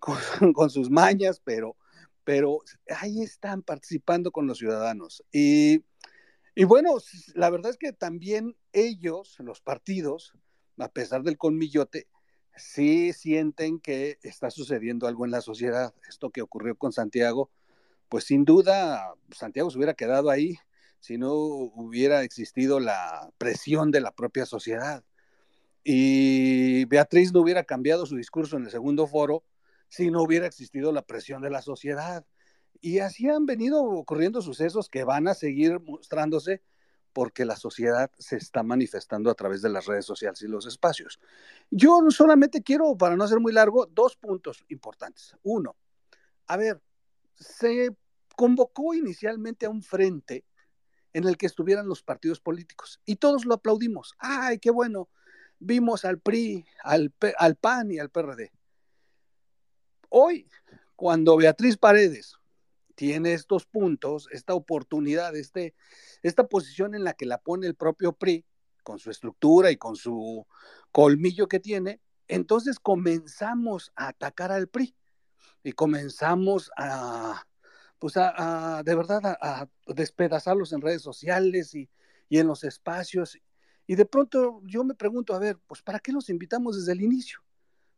con, sus mañas, pero, pero ahí están participando con los ciudadanos. Y y bueno, la verdad es que también ellos, los partidos, a pesar del colmillote, sí sienten que está sucediendo algo en la sociedad. Esto que ocurrió con Santiago, pues sin duda Santiago se hubiera quedado ahí si no hubiera existido la presión de la propia sociedad. Y Beatriz no hubiera cambiado su discurso en el segundo foro si no hubiera existido la presión de la sociedad. Y así han venido ocurriendo sucesos que van a seguir mostrándose porque la sociedad se está manifestando a través de las redes sociales y los espacios. Yo solamente quiero, para no ser muy largo, dos puntos importantes. Uno, a ver, se convocó inicialmente a un frente en el que estuvieran los partidos políticos y todos lo aplaudimos. ¡Ay, qué bueno! Vimos al PRI, al, PAN y al PRD. Hoy, cuando Beatriz Paredes tiene estos puntos, esta oportunidad, este, esta posición en la que la pone el propio PRI, con su estructura y con su colmillo que tiene, entonces comenzamos a atacar al PRI y comenzamos a, pues a, de verdad, a, despedazarlos en redes sociales y, y en los espacios. Y de pronto yo me pregunto, a ver, pues ¿para qué los invitamos desde el inicio?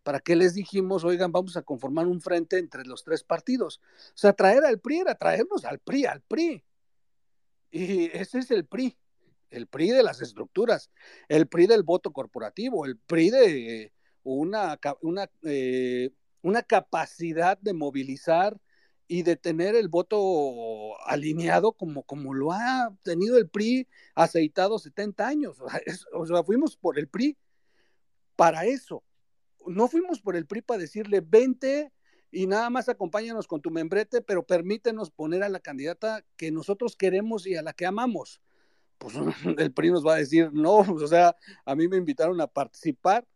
¿Para qué les dijimos, oigan, vamos a conformar un frente entre los tres partidos? O sea, traer al PRI era traernos al PRI, al PRI. Y ese es el PRI, el PRI de las estructuras, el PRI del voto corporativo, el PRI de una, una, eh, una capacidad de movilizar y de tener el voto alineado como, como lo ha tenido el PRI aceitado 70 años. O sea, fuimos por el PRI para eso, no fuimos por el PRI para decirle, vente y nada más acompáñanos con tu membrete, pero permítenos poner a la candidata que nosotros queremos y a la que amamos. Pues el PRI nos va a decir, no, o sea, a mí me invitaron a participar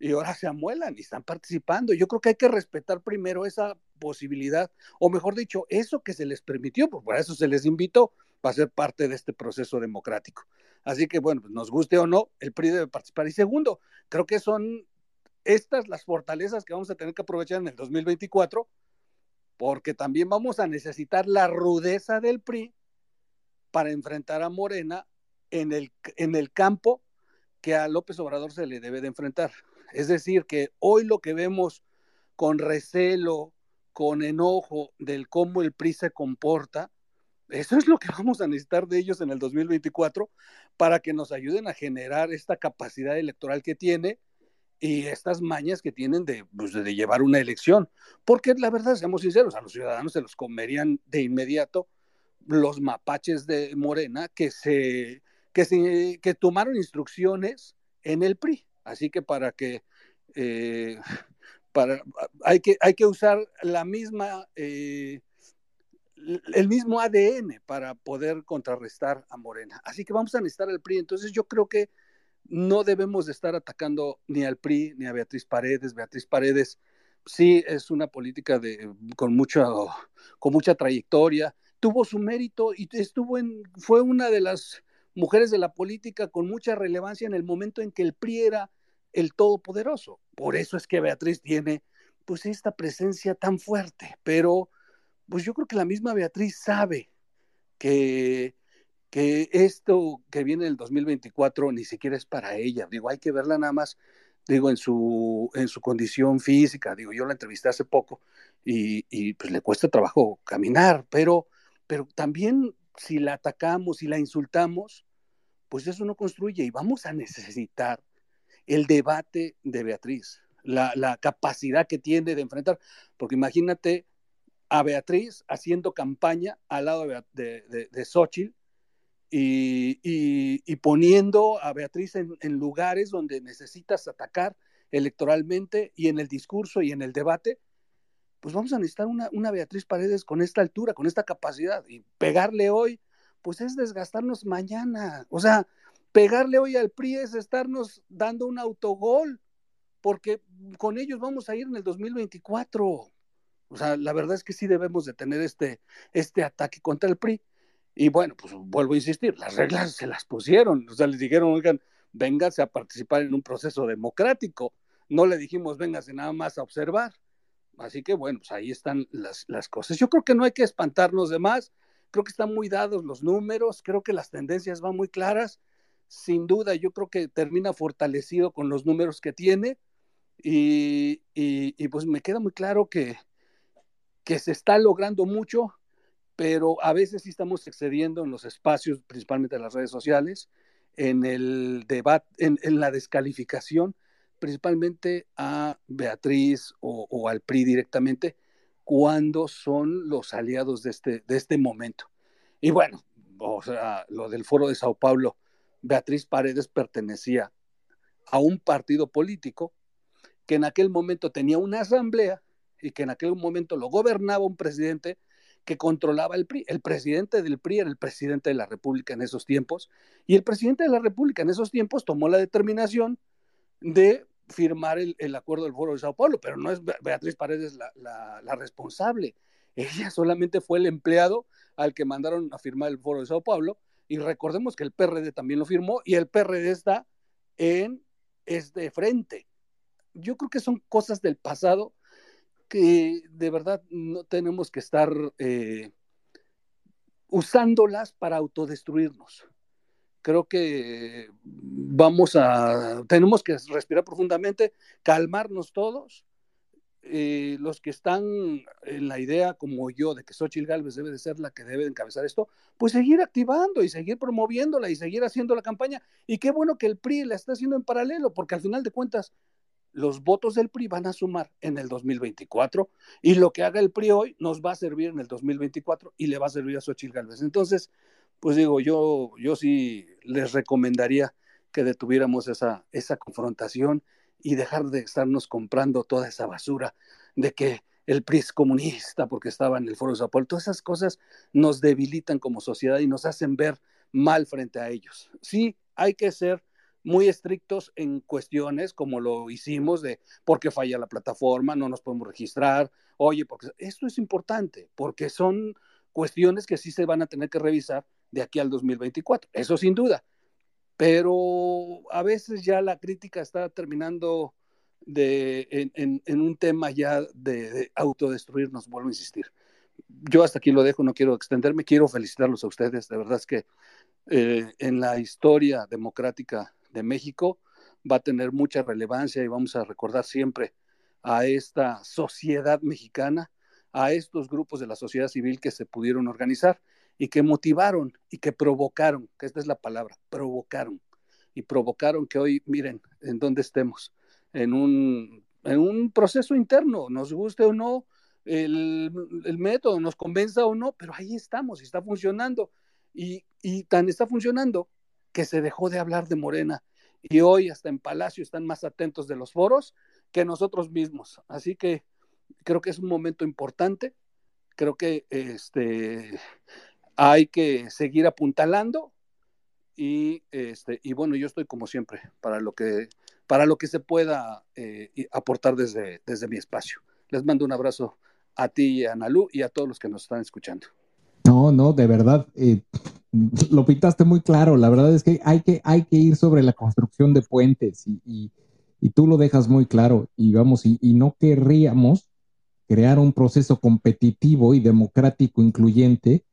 y ahora se amuelan y están participando. Yo creo que hay que respetar primero esa posibilidad, o mejor dicho, eso que se les permitió, pues por eso se les invitó para ser parte de este proceso democrático. Así que, bueno, pues nos guste o no, el PRI debe participar. Y segundo, creo que son estas las fortalezas que vamos a tener que aprovechar en el 2024, porque también vamos a necesitar la rudeza del PRI para enfrentar a Morena en el, en el campo que a López Obrador se le debe de enfrentar. Es decir, que hoy lo que vemos con recelo, con enojo del cómo el PRI se comporta, eso es lo que vamos a necesitar de ellos en el 2024 para que nos ayuden a generar esta capacidad electoral que tiene y estas mañas que tienen pues, de, llevar una elección. Porque la verdad, seamos sinceros, a los ciudadanos se los comerían de inmediato los mapaches de Morena que se que se que tomaron instrucciones en el PRI. Así que para que eh, hay que hay que usar la misma eh, el mismo ADN para poder contrarrestar a Morena. Así que vamos a necesitar el PRI. Entonces yo creo que no debemos de estar atacando ni al PRI ni a Beatriz Paredes. Beatriz Paredes sí es una política de, con, mucha, con mucha trayectoria, tuvo su mérito y estuvo en, fue una de las mujeres de la política con mucha relevancia en el momento en que el PRI era el todopoderoso. Por eso es que Beatriz tiene pues esta presencia tan fuerte, pero pues yo creo que la misma Beatriz sabe que que esto que viene en el 2024 ni siquiera es para ella. Digo, hay que verla nada más digo, en su, en su condición física. Digo, yo la entrevisté hace poco y, y pues le cuesta trabajo caminar, pero, pero también si la atacamos, si la insultamos, pues eso no construye y vamos a necesitar el debate de Beatriz, la, capacidad que tiene de enfrentar, porque imagínate a Beatriz haciendo campaña al lado de, de, Xochitl y, poniendo a Beatriz en, en, lugares donde necesitas atacar electoralmente y en el discurso y en el debate, pues vamos a necesitar una, una Beatriz Paredes con esta altura, con esta capacidad y pegarle hoy pues es desgastarnos mañana. O sea, pegarle hoy al PRI es estarnos dando un autogol, porque con ellos vamos a ir en el 2024. O sea, la verdad es que sí debemos de tener este, este ataque contra el PRI. Y bueno, pues vuelvo a insistir, las reglas se las pusieron, o sea, les dijeron, oigan, vénganse a participar en un proceso democrático. No le dijimos, vénganse nada más a observar. Así que bueno, pues ahí están las, las cosas. Yo creo que no hay que espantarnos de más creo que están muy dados los números, creo que las tendencias van muy claras. Sin duda, yo creo que termina fortalecido con los números que tiene y, y, pues me queda muy claro que, que se está logrando mucho, pero a veces sí estamos excediendo en los espacios, principalmente en las redes sociales, en el debate, en, en la descalificación, principalmente a Beatriz o, o al PRI directamente, cuándo son los aliados de este, de este momento. Y bueno, o sea, lo del foro de Sao Paulo, Beatriz Paredes pertenecía a un partido político que en aquel momento tenía una asamblea y que en aquel momento lo gobernaba un presidente que controlaba el PRI. El presidente del PRI era el presidente de la República en esos tiempos y el presidente de la República en esos tiempos tomó la determinación de firmar el, acuerdo del Foro de Sao Paulo, pero no es Beatriz Paredes la, la, responsable. Ella solamente fue el empleado al que mandaron a firmar el Foro de Sao Paulo y recordemos que el PRD también lo firmó y el PRD está en este frente. Yo creo que son cosas del pasado que de verdad no tenemos que estar eh, usándolas para autodestruirnos creo que vamos a, tenemos que respirar profundamente, calmarnos todos. Eh, los que están en la idea como yo de que Xochitl Galvez debe de ser la que debe de encabezar esto, pues seguir activando y seguir promoviéndola y seguir haciendo la campaña. Y qué bueno que el PRI la está haciendo en paralelo, porque al final de cuentas los votos del PRI van a sumar en el 2024 y lo que haga el PRI hoy nos va a servir en el 2024 y le va a servir a Xochitl Galvez. Entonces, pues digo, yo, yo sí les recomendaría que detuviéramos esa, esa confrontación y dejar de estarnos comprando toda esa basura de que el PRI es comunista porque estaba en el Foro de Sao Paulo. Todas esas cosas nos debilitan como sociedad y nos hacen ver mal frente a ellos. Sí, hay que ser muy estrictos en cuestiones como lo hicimos de por qué falla la plataforma, no nos podemos registrar. Oye, porque esto es importante, porque son cuestiones que sí se van a tener que revisar de aquí al 2024, eso sin duda. Pero a veces ya la crítica está terminando de, en, un tema ya de, autodestruirnos, vuelvo a insistir. Yo hasta aquí lo dejo, no quiero extenderme, quiero felicitarlos a ustedes, de verdad es que eh, en la historia democrática de México va a tener mucha relevancia y vamos a recordar siempre a esta sociedad mexicana, a estos grupos de la sociedad civil que se pudieron organizar y que motivaron y que provocaron, que esta es la palabra, provocaron. Y provocaron que hoy, miren, en dónde estemos, en un, en un proceso interno, nos guste o no el, el, método, nos convenza o no, pero ahí estamos y está funcionando. Y, y tan está funcionando que se dejó de hablar de Morena. Y hoy hasta en Palacio están más atentos de los foros que nosotros mismos. Así que creo que es un momento importante. Creo que este, hay que seguir apuntalando y, este, y bueno, yo estoy como siempre para lo que, para lo que se pueda eh, aportar desde, desde mi espacio. Les mando un abrazo a ti a Analú y a todos los que nos están escuchando. No, no, de verdad, eh, lo pintaste muy claro. La verdad es que hay que, hay que ir sobre la construcción de puentes y, y, y tú lo dejas muy claro. Y vamos, y, y no querríamos crear un proceso competitivo y democrático incluyente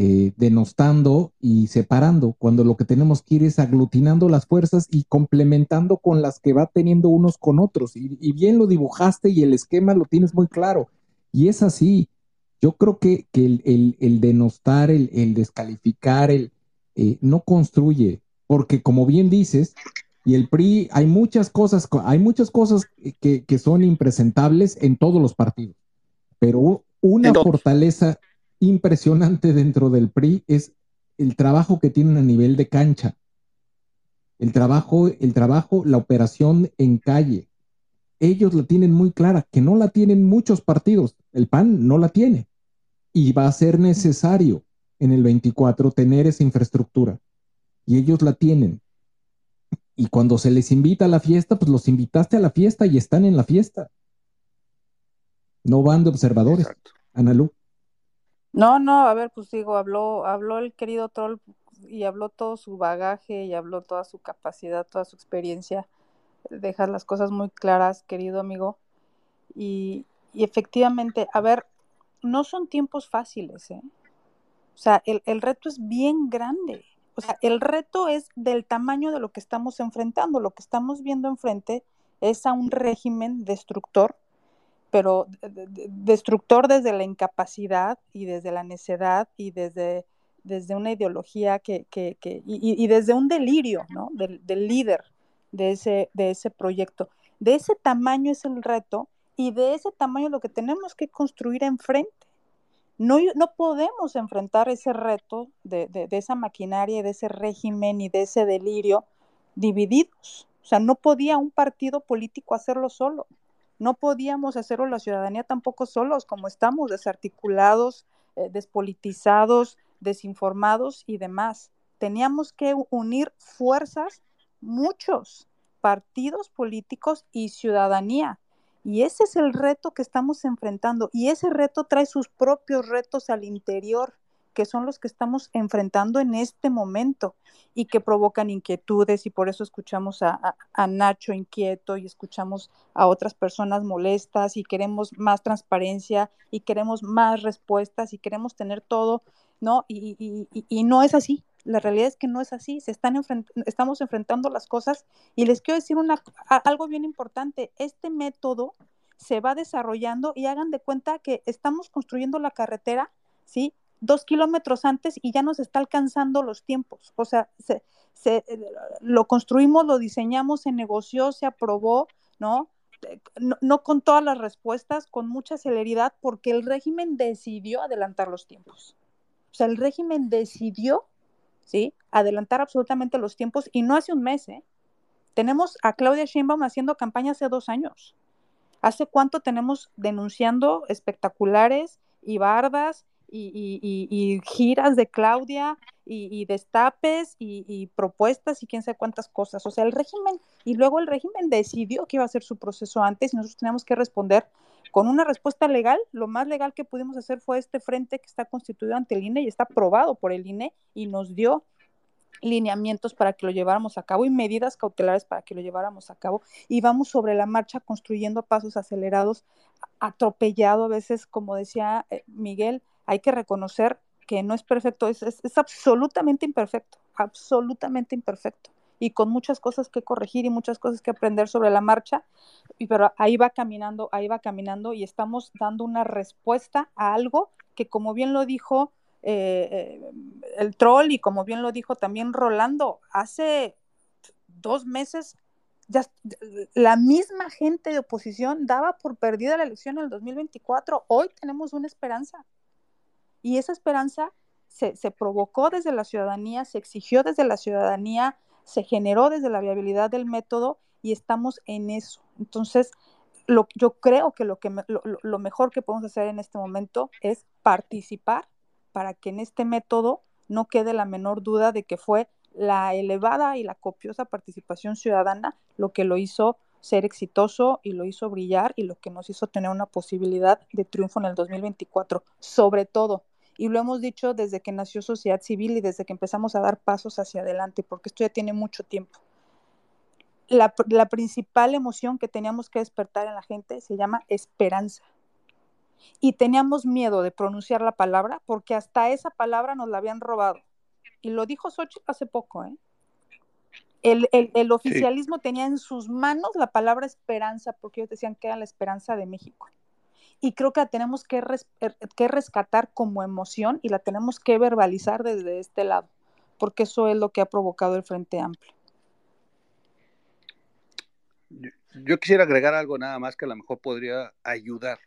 eh, denostando y separando, cuando lo que tenemos que ir es aglutinando las fuerzas y complementando con las que va teniendo unos con otros. Y, bien lo dibujaste y el esquema lo tienes muy claro. Y es así. Yo creo que, el, denostar, el, descalificar, el, eh, no construye, porque como bien dices, y el PRI, hay muchas cosas, hay muchas cosas que, que son impresentables en todos los partidos, pero una fortaleza impresionante dentro del PRI es el trabajo que tienen a nivel de cancha. El trabajo, el trabajo, la operación en calle. Ellos la tienen muy clara, que no la tienen muchos partidos. El PAN no la tiene. Y va a ser necesario en el 24 tener esa infraestructura. Y ellos la tienen. Y cuando se les invita a la fiesta, pues los invitaste a la fiesta y están en la fiesta. No van de observadores. Analú. No, no, a ver, pues digo, habló, habló el querido troll y habló todo su bagaje y habló toda su capacidad, toda su experiencia. Dejas las cosas muy claras, querido amigo. Y, y efectivamente, a ver, no son tiempos fáciles, ¿eh? O sea, el, el reto es bien grande. O sea, el reto es del tamaño de lo que estamos enfrentando. Lo que estamos viendo enfrente es a un régimen destructor pero destructor desde la incapacidad y desde la necedad y desde, desde una ideología que, que, que y, y, desde un delirio, ¿no? Del, del, líder de ese, de ese proyecto. De ese tamaño es el reto y de ese tamaño lo que tenemos que construir enfrente. No, no podemos enfrentar ese reto de, de, de esa maquinaria, de ese régimen y de ese delirio divididos. O sea, no podía un partido político hacerlo solo no podíamos hacerlo la ciudadanía tampoco solos, como estamos, desarticulados, eh, despolitizados, desinformados y demás. Teníamos que unir fuerzas, muchos partidos políticos y ciudadanía. Y ese es el reto que estamos enfrentando. Y ese reto trae sus propios retos al interior que son los que estamos enfrentando en este momento y que provocan inquietudes y por eso escuchamos a, Nacho inquieto y escuchamos a otras personas molestas y queremos más transparencia y queremos más respuestas y queremos tener todo, ¿no? Y, no es así. La realidad es que no es así. Se están estamos enfrentando las cosas y les quiero decir una, algo bien importante. Este método se va desarrollando y hagan de cuenta que estamos construyendo la carretera, ¿sí? Dos kilómetros antes y ya nos está alcanzando los tiempos. O sea, se, se, eh, lo construimos, lo diseñamos, se negoció, se aprobó, ¿no? ¿no? No con todas las respuestas, con mucha celeridad, porque el régimen decidió adelantar los tiempos. O sea, el régimen decidió, ¿sí? Adelantar absolutamente los tiempos y no hace un mes, ¿eh? Tenemos a Claudia Sheinbaum haciendo campaña hace dos años. ¿Hace cuánto tenemos denunciando espectaculares y bardas y, giras de Claudia y, destapes y, propuestas y quién sabe cuántas cosas. O sea, el régimen, y luego el régimen decidió que iba a ser su proceso antes y nosotros teníamos que responder con una respuesta legal. Lo más legal que pudimos hacer fue este frente que está constituido ante el INE y está aprobado por el INE y nos dio lineamientos para que lo lleváramos a cabo y medidas cautelares para que lo lleváramos a cabo y vamos sobre la marcha construyendo pasos acelerados, atropellado a veces, como decía eh, Miguel, hay que reconocer que no es perfecto, es, absolutamente imperfecto, absolutamente imperfecto. Y con muchas cosas que corregir y muchas cosas que aprender sobre la marcha, pero ahí va caminando, ahí va caminando y estamos dando una respuesta a algo que como bien lo dijo eh, eh, el troll y como bien lo dijo también Rolando, hace dos meses ya la misma gente de oposición daba por perdida la elección en el 2024, hoy tenemos una esperanza y esa esperanza se, provocó desde la ciudadanía, se exigió desde la ciudadanía, se generó desde la viabilidad del método y estamos en eso. Entonces, lo, yo creo que, lo, que lo, mejor que podemos hacer en este momento es participar para que en este método no quede la menor duda de que fue la elevada y la copiosa participación ciudadana lo que lo hizo ser exitoso y lo hizo brillar y lo que nos hizo tener una posibilidad de triunfo en el 2024, sobre todo. Y lo hemos dicho desde que nació Sociedad Civil y desde que empezamos a dar pasos hacia adelante, porque esto ya tiene mucho tiempo. La, la principal emoción que teníamos que despertar en la gente se llama esperanza. y teníamos miedo de pronunciar la palabra porque hasta esa palabra nos la habían robado. Y lo dijo Xochitl hace poco, ¿eh? El, el, oficialismo tenía en sus manos la palabra esperanza, porque ellos decían que era la esperanza de México. Y creo que la tenemos que, er, que rescatar como emoción y la tenemos que verbalizar desde este lado, porque eso es lo que ha provocado el Frente Amplio. Yo, quisiera agregar algo nada más que a lo mejor podría ayudar,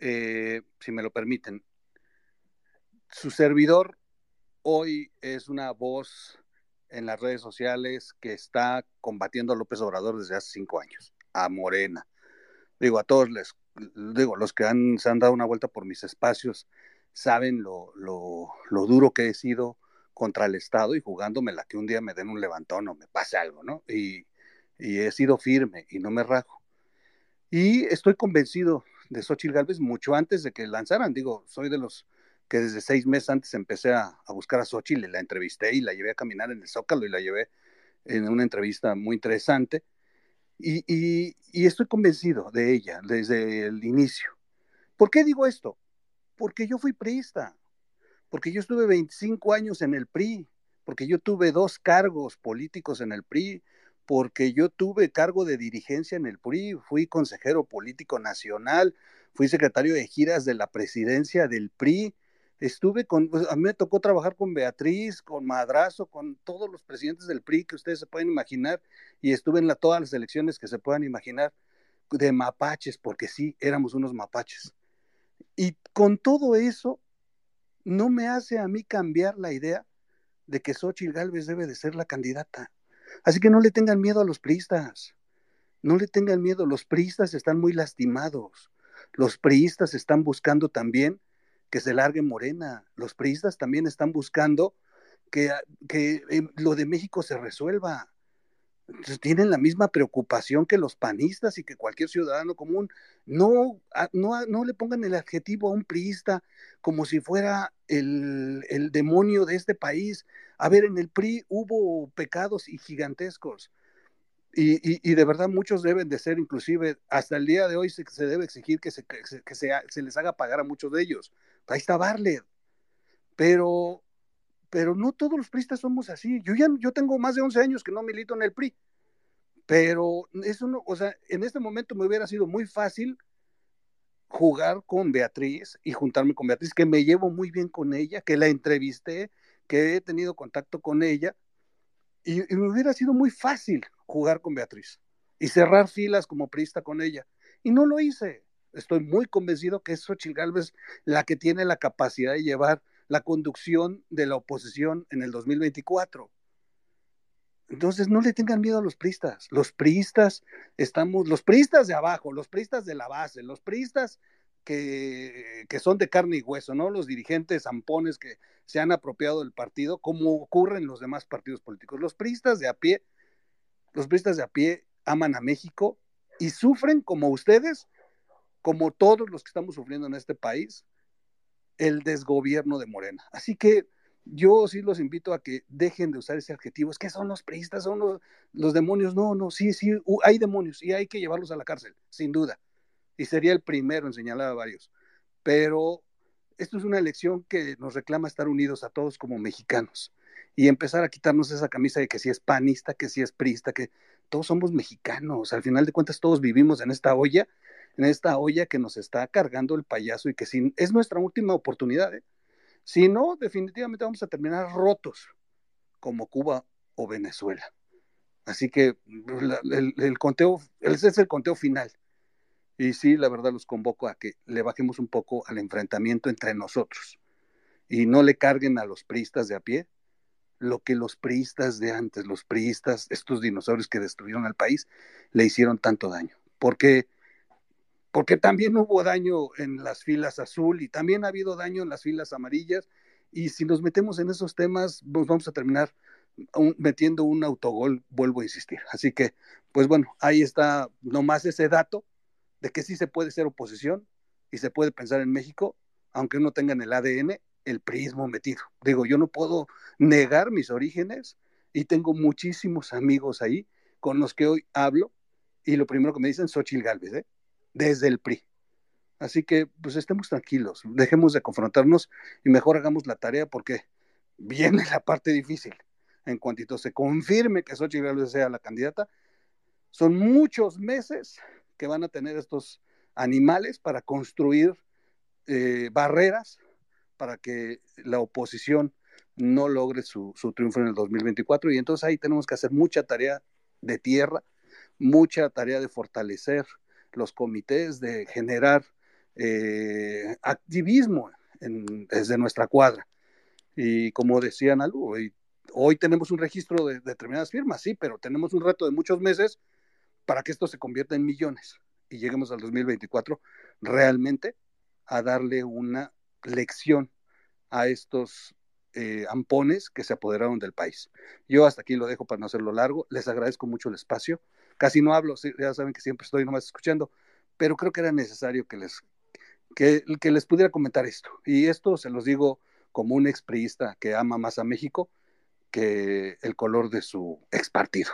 eh, si me lo permiten. Su servidor hoy es una voz en las redes sociales que está combatiendo a López Obrador desde hace cinco años, a Morena. Digo, a todos les, digo, los que han, se han dado una vuelta por mis espacios saben lo, lo, lo duro que he sido contra el Estado y jugándomela que un día me den un levantón o me pase algo, ¿no? Y, y he sido firme y no me rajo. Y estoy convencido de Xochitl Galvez mucho antes de que lanzaran. Digo, soy de los que desde seis meses antes empecé a, buscar a Xochitl y la entrevisté y la llevé a caminar en el Zócalo y la llevé en una entrevista muy interesante. Y, estoy convencido de ella desde el inicio. ¿Por qué digo esto? Porque yo fui priista, porque yo estuve 25 años en el PRI, porque yo tuve dos cargos políticos en el PRI, porque yo tuve cargo de dirigencia en el PRI, fui consejero político nacional, fui secretario de giras de la presidencia del PRI, estuve con, pues, a mí me tocó trabajar con Beatriz, con Madrazo, con todos los presidentes del PRI que ustedes se pueden imaginar, y estuve en la, todas las elecciones que se puedan imaginar de mapaches, porque sí, éramos unos mapaches. Y con todo eso, no me hace a mí cambiar la idea de que Xochitl Gálvez debe de ser la candidata. Así que no le tengan miedo a los priistas. No le tengan miedo. Los priistas están muy lastimados. Los priistas están buscando también que se largue Morena. Los priistas también están buscando que, que eh, lo de México se resuelva. tienen la misma preocupación que los panistas y que cualquier ciudadano común. No, no, no le pongan el adjetivo a un priista como si fuera el, el demonio de este país. A ver, en el PRI hubo pecados y gigantescos. Y, de verdad muchos deben de ser, inclusive hasta el día de hoy se, debe exigir que, se, que se, les haga pagar a muchos de ellos. Ahí está Barlet. Pero, pero no todos los priistas somos así. Yo ya yo tengo más de 11 años que no milito en el PRI. Pero eso no, o sea, en este momento me hubiera sido muy fácil jugar con Beatriz y juntarme con Beatriz, que me llevo muy bien con ella, que la entrevisté, que he tenido contacto con ella, y, me hubiera sido muy fácil jugar con Beatriz y cerrar filas como priista con ella. Y no lo hice. Estoy muy convencido que es Xochitl Gálvez la que tiene la capacidad de llevar la conducción de la oposición en el 2024. Entonces no le tengan miedo a los priistas. Los priistas estamos, los priistas de abajo, los priistas de la base, los priistas que, que, son de carne y hueso, ¿no? Los dirigentes zampones que se han apropiado del partido, como ocurre en los demás partidos políticos. Los priistas de a pie, los priistas de a pie aman a México y sufren como ustedes, como todos los que estamos sufriendo en este país, el desgobierno de Morena. Así que yo sí los invito a que dejen de usar ese adjetivo. Es que son los priistas, son los, demonios. No, no, sí, sí, hay demonios y hay que llevarlos a la cárcel, sin duda y sería el primero en señalar a varios. Pero esto es una elección que nos reclama estar unidos a todos como mexicanos y empezar a quitarnos esa camisa de que si es panista, que si es prista, que todos somos mexicanos. Al final de cuentas, todos vivimos en esta olla, en esta olla que nos está cargando el payaso y que es nuestra última oportunidad. ¿eh? Si no, definitivamente vamos a terminar rotos como Cuba o Venezuela. Así que el, el conteo, es el conteo final. Y sí, la verdad los convoco a que le bajemos un poco al enfrentamiento entre nosotros y no le carguen a los priistas de a pie lo que los priistas de antes, los priistas, estos dinosaurios que destruyeron al país, le hicieron tanto daño. Porque, porque también hubo daño en las filas azul y también ha habido daño en las filas amarillas. Y si nos metemos en esos temas, pues vamos a terminar metiendo un autogol, vuelvo a insistir. Así que, pues bueno, ahí está nomás ese dato de que sí se puede ser oposición y se puede pensar en México, aunque no tengan el ADN, el prismo metido. Digo, yo no puedo negar mis orígenes y tengo muchísimos amigos ahí con los que hoy hablo y lo primero que me dicen, Xochitl Galvez, ¿eh? Desde el PRI. Así que, pues estemos tranquilos, dejemos de confrontarnos y mejor hagamos la tarea porque viene la parte difícil. En cuanto se confirme que Xochitl Gálvez sea la candidata, son muchos meses que van a tener estos animales para construir eh, barreras para que la oposición no logre su, su, triunfo en el 2024. Y entonces ahí tenemos que hacer mucha tarea de tierra, mucha tarea de fortalecer los comités, de generar eh, activismo desde nuestra cuadra. Y como decía Nalu, hoy, hoy tenemos un registro de, determinadas firmas, sí, pero tenemos un reto de muchos meses para que esto se convierta en millones y lleguemos al 2024 realmente a darle una lección a estos eh, ampones que se apoderaron del país. Yo hasta aquí lo dejo para no hacerlo largo. Les agradezco mucho el espacio. Casi no hablo, ya saben que siempre estoy nomás escuchando, pero creo que era necesario que les, que, que les pudiera comentar esto. Y esto se los digo como un expriista que ama más a México que el color de su ex partido.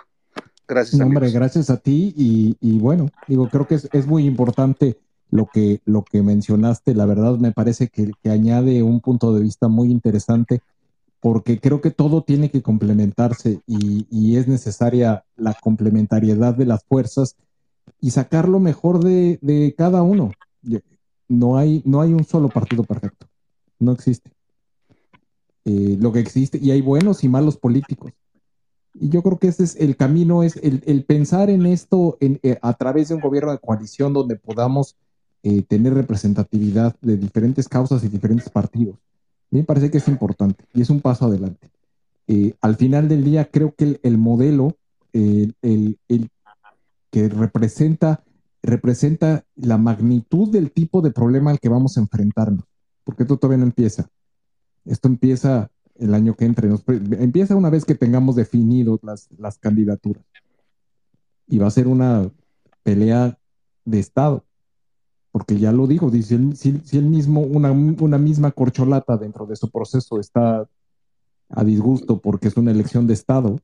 Gracias. hombre, gracias a ti y, bueno, digo, creo que es, muy importante lo que, lo que mencionaste. La verdad me parece que, que añade un punto de vista muy interesante porque creo que todo tiene que complementarse y, es necesaria la complementariedad de las fuerzas y sacar lo mejor de, cada uno. No hay, no hay un solo partido perfecto, no existe. Eh, lo que existe, y hay buenos y malos políticos. Y yo creo que ese es el camino, es el, pensar en esto eh, a través de un gobierno de coalición donde podamos eh, tener representatividad de diferentes causas y diferentes partidos me parece que es importante y es un paso adelante. Eh, al final del día, creo que el, modelo, el, que representa, representa la magnitud del tipo de problema al que vamos a enfrentarnos, porque esto todavía no empieza. Esto empieza el año que entre, empieza una vez que tengamos definidos las candidaturas. Y va a ser una pelea de Estado porque ya lo dijo, dice, si, si él mismo, una, misma corcholata dentro de su proceso está a disgusto porque es una elección de Estado,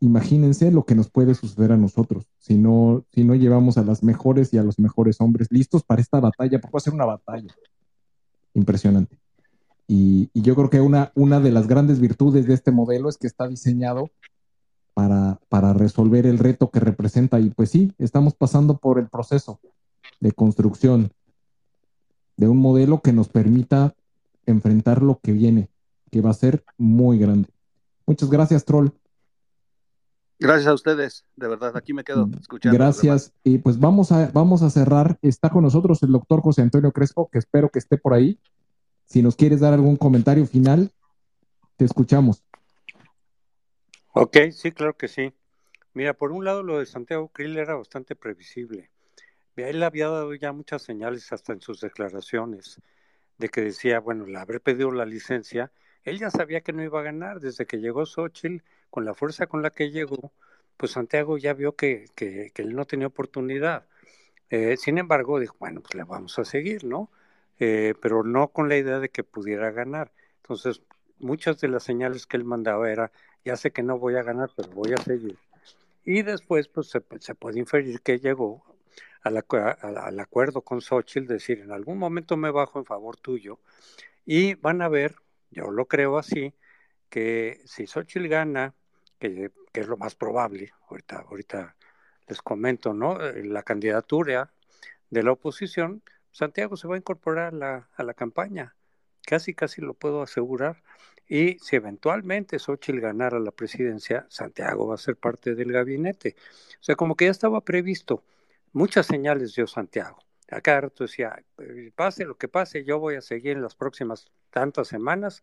imagínense lo que nos puede suceder a nosotros si no, si no llevamos a las mejores y a los mejores hombres listos para esta batalla, porque va a ser una batalla impresionante. Y, y yo creo que una, una de las grandes virtudes de este modelo es que está diseñado para, para resolver el reto que representa. Y pues sí, estamos pasando por el proceso de construcción de un modelo que nos permita enfrentar lo que viene, que va a ser muy grande. Muchas gracias, Troll. Gracias a ustedes, de verdad, aquí me quedo escuchando. Gracias, y pues vamos a, vamos a cerrar. Está con nosotros el doctor José Antonio Crespo, que espero que esté por ahí. Si nos quieres dar algún comentario final, te escuchamos. Ok, sí, claro que sí. Mira, por un lado lo de Santiago Krill era bastante previsible. Él había dado ya muchas señales hasta en sus declaraciones de que decía, bueno, el haber pedido la licencia, él ya sabía que no iba a ganar desde que llegó Xochitl, con la fuerza con la que llegó, pues Santiago ya vio que, que, él no tenía oportunidad. Eh, sin embargo, dijo, bueno, pues le vamos a seguir, ¿no? Eh, pero no con la idea de que pudiera ganar. Entonces, muchas de las señales que él mandaba era, ya sé que no voy a ganar, pero voy a seguir. Y después, pues se, se puede inferir que llegó al, acuerdo con Xochitl, decir, en algún momento me bajo en favor tuyo, y van a ver, yo lo creo así, que si Xochitl gana, que, es lo más probable, ahorita, ahorita les comento, ¿no? Eh, la candidatura de la oposición, Santiago se va a incorporar a la, a la campaña, casi, casi lo puedo asegurar. Y si eventualmente Xochitl ganara la presidencia, Santiago va a ser parte del gabinete. O sea, como que ya estaba previsto muchas señales dio Santiago. A cada rato decía, eh, pase lo que pase, yo voy a seguir en las próximas tantas semanas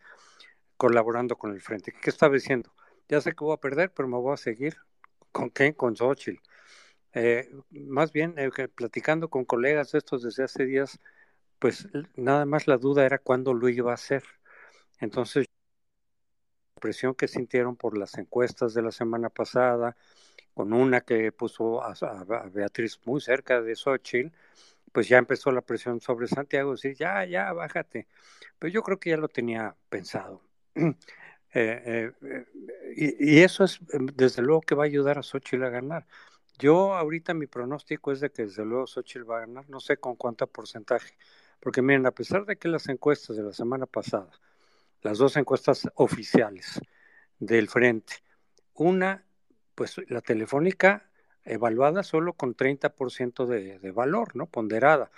colaborando con el frente. ¿Qué estaba diciendo? Ya sé que voy a perder, pero me voy a seguir. ¿Con qué? Con Xochitl. Eh, más bien, eh, platicando con colegas de estos desde hace días, pues nada más la duda era cuándo lo iba a hacer. Entonces, la presión que sintieron por las encuestas de la semana pasada, con una que puso a, Beatriz muy cerca de Xochitl, pues ya empezó la presión sobre Santiago, decir, ya, ya, bájate. Pero yo creo que ya lo tenía pensado. Eh, eh, y, eso es, em, desde luego, que va a ayudar a Xochitl a ganar. Yo ahorita mi pronóstico es de que desde luego Xochitl va a ganar, no sé con cuánto porcentaje, porque miren, a pesar de que las encuestas de la semana pasada, las dos encuestas oficiales del frente, una, pues la telefónica evaluada solo con 30% de, de valor, ¿no? Ponderada,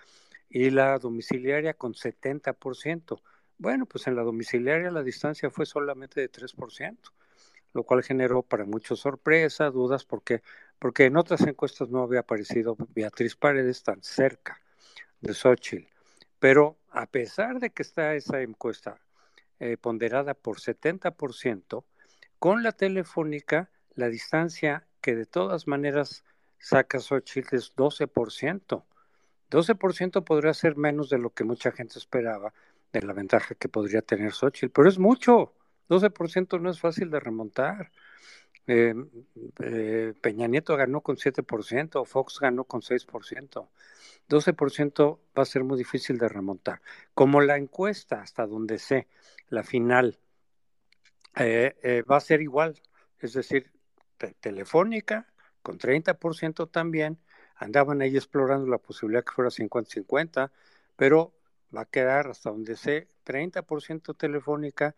y la domiciliaria con 70%. Bueno, pues en la domiciliaria la distancia fue solamente de 3%, lo cual generó para muchos sorpresa, dudas, porque, porque en otras encuestas no había aparecido Beatriz Paredes tan cerca de Xochitl. Pero a pesar de que está esa encuesta eh, ponderada por 70%, con la telefónica la distancia que de todas maneras saca Xochitl es 12%. 12% podría ser menos de lo que mucha gente esperaba, de la ventaja que podría tener Xochitl, pero es mucho. 12% no es fácil de remontar. Eh, eh, Peña Nieto ganó con 7%, Fox ganó con 6%. 12% va a ser muy difícil de remontar. Como la encuesta, hasta donde sé, la final, eh, va a ser igual, es decir, telefónica con 30% también, andaban ahí explorando la posibilidad que fuera 50-50, pero va a quedar hasta donde sé 30% telefónica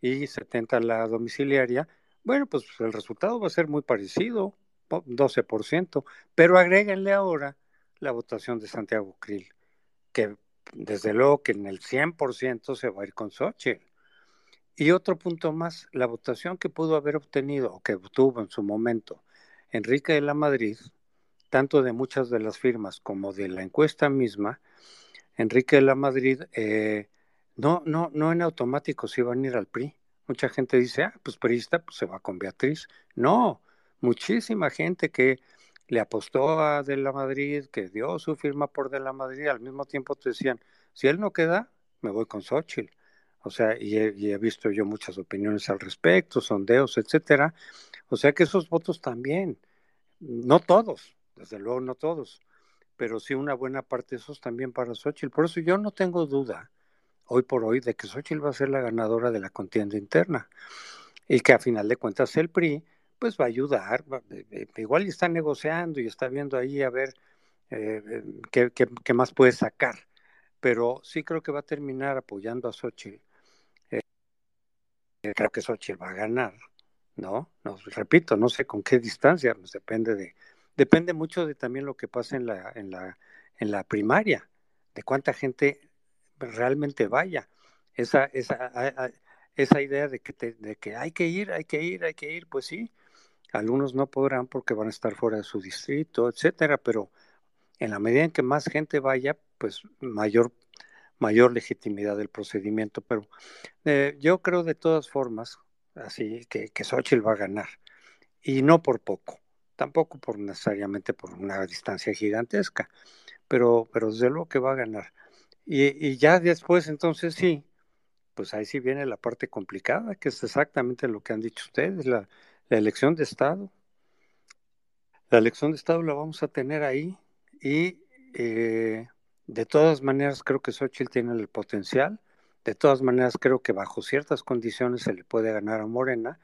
y 70% la domiciliaria. Bueno, pues el resultado va a ser muy parecido, 12%, pero agréguenle ahora la votación de Santiago Krill, que desde luego que en el 100% se va a ir con Xochitl. Y otro punto más, la votación que pudo haber obtenido o que obtuvo en su momento Enrique de la Madrid, tanto de muchas de las firmas como de la encuesta misma, Enrique de la Madrid, eh, no, no, no en automático se iban a ir al PRI. Mucha gente dice, ah, pues PRIista pues se va con Beatriz. No, muchísima gente que le apostó a De la Madrid, que dio su firma por De la Madrid, al mismo tiempo te decían, si él no queda, me voy con Xochitl. O sea, y he, visto yo muchas opiniones al respecto, sondeos, etcétera. O sea que esos votos también, no todos, desde luego no todos, pero sí una buena parte de esos también para Xochitl. Por eso yo no tengo duda, hoy por hoy, de que Xochitl va a ser la ganadora de la contienda interna y que a final de cuentas el PRI pues va a ayudar, eh, eh, igual está negociando y está viendo ahí a ver eh, qué, qué, más puede sacar, pero sí creo que va a terminar apoyando a Xochitl. Creo que Xochitl va a ganar, ¿no? no repito, no sé con qué distancia, pues depende de, depende mucho de también lo que pasa en la, en la, en la primaria, de cuánta gente realmente vaya. Esa, esa, esa idea de que, de que hay que ir, hay que ir, hay que ir, pues sí, algunos no podrán porque van a estar fuera de su distrito, etcétera, pero en la medida en que más gente vaya, pues mayor, mayor legitimidad del procedimiento. Pero eh, yo creo de todas formas, así que, que Xochitl va a ganar, y no por poco, tampoco por necesariamente por una distancia gigantesca, pero, pero desde luego que va a ganar. Y, y ya después, entonces sí, pues ahí sí viene la parte complicada, que es exactamente lo que han dicho ustedes, la, la elección de Estado. La elección de Estado la vamos a tener ahí y eh, de todas maneras creo que Xochitl tiene el potencial. De todas maneras creo que bajo ciertas condiciones se le puede ganar a Morena.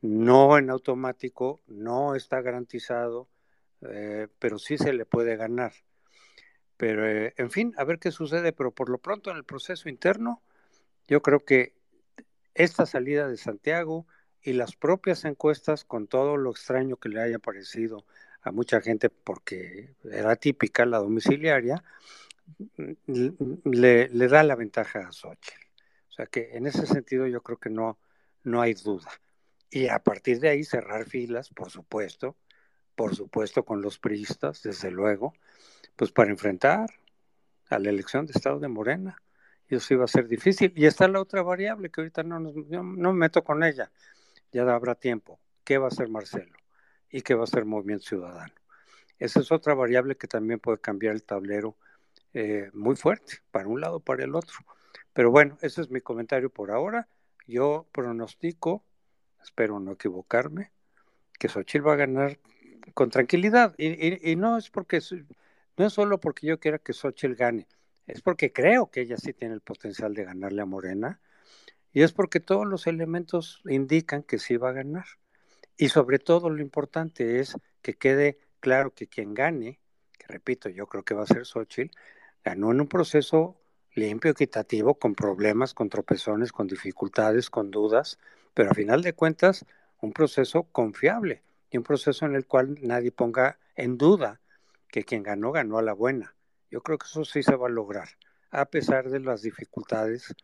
No en automático, no está garantizado, eh, pero sí se le puede ganar. Pero, eh, en fin, a ver qué sucede, pero por lo pronto en el proceso interno, yo creo que esta salida de Santiago, y las propias encuestas, con todo lo extraño que le haya parecido a mucha gente porque era típica la domiciliaria, le, le da la ventaja a Xochitl. O sea que en ese sentido yo creo que no, no hay duda. Y a partir de ahí cerrar filas, por supuesto, por supuesto con los priistas, desde luego, pues para enfrentar a la elección de Estado de Morena. Y eso iba a ser difícil. Y está la otra variable que ahorita no, no me meto con ella, ya habrá tiempo. ¿Qué va a hacer Marcelo? ¿Y qué va a hacer Movimiento Ciudadano? Esa es otra variable que también puede cambiar el tablero eh, muy fuerte, para un lado para el otro. Pero bueno, ese es mi comentario por ahora. Yo pronostico, espero no equivocarme, que Xochitl va a ganar con tranquilidad. Y, no es porque no es solo porque yo quiera que Xochitl gane, es porque creo que ella sí tiene el potencial de ganarle a Morena y es porque todos los elementos indican que sí va a ganar. Y sobre todo lo importante es que quede claro que quien gane, que repito, yo creo que va a ser Xochitl, ganó en un proceso limpio, equitativo, con problemas, con tropezones, con dificultades, con dudas, pero a final de cuentas, un proceso confiable y un proceso en el cual nadie ponga en duda que quien ganó, ganó a la buena. Yo creo que eso sí se va a lograr, a pesar de las dificultades,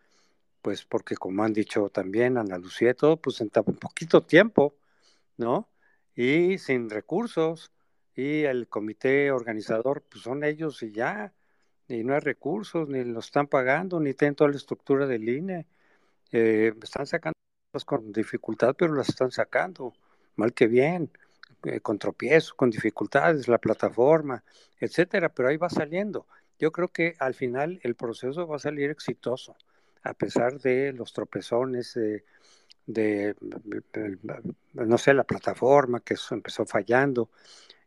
pues porque como han dicho también Ana Lucía y todo, pues en tan poquito tiempo, ¿no? Y sin recursos, y el comité organizador, pues son ellos y ya, y no hay recursos, ni lo están pagando, ni tienen toda la estructura del INE. Eh, están sacando con dificultad, pero las están sacando, mal que bien, eh, con tropiezos, con dificultades, la plataforma, etcétera, pero ahí va saliendo. Yo creo que al final el proceso va a salir exitoso, a pesar de los tropezones, de, de no sé, la plataforma que empezó fallando,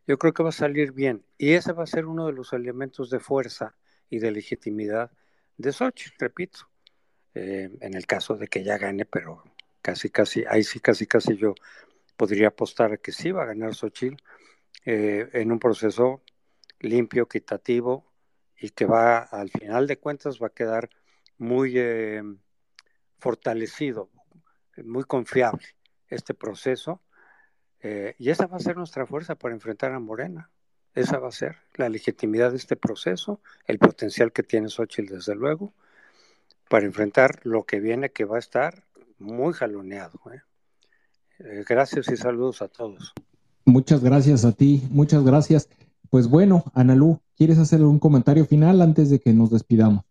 yo creo que va a salir bien. Y ese va a ser uno de los elementos de fuerza y de legitimidad de Sochi, repito, eh, en el caso de que ya gane, pero casi, casi, ahí sí, casi, casi yo podría apostar a que sí va a ganar Xochitl eh, en un proceso limpio, equitativo y que va, al final de cuentas, va a quedar muy eh, fortalecido, muy confiable este proceso y esa va a ser nuestra fuerza para enfrentar a Morena. Esa va a ser la legitimidad de este proceso, el potencial que tiene Xochitl, desde luego, para enfrentar lo que viene, que va a estar muy jaloneado. ¿eh? Eh, gracias y saludos a todos. Muchas gracias a ti, muchas gracias. Pues bueno, Analú, ¿quieres hacer un comentario final antes de que nos despidamos?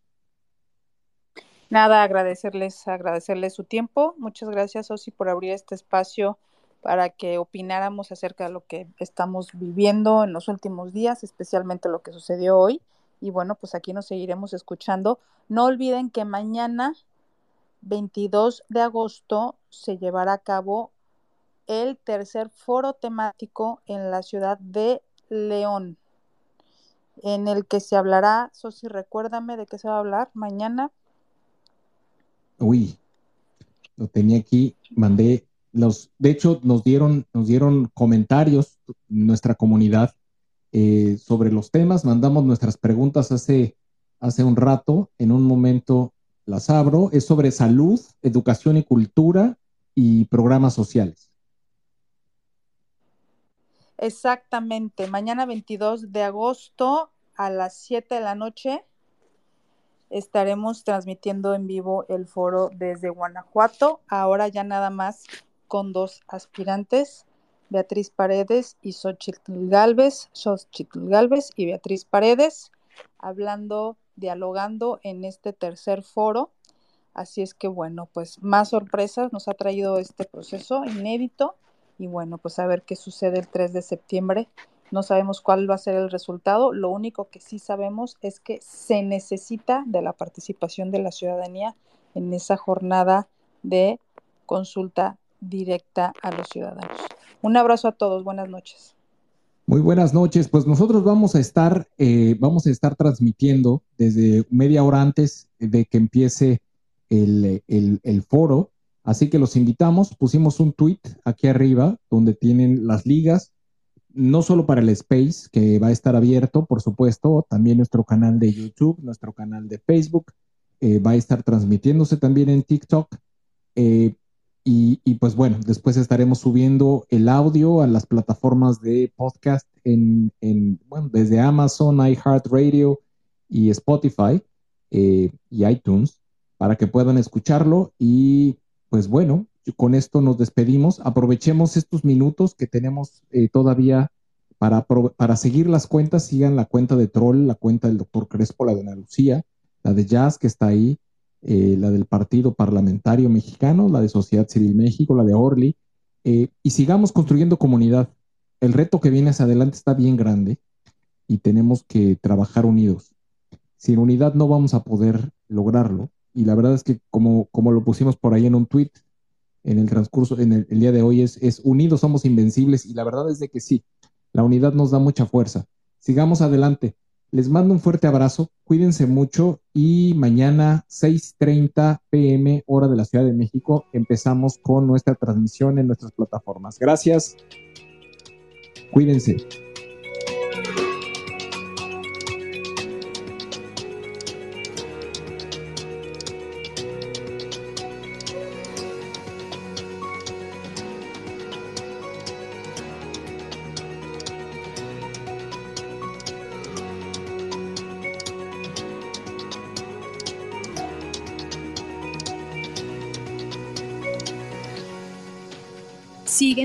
Nada, agradecerles, agradecerles su tiempo. Muchas gracias, Osi, por abrir este espacio para que opináramos acerca de lo que estamos viviendo en los últimos días, especialmente lo que sucedió hoy. Y bueno, pues aquí nos seguiremos escuchando. No olviden que mañana, 22 de agosto, se llevará a cabo el tercer foro temático en la ciudad de León, en el que se hablará, Sosi, recuérdame de qué se va a hablar mañana. Uy, lo tenía aquí, mandé de hecho, nos dieron, nos dieron comentarios nuestra comunidad eh, sobre los temas. Mandamos nuestras preguntas hace, hace un rato. En un momento las abro. Es sobre salud, educación y cultura y programas sociales. Exactamente. Mañana 22 de agosto a las 7 de la noche estaremos transmitiendo en vivo el foro desde Guanajuato. Ahora ya nada más con dos aspirantes, Beatriz Paredes y Xochitl Galvez, Xochitl Galvez y Beatriz Paredes, hablando, dialogando en este tercer foro. Así es que bueno, pues más sorpresas nos ha traído este proceso inédito y bueno, pues a ver qué sucede el 3 de septiembre. No sabemos cuál va a ser el resultado, lo único que sí sabemos es que se necesita de la participación de la ciudadanía en esa jornada de consulta directa a los ciudadanos. Un abrazo a todos, buenas noches. Muy buenas noches, pues nosotros vamos a estar, eh, vamos a estar transmitiendo desde media hora antes de que empiece el, el, foro, así que los invitamos, pusimos un tweet aquí arriba donde tienen las ligas, no solo para el Space, que va a estar abierto, por supuesto, también nuestro canal de YouTube, nuestro canal de Facebook, eh, va a estar transmitiéndose también en TikTok. Eh, y, pues bueno, después estaremos subiendo el audio a las plataformas de podcast en, bueno, desde Amazon, iHeartRadio y Spotify eh, y iTunes para que puedan escucharlo. Y pues bueno, con esto nos despedimos. Aprovechemos estos minutos que tenemos eh, todavía para, para seguir las cuentas. Sigan la cuenta de Troll, la cuenta del doctor Crespo, la de Ana Lucía, la de Jazz que está ahí eh, la del Partido Parlamentario Mexicano, la de Sociedad Civil México, la de Orly, eh, y sigamos construyendo comunidad. El reto que viene hacia adelante está bien grande y tenemos que trabajar unidos. Sin unidad no vamos a poder lograrlo. Y la verdad es que como, como lo pusimos por ahí en un tweet, en el transcurso, en el, el día de hoy, es, es unidos somos invencibles y la verdad es de que sí, la unidad nos da mucha fuerza. Sigamos adelante. Les mando un fuerte abrazo, cuídense mucho y mañana 6.30 pm hora de la Ciudad de México empezamos con nuestra transmisión en nuestras plataformas. Gracias, cuídense.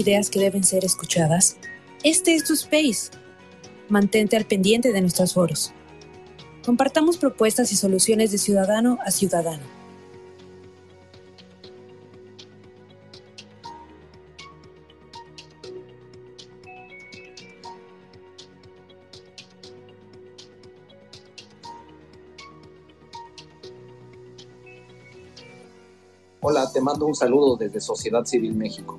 Ideas que deben ser escuchadas? Este es tu space. Mantente al pendiente de nuestros foros. Compartamos propuestas y soluciones de ciudadano a ciudadano. Hola, te mando un saludo desde Sociedad Civil México.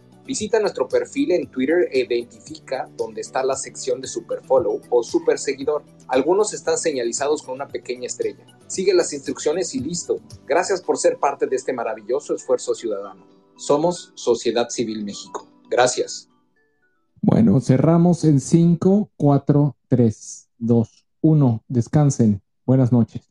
Visita nuestro perfil en Twitter e identifica dónde está la sección de Superfollow o Super Seguidor. Algunos están señalizados con una pequeña estrella. Sigue las instrucciones y listo. Gracias por ser parte de este maravilloso esfuerzo ciudadano. Somos Sociedad Civil México. Gracias. Bueno, cerramos en 5, 4, 3, 2, 1. Descansen. Buenas noches.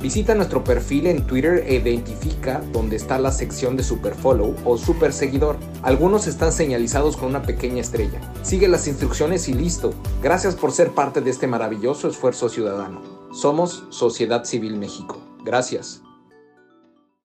Visita nuestro perfil en Twitter e identifica dónde está la sección de Superfollow o Super Seguidor. Algunos están señalizados con una pequeña estrella. Sigue las instrucciones y listo. Gracias por ser parte de este maravilloso esfuerzo ciudadano. Somos Sociedad Civil México. Gracias.